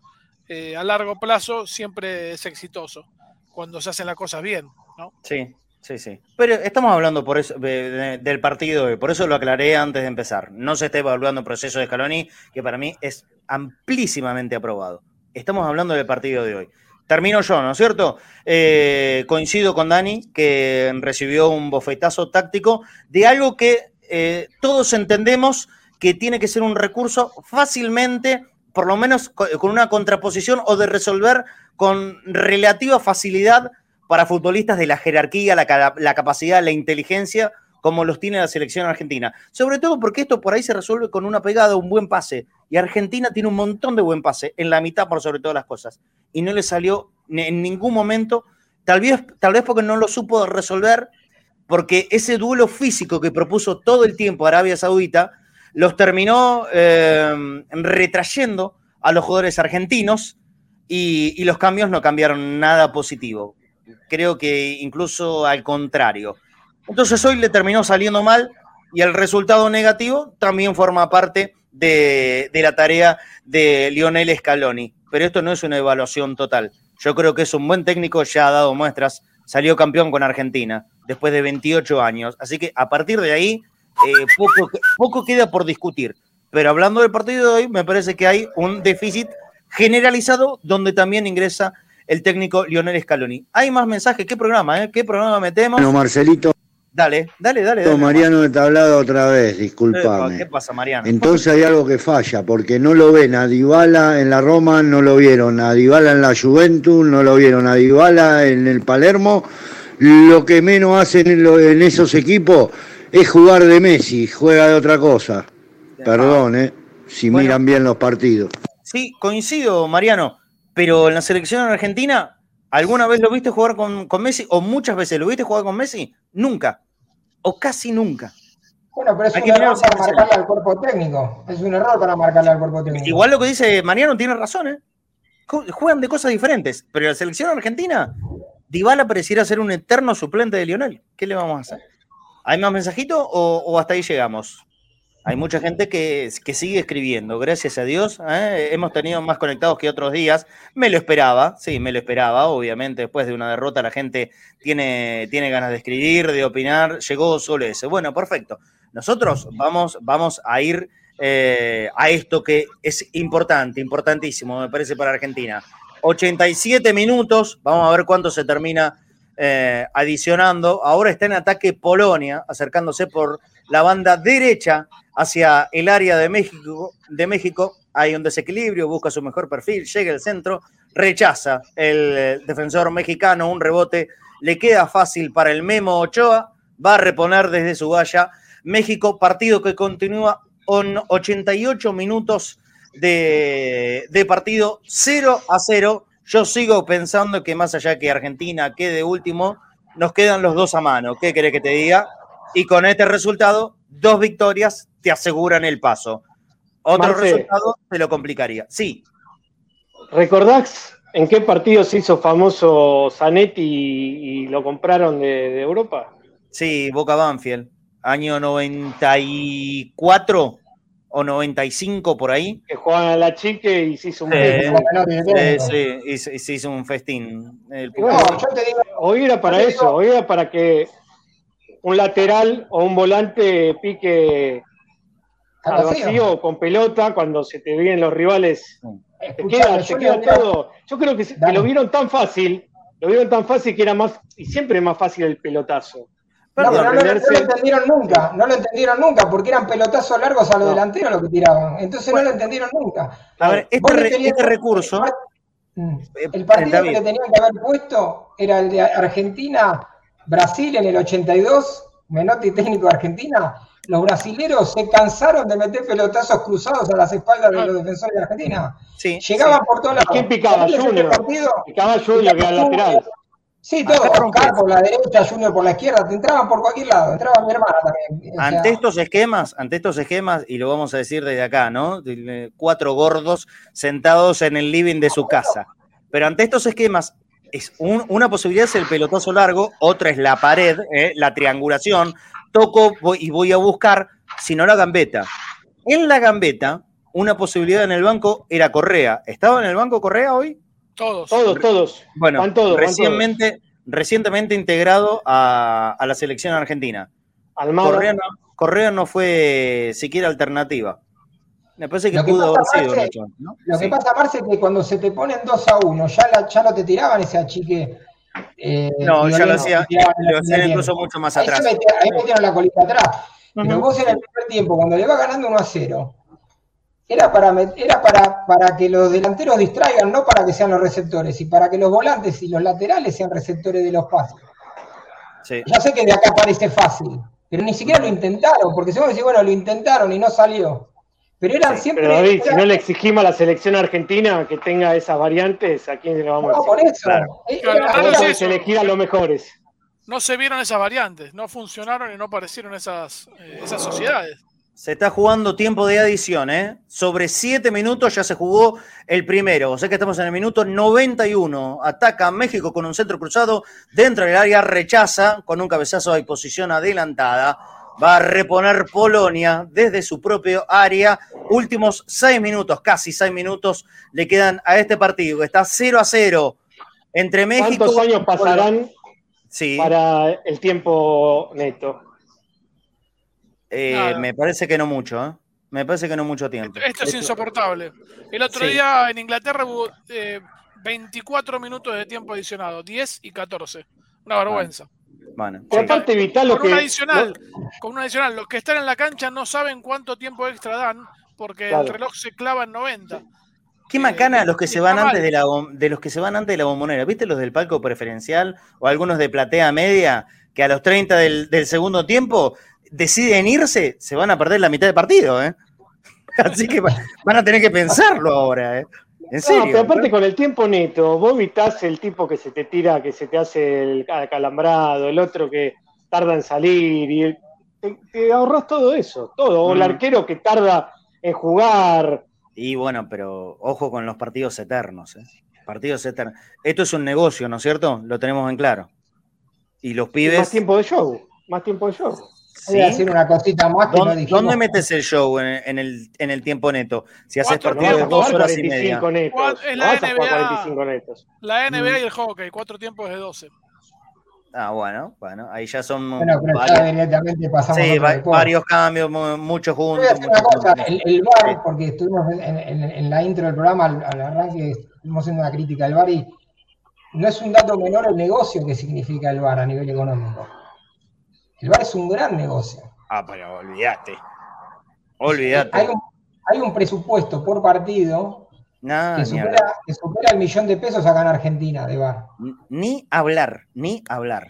a largo plazo siempre es exitoso cuando se hacen las cosas bien. ¿no? Sí, Sí, sí. Pero estamos hablando por eso, del partido, por eso lo aclaré antes de empezar. No se está evaluando el proceso de Scaloni, que para mí es amplísimamente aprobado. Estamos hablando del partido de hoy. Termino yo, ¿no es cierto? Eh, coincido con Dani, que recibió un bofetazo táctico de algo que eh, todos entendemos que tiene que ser un recurso fácilmente, por lo menos con una contraposición o de resolver con relativa facilidad para futbolistas de la jerarquía, la, capacidad, la inteligencia, como los tiene la selección argentina. Sobre todo porque esto por ahí se resuelve con una pegada, un buen pase. Y Argentina tiene un montón de buen pase, en la mitad por sobre todas las cosas. Y no le salió en ningún momento, tal vez, tal vez porque no lo supo resolver, porque ese duelo físico que propuso todo el tiempo Arabia Saudita, los terminó eh, retrayendo a los jugadores argentinos y, y los cambios no cambiaron nada positivo creo que incluso al contrario. Entonces hoy le terminó saliendo mal y el resultado negativo también forma parte de, la tarea de Lionel Scaloni. Pero esto no es una evaluación total. Yo creo que es un buen técnico, ya ha dado muestras, salió campeón con Argentina después de 28 años. Así que a partir de ahí, eh, poco, poco queda por discutir. Pero hablando del partido de hoy, me parece que hay un déficit generalizado donde también ingresa el técnico Lionel Scaloni. Hay más mensajes. ¿Qué programa, eh? ¿Qué programa metemos? Bueno, Marcelito. Dale, dale, dale. dale Mariano de Tablado otra vez, discúlpame. ¿Qué pasa, Mariano? Entonces hay algo que falla, porque no lo ven a Dybala en la Roma, no lo vieron a Dybala en la Juventus, no lo vieron a Dybala en el Palermo. Lo que menos hacen en, esos equipos es jugar de Messi, juega de otra cosa. Perdón, ¿eh? Si miran bien los partidos. Sí, coincido, Mariano. Pero en la selección argentina, ¿alguna vez lo viste jugar con, Messi? ¿O muchas veces lo viste jugar con Messi? Nunca. O casi nunca. Bueno, pero es un error para marcarle al cuerpo técnico. Es un error para marcarle al cuerpo técnico. Igual lo que dice Mariano tiene razón, ¿eh? Juegan de cosas diferentes. Pero en la selección argentina, Dybala pareciera ser un eterno suplente de Lionel. ¿Qué le vamos a hacer? ¿Hay más mensajitos o, hasta ahí llegamos? Hay mucha gente que, sigue escribiendo, gracias a Dios. ¿eh? Hemos tenido más conectados que otros días. Me lo esperaba, sí, me lo esperaba. Obviamente, después de una derrota, la gente tiene, tiene ganas de escribir, de opinar. Llegó solo ese. Bueno, perfecto. Nosotros vamos, vamos a ir eh, a esto que es importante, importantísimo, me parece, para Argentina. 87 minutos, vamos a ver cuánto se termina eh, adicionando. Ahora está en ataque Polonia, acercándose por la banda derecha hacia el área de México. De México. Hay un desequilibrio, busca su mejor perfil, llega al centro, rechaza el defensor mexicano un rebote, le queda fácil para el Memo Ochoa, va a reponer desde su valla. México, partido que continúa con 88 minutos de, de partido, 0 a 0 yo sigo pensando que más allá que Argentina quede último, nos quedan los dos a mano. ¿Qué querés que te diga? Y con este resultado, dos victorias te aseguran el paso. Otro resultado te lo complicaría. Sí. ¿Recordás en qué partido se hizo famoso Zanetti y, lo compraron de, Europa? Sí, Boca Banfield. Año 94 o 95 por ahí. Que juegan a la chique y se hizo un festín. Sí, y se, hizo un festín. hoy era para eso, hoy era para que un lateral o un volante pique al vacío con pelota cuando se te vienen los rivales. Te queda, todo. Yo creo que, que, lo vieron tan fácil, lo vieron tan fácil que era más, y siempre es más fácil el pelotazo. No, no, lo entendieron nunca, no lo entendieron nunca, porque eran pelotazos largos a los delanteros lo que tiraban. Entonces no lo entendieron nunca. A ver, este, este recurso. Mm. Eh, el partido que tenían que haber puesto era el de Argentina-Brasil en el 82, Menotti técnico de Argentina. Los brasileros se cansaron de meter pelotazos cruzados a las espaldas de los defensores de Argentina. Sí, Llegaban por todos lados. ¿Quién picaba? Junior. Picaba Junior, que era lateral. Sí, todo, Oscar por la derecha, Junior por la izquierda, te entraban por cualquier lado, entraba mi hermana también. ante estos esquemas, ante estos esquemas, y lo vamos a decir desde acá, ¿no? Cuatro gordos sentados en el living de su casa. Pero ante estos esquemas, es una posibilidad es el pelotazo largo, otra es la pared, ¿eh? la triangulación, toco y voy a buscar, si no la gambeta. En la gambeta, una posibilidad en el banco era Correa. ¿Estaba en el banco Correa hoy? Todos. Todos, todos. Bueno, recientemente, recientemente integrado a, la selección argentina. Correa no, Correa no, fue siquiera alternativa. Me parece que pudo haber sido. Lo que pasa, Marce, es que cuando se te ponen 2 a 1, ya, la, ya no te tiraban ese achique. Eh, no, ya lo hacía, lo hacían incluso mucho más atrás. Ahí, metieron la colita atrás. Pero vos en el primer tiempo, cuando le va ganando 1 a 0, era para, era para, para que los delanteros distraigan, no para que sean los receptores, y para que los volantes y los laterales sean receptores de los pases. Ya sé que de acá parece fácil, pero ni siquiera lo intentaron, porque se van a decir, bueno, lo intentaron y no salió. Pero eran siempre. Pero David, si no le exigimos a la selección argentina que tenga esas variantes, ¿a quién se le vamos a decir? por eso. Claro. Eh, elegir a los mejores. No se vieron esas variantes, no funcionaron y no aparecieron esas, eh, esas sociedades. Se está jugando tiempo de adición, ¿eh? Sobre siete minutos ya se jugó el primero. O sea que estamos en el minuto 91. Ataca México con un centro cruzado dentro del área, rechaza con un cabezazo de posición adelantada. Va a reponer Polonia desde su propio área. Últimos seis minutos, casi seis minutos, le quedan a este partido. Está 0 a 0 entre México. ¿Cuántos años pasarán para el tiempo neto? Eh, me parece que no mucho, ¿eh? Me parece que no mucho tiempo. Esto es insoportable. El otro día en Inglaterra hubo 24 eh, minutos de tiempo adicionado, 10 y 14. Una vergüenza. Bueno, vital lo con que, adicional, con un adicional, los que están en la cancha no saben cuánto tiempo extra dan porque el reloj se clava en 90. Qué macana los que se van antes de, la, de los que se van antes de la bombonera. ¿Viste los del palco preferencial o algunos de platea media que a los 30 del, del segundo tiempo deciden irse, se van a perder la mitad del partido, ¿eh? Así que van a tener que pensarlo ahora, ¿eh? En serio. pero aparte con el tiempo neto, vos evitás el tipo que se te tira, que se te hace el calambrado, el otro que tarda en salir, y te, ahorras todo eso, todo. O el mm. arquero que tarda en jugar. Y bueno, pero ojo con los partidos eternos, ¿eh? Partidos eternos. Esto es un negocio, ¿no es cierto? Lo tenemos en claro. Y los pibes. más tiempo de show más tiempo de show. Voy a decir una cosita más que ¿Dónde, no ¿Dónde metes el show en, el, en el tiempo neto? Si haces partido de dos horas y media. Netos. Es la NBA, la NBA y el hockey, cuatro tiempos de 12. Ah, bueno, bueno, ahí ya son bueno, varios, sí, varios cambios, muchos juntos. el, bar, porque estuvimos en, la intro del programa, al, al, arranque, estuvimos haciendo una crítica al bar y no es un dato menor el negocio que significa el bar a nivel económico. El bar es un gran negocio. Ah, pero olvídate. Olvídate. Hay un, presupuesto por partido que, supera, el millón de pesos acá en Argentina de bar. Ni hablar, ni hablar.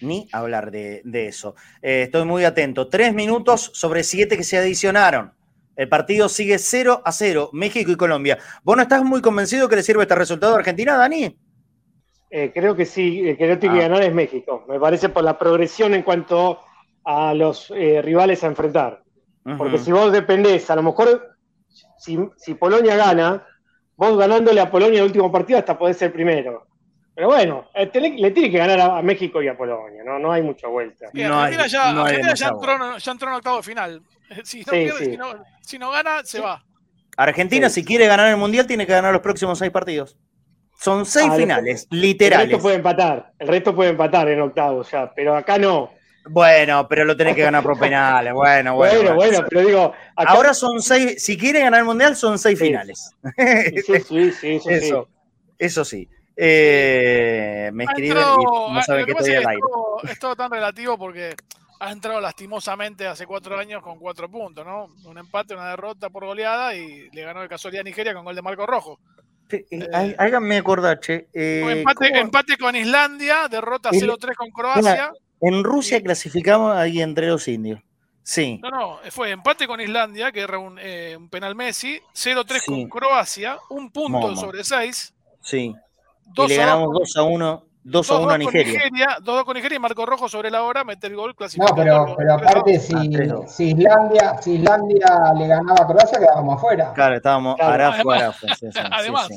Ni hablar de, eso. Eh, estoy muy atento. Tres minutos sobre siete que se adicionaron. El partido sigue 0 a 0, México y Colombia. ¿Vos no estás muy convencido que le sirve este resultado a Argentina, Dani? Eh, creo que sí, el que no tiene que ah. ganar es México. Me parece por la progresión en cuanto a los eh, rivales a enfrentar. Porque si vos dependés, a lo mejor si, Polonia gana, vos ganándole a Polonia el último partido hasta podés ser primero. Pero bueno, eh, le tiene que ganar a, México y a Polonia, no, no hay mucha vuelta. Argentina, ya, entró, en octavo de final. Si no, si no, gana, se va. Argentina, si quiere ganar el Mundial, tiene que ganar los próximos seis partidos. Son seis ah, finales, literales. El resto puede empatar, el resto puede empatar en octavos ya, pero acá no. Bueno, pero lo tenés que ganar por penales. Bueno, bueno. Bueno, bueno, pero digo. Ahora son seis, si quiere ganar el mundial, son seis finales. Sí, sí, sí, eso, eso, eso sí. Eh, me escriben y no saben que estoy al aire. Es todo tan relativo porque ha entrado lastimosamente hace cuatro años con cuatro puntos, ¿no? Un empate, una derrota por goleada y le ganó el casualidad a Nigeria con gol de Marco Rojo. Eh, eh, háganme acordar, che. Eh, empate, con Islandia, derrota 0-3 con Croacia. en Rusia clasificamos ahí entre los indios. Sí. No, no, fue empate con Islandia, que era un, penal Messi, 0-3 con Croacia, un punto sobre 6. Sí. y le ganamos 2 a 1 2 a 1 a Nigeria. 2 con Nigeria y Marco Rojo sobre la hora mete el gol clasificado. No, pero, pero aparte, si, si, Islandia, si Islandia le ganaba a Croacia, quedábamos afuera. Claro, estábamos claro. Arafo, Arafo. Sí, sí, Además.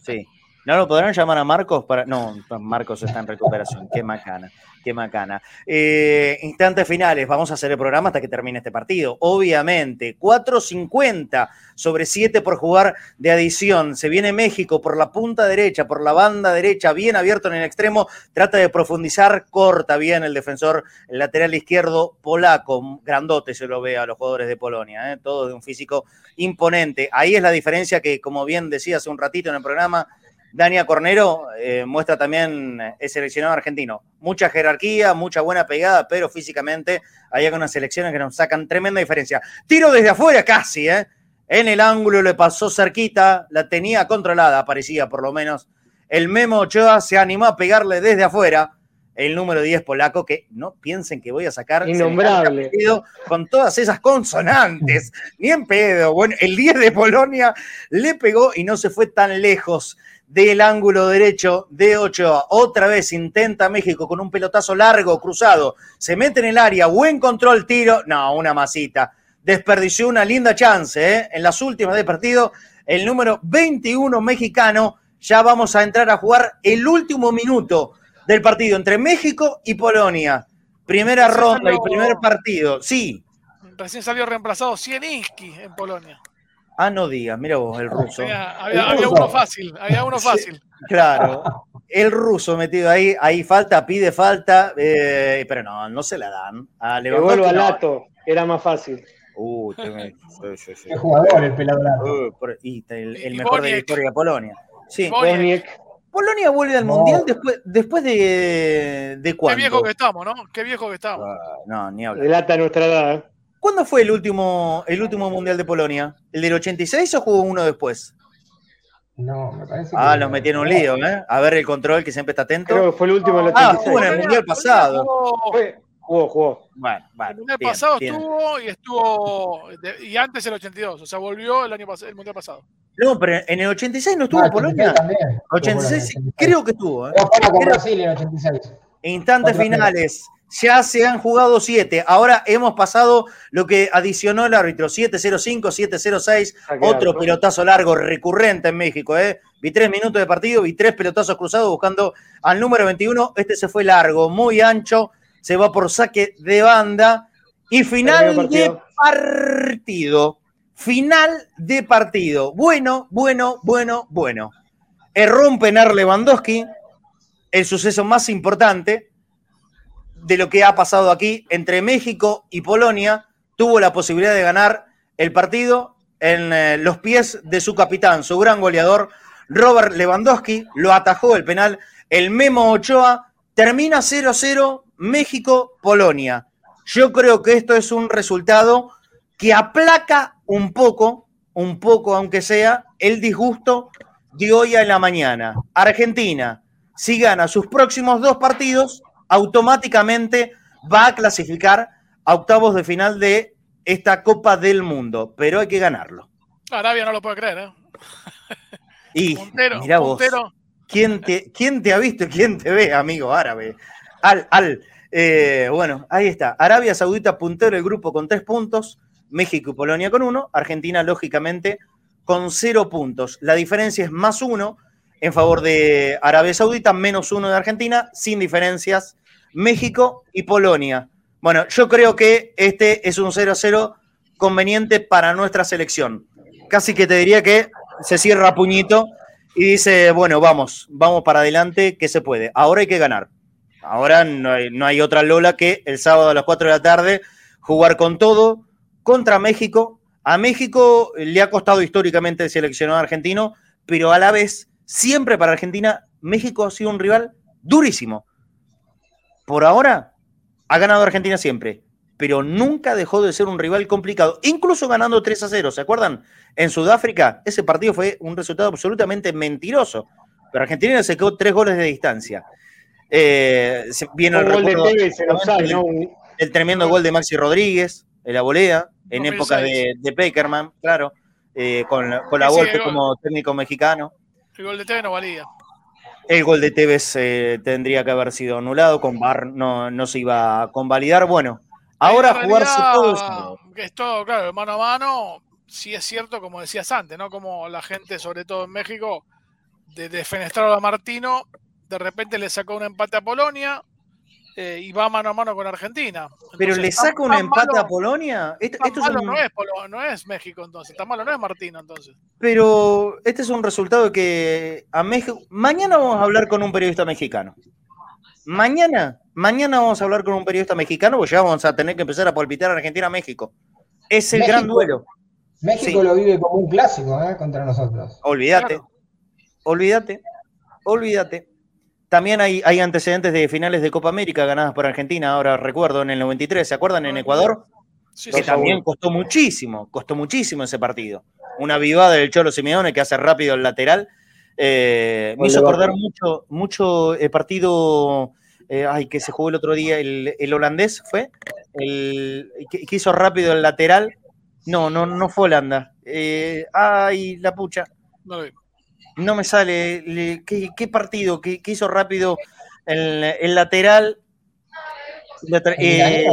Sí, ¿No lo podrán llamar a Marcos para.? No, Marcos está en recuperación. Qué macana. Qué macana. Eh, instantes finales, vamos a hacer el programa hasta que termine este partido. Obviamente, 4.50 sobre 7 por jugar de adición. Se viene México por la punta derecha, por la banda derecha, bien abierto en el extremo. Trata de profundizar, corta bien el defensor, el lateral izquierdo polaco. Grandote se lo ve a los jugadores de Polonia, ¿eh? todo de un físico imponente. Ahí es la diferencia que, como bien decía hace un ratito en el programa, Dania Cornero eh, muestra también el seleccionado argentino. Mucha jerarquía, mucha buena pegada, pero físicamente hay algunas selecciones que nos sacan tremenda diferencia. Tiro desde afuera casi, ¿eh? En el ángulo le pasó cerquita, la tenía controlada, parecía por lo menos. El Memo Ochoa se animó a pegarle desde afuera el número 10 polaco, que no piensen que voy a sacar Innombrable. con todas esas consonantes, ni en pedo. Bueno, el 10 de Polonia le pegó y no se fue tan lejos del ángulo derecho de Ochoa. Otra vez intenta México con un pelotazo largo, cruzado. Se mete en el área, buen control, tiro. No, una masita. Desperdició una linda chance ¿eh? en las últimas del partido. El número 21 mexicano. Ya vamos a entrar a jugar el último minuto del partido entre México y Polonia. Primera ronda y primer partido. Sí. Recién salió reemplazado Sieniski en Polonia. Ah, no digas, mira vos, el ruso. Había, uno fácil, había uno fácil. claro, el ruso metido ahí, ahí falta, pide falta, eh, pero no, no se la dan. Ah, le vuelvo al Lato, era más fácil. Uh, Qué jugador el pelado uh, y el, mejor de la historia de Polonia. Sí, Polonia vuelve al Mundial después, después de, de cuánto. Qué viejo que estamos, ¿no? Qué viejo que estamos. Ah, no, ni hablar. Relata nuestra edad. ¿eh? ¿Cuándo fue el último, el último Mundial de Polonia? ¿El del 86 o jugó uno después? No, me parece Ah, los metí en un lío, ¿eh? A ver el control que siempre está atento. Creo que fue el último del 86. Ah, jugó en el Mundial pasado. Jugó, jugó. Bueno, bueno. El Mundial pasado estuvo y estuvo. y antes el 82, o sea, volvió el año el Mundial pasado. No, pero en el 86 no estuvo ah, Polonia. 86, creo que estuvo. ¿eh? con Brasil en el 86. Instantes finales. Ya se han jugado siete. Ahora hemos pasado lo que adicionó el árbitro. 7-0-5, 7-0-6. Otro pelotazo largo recurrente en México. ¿eh? Vi tres minutos de partido, vi tres pelotazos cruzados buscando al número 21. Este se fue largo, muy ancho. se va por saque de banda y final de partido. Final de partido. Bueno, bueno, bueno, bueno. Erró un penal Lewandowski, el suceso más importante de lo que ha pasado aquí entre México y Polonia. Tuvo la posibilidad de ganar el partido en eh, los pies de su capitán, su gran goleador, Robert Lewandowski. Lo atajó el penal. El Memo Ochoa termina 0-0 México-Polonia. Yo creo que esto es un resultado que aplaca un poco, un poco aunque sea, el disgusto de hoy a la mañana. Argentina, si gana sus próximos dos partidos, automáticamente va a clasificar a octavos de final de esta Copa del Mundo, pero hay que ganarlo. Arabia no lo puede creer, ¿eh? Y mira vos, ¿quién te, ¿quién te ha visto y quién te ve, amigo árabe? Al, al, eh, bueno, ahí está. Arabia Saudita puntero el grupo con tres puntos, México y Polonia con uno, Argentina lógicamente con cero puntos. La diferencia es más uno en favor de Arabia Saudita, menos uno de Argentina, sin diferencias, México y Polonia. Bueno, yo creo que este es un 0-0 conveniente para nuestra selección. Casi que te diría que se cierra puñito y dice, bueno, vamos, vamos para adelante, que se puede. Ahora hay que ganar. Ahora no hay, otra Lola que el sábado a las 4 de la tarde jugar con todo contra México. A México le ha costado históricamente el seleccionado argentino, pero a la vez, siempre para Argentina, México ha sido un rival durísimo. Por ahora, ha ganado Argentina siempre, pero nunca dejó de ser un rival complicado, incluso ganando 3 a 0. ¿Se acuerdan? En Sudáfrica, ese partido fue un resultado absolutamente mentiroso, pero Argentina se quedó tres goles de distancia. Eh, viene el, el, tremendo gol de Maxi Rodríguez, en la volea, en época de, de Peckerman, claro, eh, con, con, la Volpe como técnico mexicano. El gol de Tevez no valía. El gol de Tevez eh, tendría que haber sido anulado, con Bar no, no se iba a convalidar. Bueno, ahora jugarse todo. Que es todo, claro, mano a mano, sí es cierto, como decías antes, ¿no? Como la gente, sobre todo en México, de defenestrar a Martino de repente le sacó un empate a Polonia eh, y va mano a mano con Argentina. Pero le saca un empate a Polonia. Esto, malo no, es, no es México entonces, está malo no es Martino entonces. Pero este es un resultado que a México. Mañana vamos a hablar con un periodista mexicano. Mañana, mañana vamos a hablar con un periodista mexicano, porque ya vamos a tener que empezar a palpitar a Argentina-México. Es el gran duelo. México lo vive como un clásico ¿eh? contra nosotros. Olvídate. Olvídate. Olvídate. También hay, hay, antecedentes de finales de Copa América ganadas por Argentina, ahora recuerdo, en el 93, ¿se acuerdan? En Ecuador, que también costó muchísimo, costó muchísimo ese partido. Una vivada del Cholo Simeone que hace rápido el lateral. Eh, me hizo acordar mucho, mucho el partido eh, ay, que se jugó el otro día, el, holandés fue, el que, hizo rápido el lateral. No, no, no fue Holanda. Eh, ay, la pucha. No, no me sale. ¿Qué, partido? ¿Qué, hizo rápido el, lateral? Eh,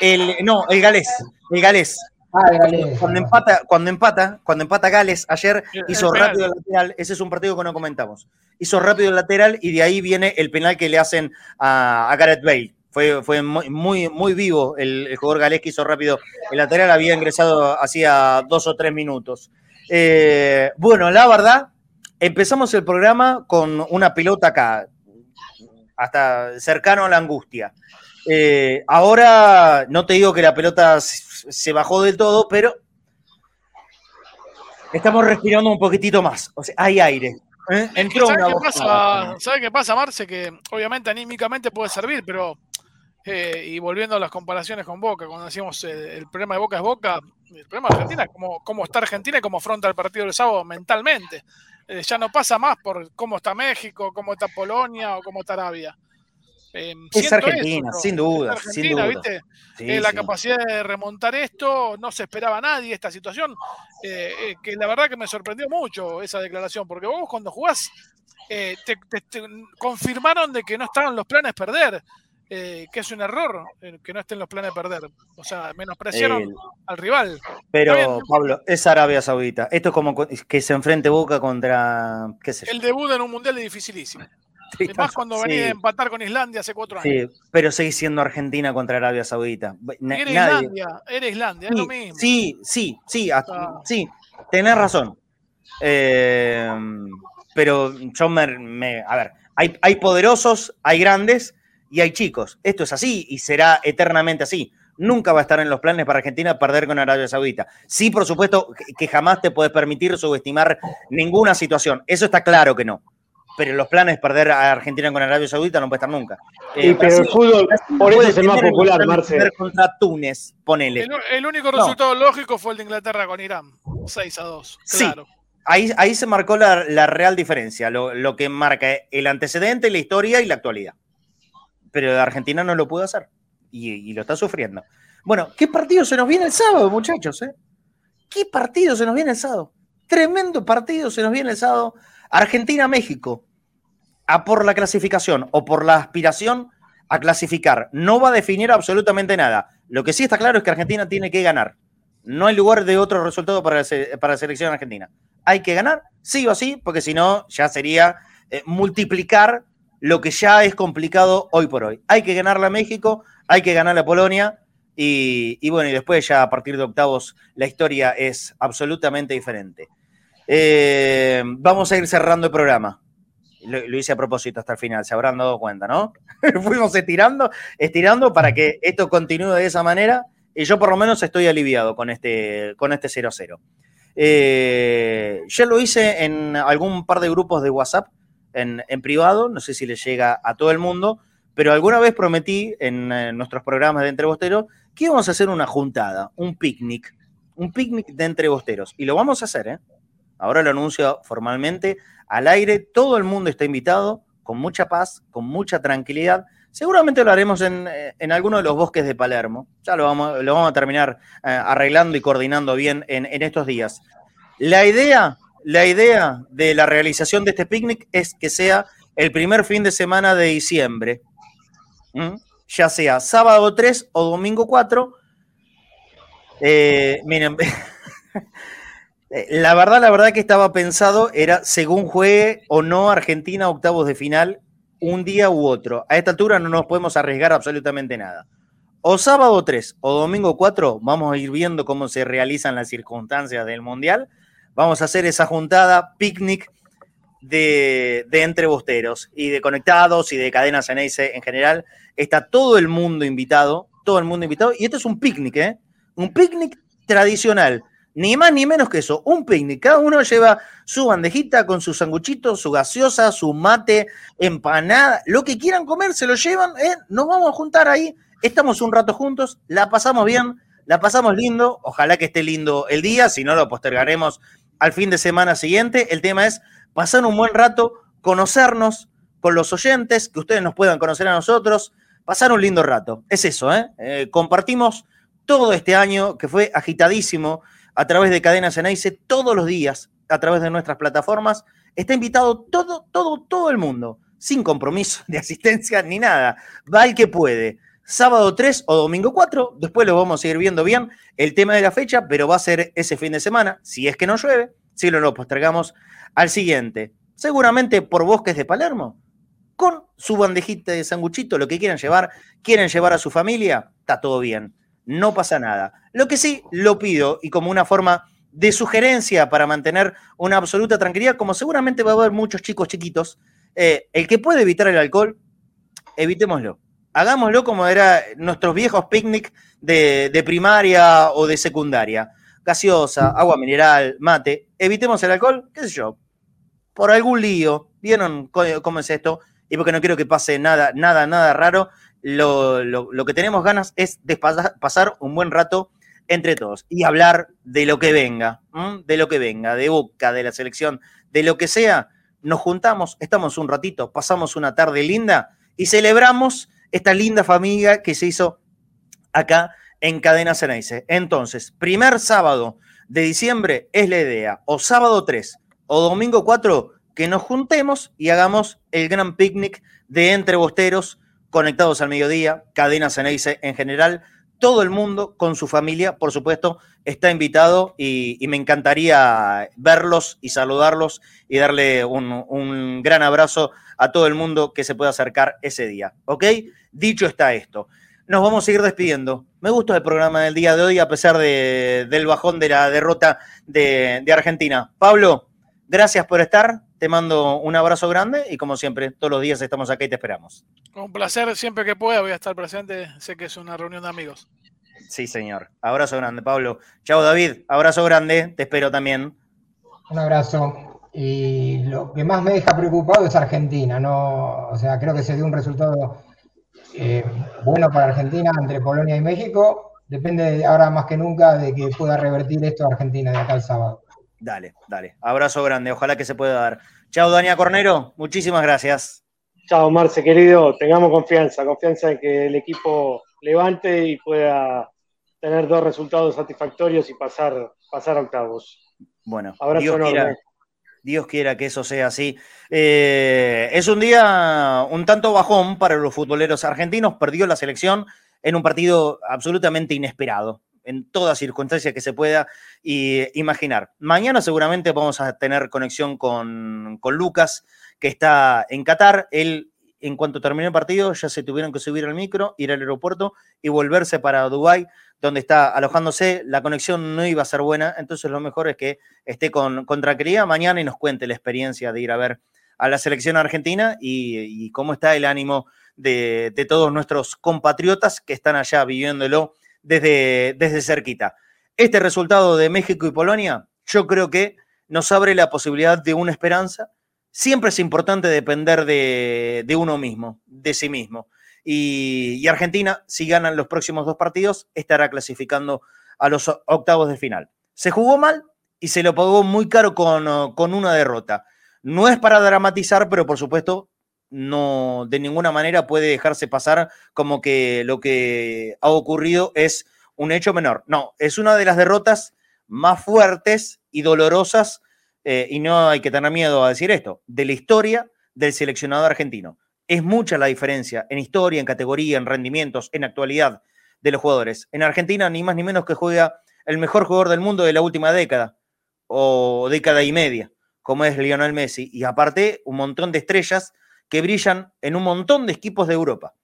el, no, el galés. El galés. Ah, cuando, empata, cuando empata, cuando empata Gales ayer, hizo rápido el lateral. Ese es un partido que no comentamos. Hizo rápido el lateral y de ahí viene el penal que le hacen a, Gareth Bale. Fue, fue muy, muy, vivo el, jugador galés que hizo rápido el lateral. Había ingresado hacía dos o tres minutos. Eh, bueno, la verdad, empezamos el programa con una pelota acá, hasta cercano a la angustia. Eh, ahora no te digo que la pelota se bajó del todo, pero estamos respirando un poquitito más. O sea, hay aire. ¿eh? Entró ¿Sabe, qué pasa, ¿Sabe qué pasa, Marce? Que obviamente anímicamente puede servir, pero eh, y volviendo a las comparaciones con Boca, cuando decíamos el problema de Boca es Boca, el problema de Argentina es cómo, está Argentina y cómo afronta el partido del sábado mentalmente. Eh, ya no pasa más por cómo está México, cómo está Polonia o cómo está Arabia. Eh, es Argentina, sin duda. sin duda. ¿viste? Eh, la capacidad de remontar esto, no se esperaba nadie esta situación, que la verdad que me sorprendió mucho esa declaración, porque vos cuando jugás te, confirmaron de que no estaban los planes perder. Que es un error que no estén los planes perder. O sea, menospreciaron al rival. Pero, Pablo, es Arabia Saudita. Esto es como que se enfrente Boca contra. El debut en un mundial es dificilísimo. más cuando venís a empatar con Islandia hace cuatro años. Sí, pero seguís siendo Argentina contra Arabia Saudita. era Islandia, era Islandia, es lo mismo. Sí, sí, sí, sí, tenés razón. Eh, pero yo me, a ver, hay, hay poderosos, hay grandes y hay chicos. Esto es así y será eternamente así. Nunca va a estar en los planes para Argentina perder con Arabia Saudita. Sí, por supuesto que jamás te puedes permitir subestimar ninguna situación. Eso está claro que no. Pero los planes perder a Argentina con Arabia Saudita no puede estar nunca. Eh, pero el fútbol, por eso es el más popular, Marcel. contra Túnez, ponele. El, único resultado lógico fue el de Inglaterra con Irán. 6 a 2. Claro. Sí. Ahí, ahí se marcó la, real diferencia, lo, lo que marca el antecedente, la historia y la actualidad pero Argentina no lo pudo hacer y, lo está sufriendo. Bueno, ¿qué partido se nos viene el sábado, muchachos? Eh? ¿Qué partido se nos viene el sábado? Tremendo partido se nos viene el sábado. Argentina-México, a por la clasificación o por la aspiración a clasificar. No va a definir absolutamente nada. Lo que sí está claro es que Argentina tiene que ganar. No hay lugar de otro resultado para, la selección argentina. Hay que ganar, sí o sí, porque si no, ya sería eh, multiplicar lo que ya es complicado hoy por hoy. Hay que ganarle a México, hay que ganarle a Polonia y, bueno, y después ya a partir de octavos la historia es absolutamente diferente. Eh, vamos a ir cerrando el programa. Lo, hice a propósito hasta el final, se habrán dado cuenta, ¿no? Fuimos estirando, estirando para que esto continúe de esa manera y yo por lo menos estoy aliviado con este, con este 0-0. Eh, ya lo hice en algún par de grupos de WhatsApp en, privado, no sé si le llega a todo el mundo, pero alguna vez prometí en, nuestros programas de entrebosteros que íbamos a hacer una juntada, un picnic, un picnic de entrebosteros. Y lo vamos a hacer, ¿eh? Ahora lo anuncio formalmente al aire, todo el mundo está invitado, con mucha paz, con mucha tranquilidad. Seguramente lo haremos en, en alguno de los bosques de Palermo. Ya lo vamos, lo vamos a terminar eh, arreglando y coordinando bien en, en estos días. La idea la idea de la realización de este picnic es que sea el primer fin de semana de diciembre, ya sea sábado 3 o domingo 4. Eh, miren, la verdad, la verdad que estaba pensado era según juegue o no Argentina octavos de final, un día u otro. A esta altura no nos podemos arriesgar absolutamente nada. O sábado 3 o domingo 4, vamos a ir viendo cómo se realizan las circunstancias del Mundial vamos a hacer esa juntada, picnic de, de y de conectados y de cadenas en en general. Está todo el mundo invitado, todo el mundo invitado. Y esto es un picnic, ¿eh? Un picnic tradicional. Ni más ni menos que eso, un picnic. Cada uno lleva su bandejita con sus sanguchitos, su gaseosa, su mate, empanada, lo que quieran comer, se lo llevan, ¿eh? Nos vamos a juntar ahí, estamos un rato juntos, la pasamos bien, la pasamos lindo, ojalá que esté lindo el día, si no lo postergaremos al fin de semana siguiente. El tema es pasar un buen rato, conocernos con los oyentes, que ustedes nos puedan conocer a nosotros, pasar un lindo rato. Es eso, ¿eh? eh compartimos todo este año que fue agitadísimo a través de Cadenas Ceneice, todos los días, a través de nuestras plataformas. Está invitado todo, todo, todo el mundo, sin compromiso de asistencia ni nada. Va el que puede sábado 3 o domingo 4. Después lo vamos a ir viendo bien el tema de la fecha, pero va a ser ese fin de semana, si es que no llueve, si lo, lo postergamos al siguiente. Seguramente por Bosques de Palermo, con su bandejita de sanguchito, lo que quieran llevar, quieren llevar a su familia, está todo bien, no pasa nada. Lo que sí lo pido y como una forma de sugerencia para mantener una absoluta tranquilidad, como seguramente va a haber muchos chicos chiquitos, eh, el que puede evitar el alcohol, evitémoslo hagámoslo como era nuestros viejos picnic de, primaria o de secundaria. Gaseosa, agua mineral, mate. Evitemos el alcohol, qué sé yo. Por algún lío. ¿Vieron cómo es esto? Y porque no quiero que pase nada, nada, nada raro. Lo, que tenemos ganas es pasar un buen rato entre todos y hablar de lo que venga, de lo que venga, de Boca, de la selección, de lo que sea. Nos juntamos, estamos un ratito, pasamos una tarde linda y celebramos esta linda familia que se hizo acá en Cadena Ceneice. Entonces, primer sábado de diciembre es la idea, o sábado 3 o domingo 4, que nos juntemos y hagamos el gran picnic de entrebosteros conectados al mediodía, Cadena Ceneice en general, todo el mundo con su familia, por supuesto, está invitado y, me encantaría verlos y saludarlos y darle un, gran abrazo a todo el mundo que se pueda acercar ese día. ¿Ok? Dicho está esto. Nos vamos a ir despidiendo. Me gusta el programa del día de hoy a pesar del bajón de la derrota de, de Argentina. Pablo, gracias por estar. Te mando un abrazo grande y como siempre, todos los días estamos acá y te esperamos. Un placer, siempre que pueda voy a estar presente. Sé que es una reunión de amigos. Sí, señor. Abrazo grande, Pablo. Chao, David. Abrazo grande. Te espero también. Un abrazo. Y lo que más me deja preocupado es Argentina. No, o sea, creo que se dio un resultado eh, bueno para Argentina entre Polonia y México. Depende ahora más que nunca de que pueda revertir esto Argentina de acá el sábado. Dale, dale. Abrazo grande. Ojalá que se pueda dar. Chao, Dania Cornero. Muchísimas gracias. Chao, Marce, querido. Tengamos confianza. Confianza en que el equipo levante y pueda tener dos resultados satisfactorios y pasar, pasar a octavos. Bueno, Abrazo Dios quiera, Dios quiera que eso sea así. Eh, es un día un tanto bajón para los futboleros argentinos. Perdió la selección en un partido absolutamente inesperado en toda circunstancia que se pueda imaginar. Mañana seguramente vamos a tener conexión con, Lucas, que está en Qatar. Él, en cuanto terminó el partido, ya se tuvieron que subir al micro, ir al aeropuerto y volverse para Dubái, donde está alojándose. La conexión no iba a ser buena, entonces lo mejor es que esté con, con mañana y nos cuente la experiencia de ir a ver a la selección argentina y, cómo está el ánimo de, de, todos nuestros compatriotas que están allá viviéndolo desde, desde cerquita. Este resultado de México y Polonia, yo creo que nos abre la posibilidad de una esperanza. Siempre es importante depender de, uno mismo, de sí mismo. Y, Argentina, si ganan los próximos dos partidos, estará clasificando a los octavos de final. Se jugó mal y se lo pagó muy caro con, con una derrota. No es para dramatizar, pero por supuesto no de ninguna manera puede dejarse pasar como que lo que ha ocurrido es un hecho menor. No, es una de las derrotas más fuertes y dolorosas, eh, y no hay que tener miedo a decir esto, de la historia del seleccionado argentino. Es mucha la diferencia en historia, en categoría, en rendimientos, en actualidad de los jugadores. En Argentina, ni más ni menos que juega el mejor jugador del mundo de la última década, o década y media, como es Lionel Messi, y aparte un montón de estrellas que brillan en un montón de equipos de Europa.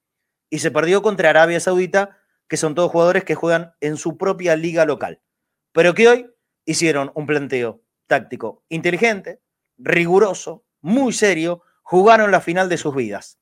Y se perdió contra Arabia Saudita, que son todos jugadores que juegan en su propia liga local. Pero que hoy hicieron un planteo táctico inteligente, riguroso, muy serio, jugaron la final de sus vidas.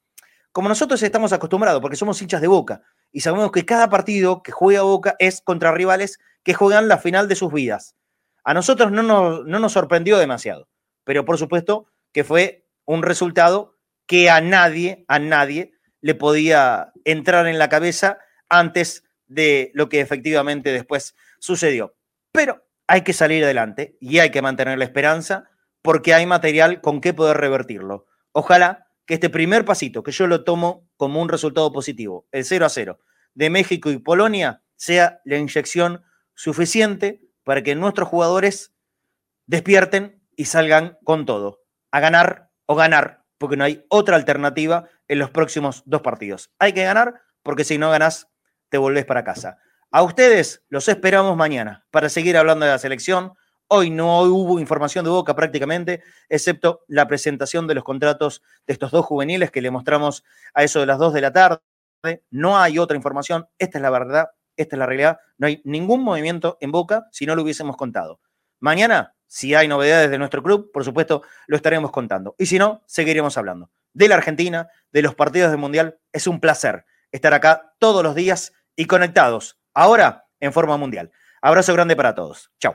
Como nosotros estamos acostumbrados, porque somos hinchas de Boca, y sabemos que cada partido que juega Boca es contra rivales que juegan la final de sus vidas. A nosotros no nos, no nos sorprendió demasiado, pero por supuesto que fue un resultado que a nadie, a nadie le podía entrar en la cabeza antes de lo que efectivamente después sucedió. Pero hay que salir adelante y hay que mantener la esperanza porque hay material con que poder revertirlo. Ojalá que este primer pasito, que yo lo tomo como un resultado positivo, el 0 a 0 de México y Polonia, sea la inyección suficiente para que nuestros jugadores despierten y salgan con todo, a ganar o ganar porque no hay otra alternativa en los próximos dos partidos. Hay que ganar porque si no ganas, te volvés para casa. A ustedes los esperamos mañana para seguir hablando de la selección. Hoy no hubo información de Boca prácticamente, excepto la presentación de los contratos de estos dos juveniles que le mostramos a eso de las dos de la tarde. No hay otra información, esta es la verdad, esta es la realidad. No hay ningún movimiento en Boca si no lo hubiésemos contado. Mañana si hay novedades de nuestro club, por supuesto, lo estaremos contando. Y si no, seguiremos hablando. De la Argentina, de los partidos del Mundial, es un placer estar acá todos los días y conectados, ahora en forma mundial. Abrazo grande para todos. Chao.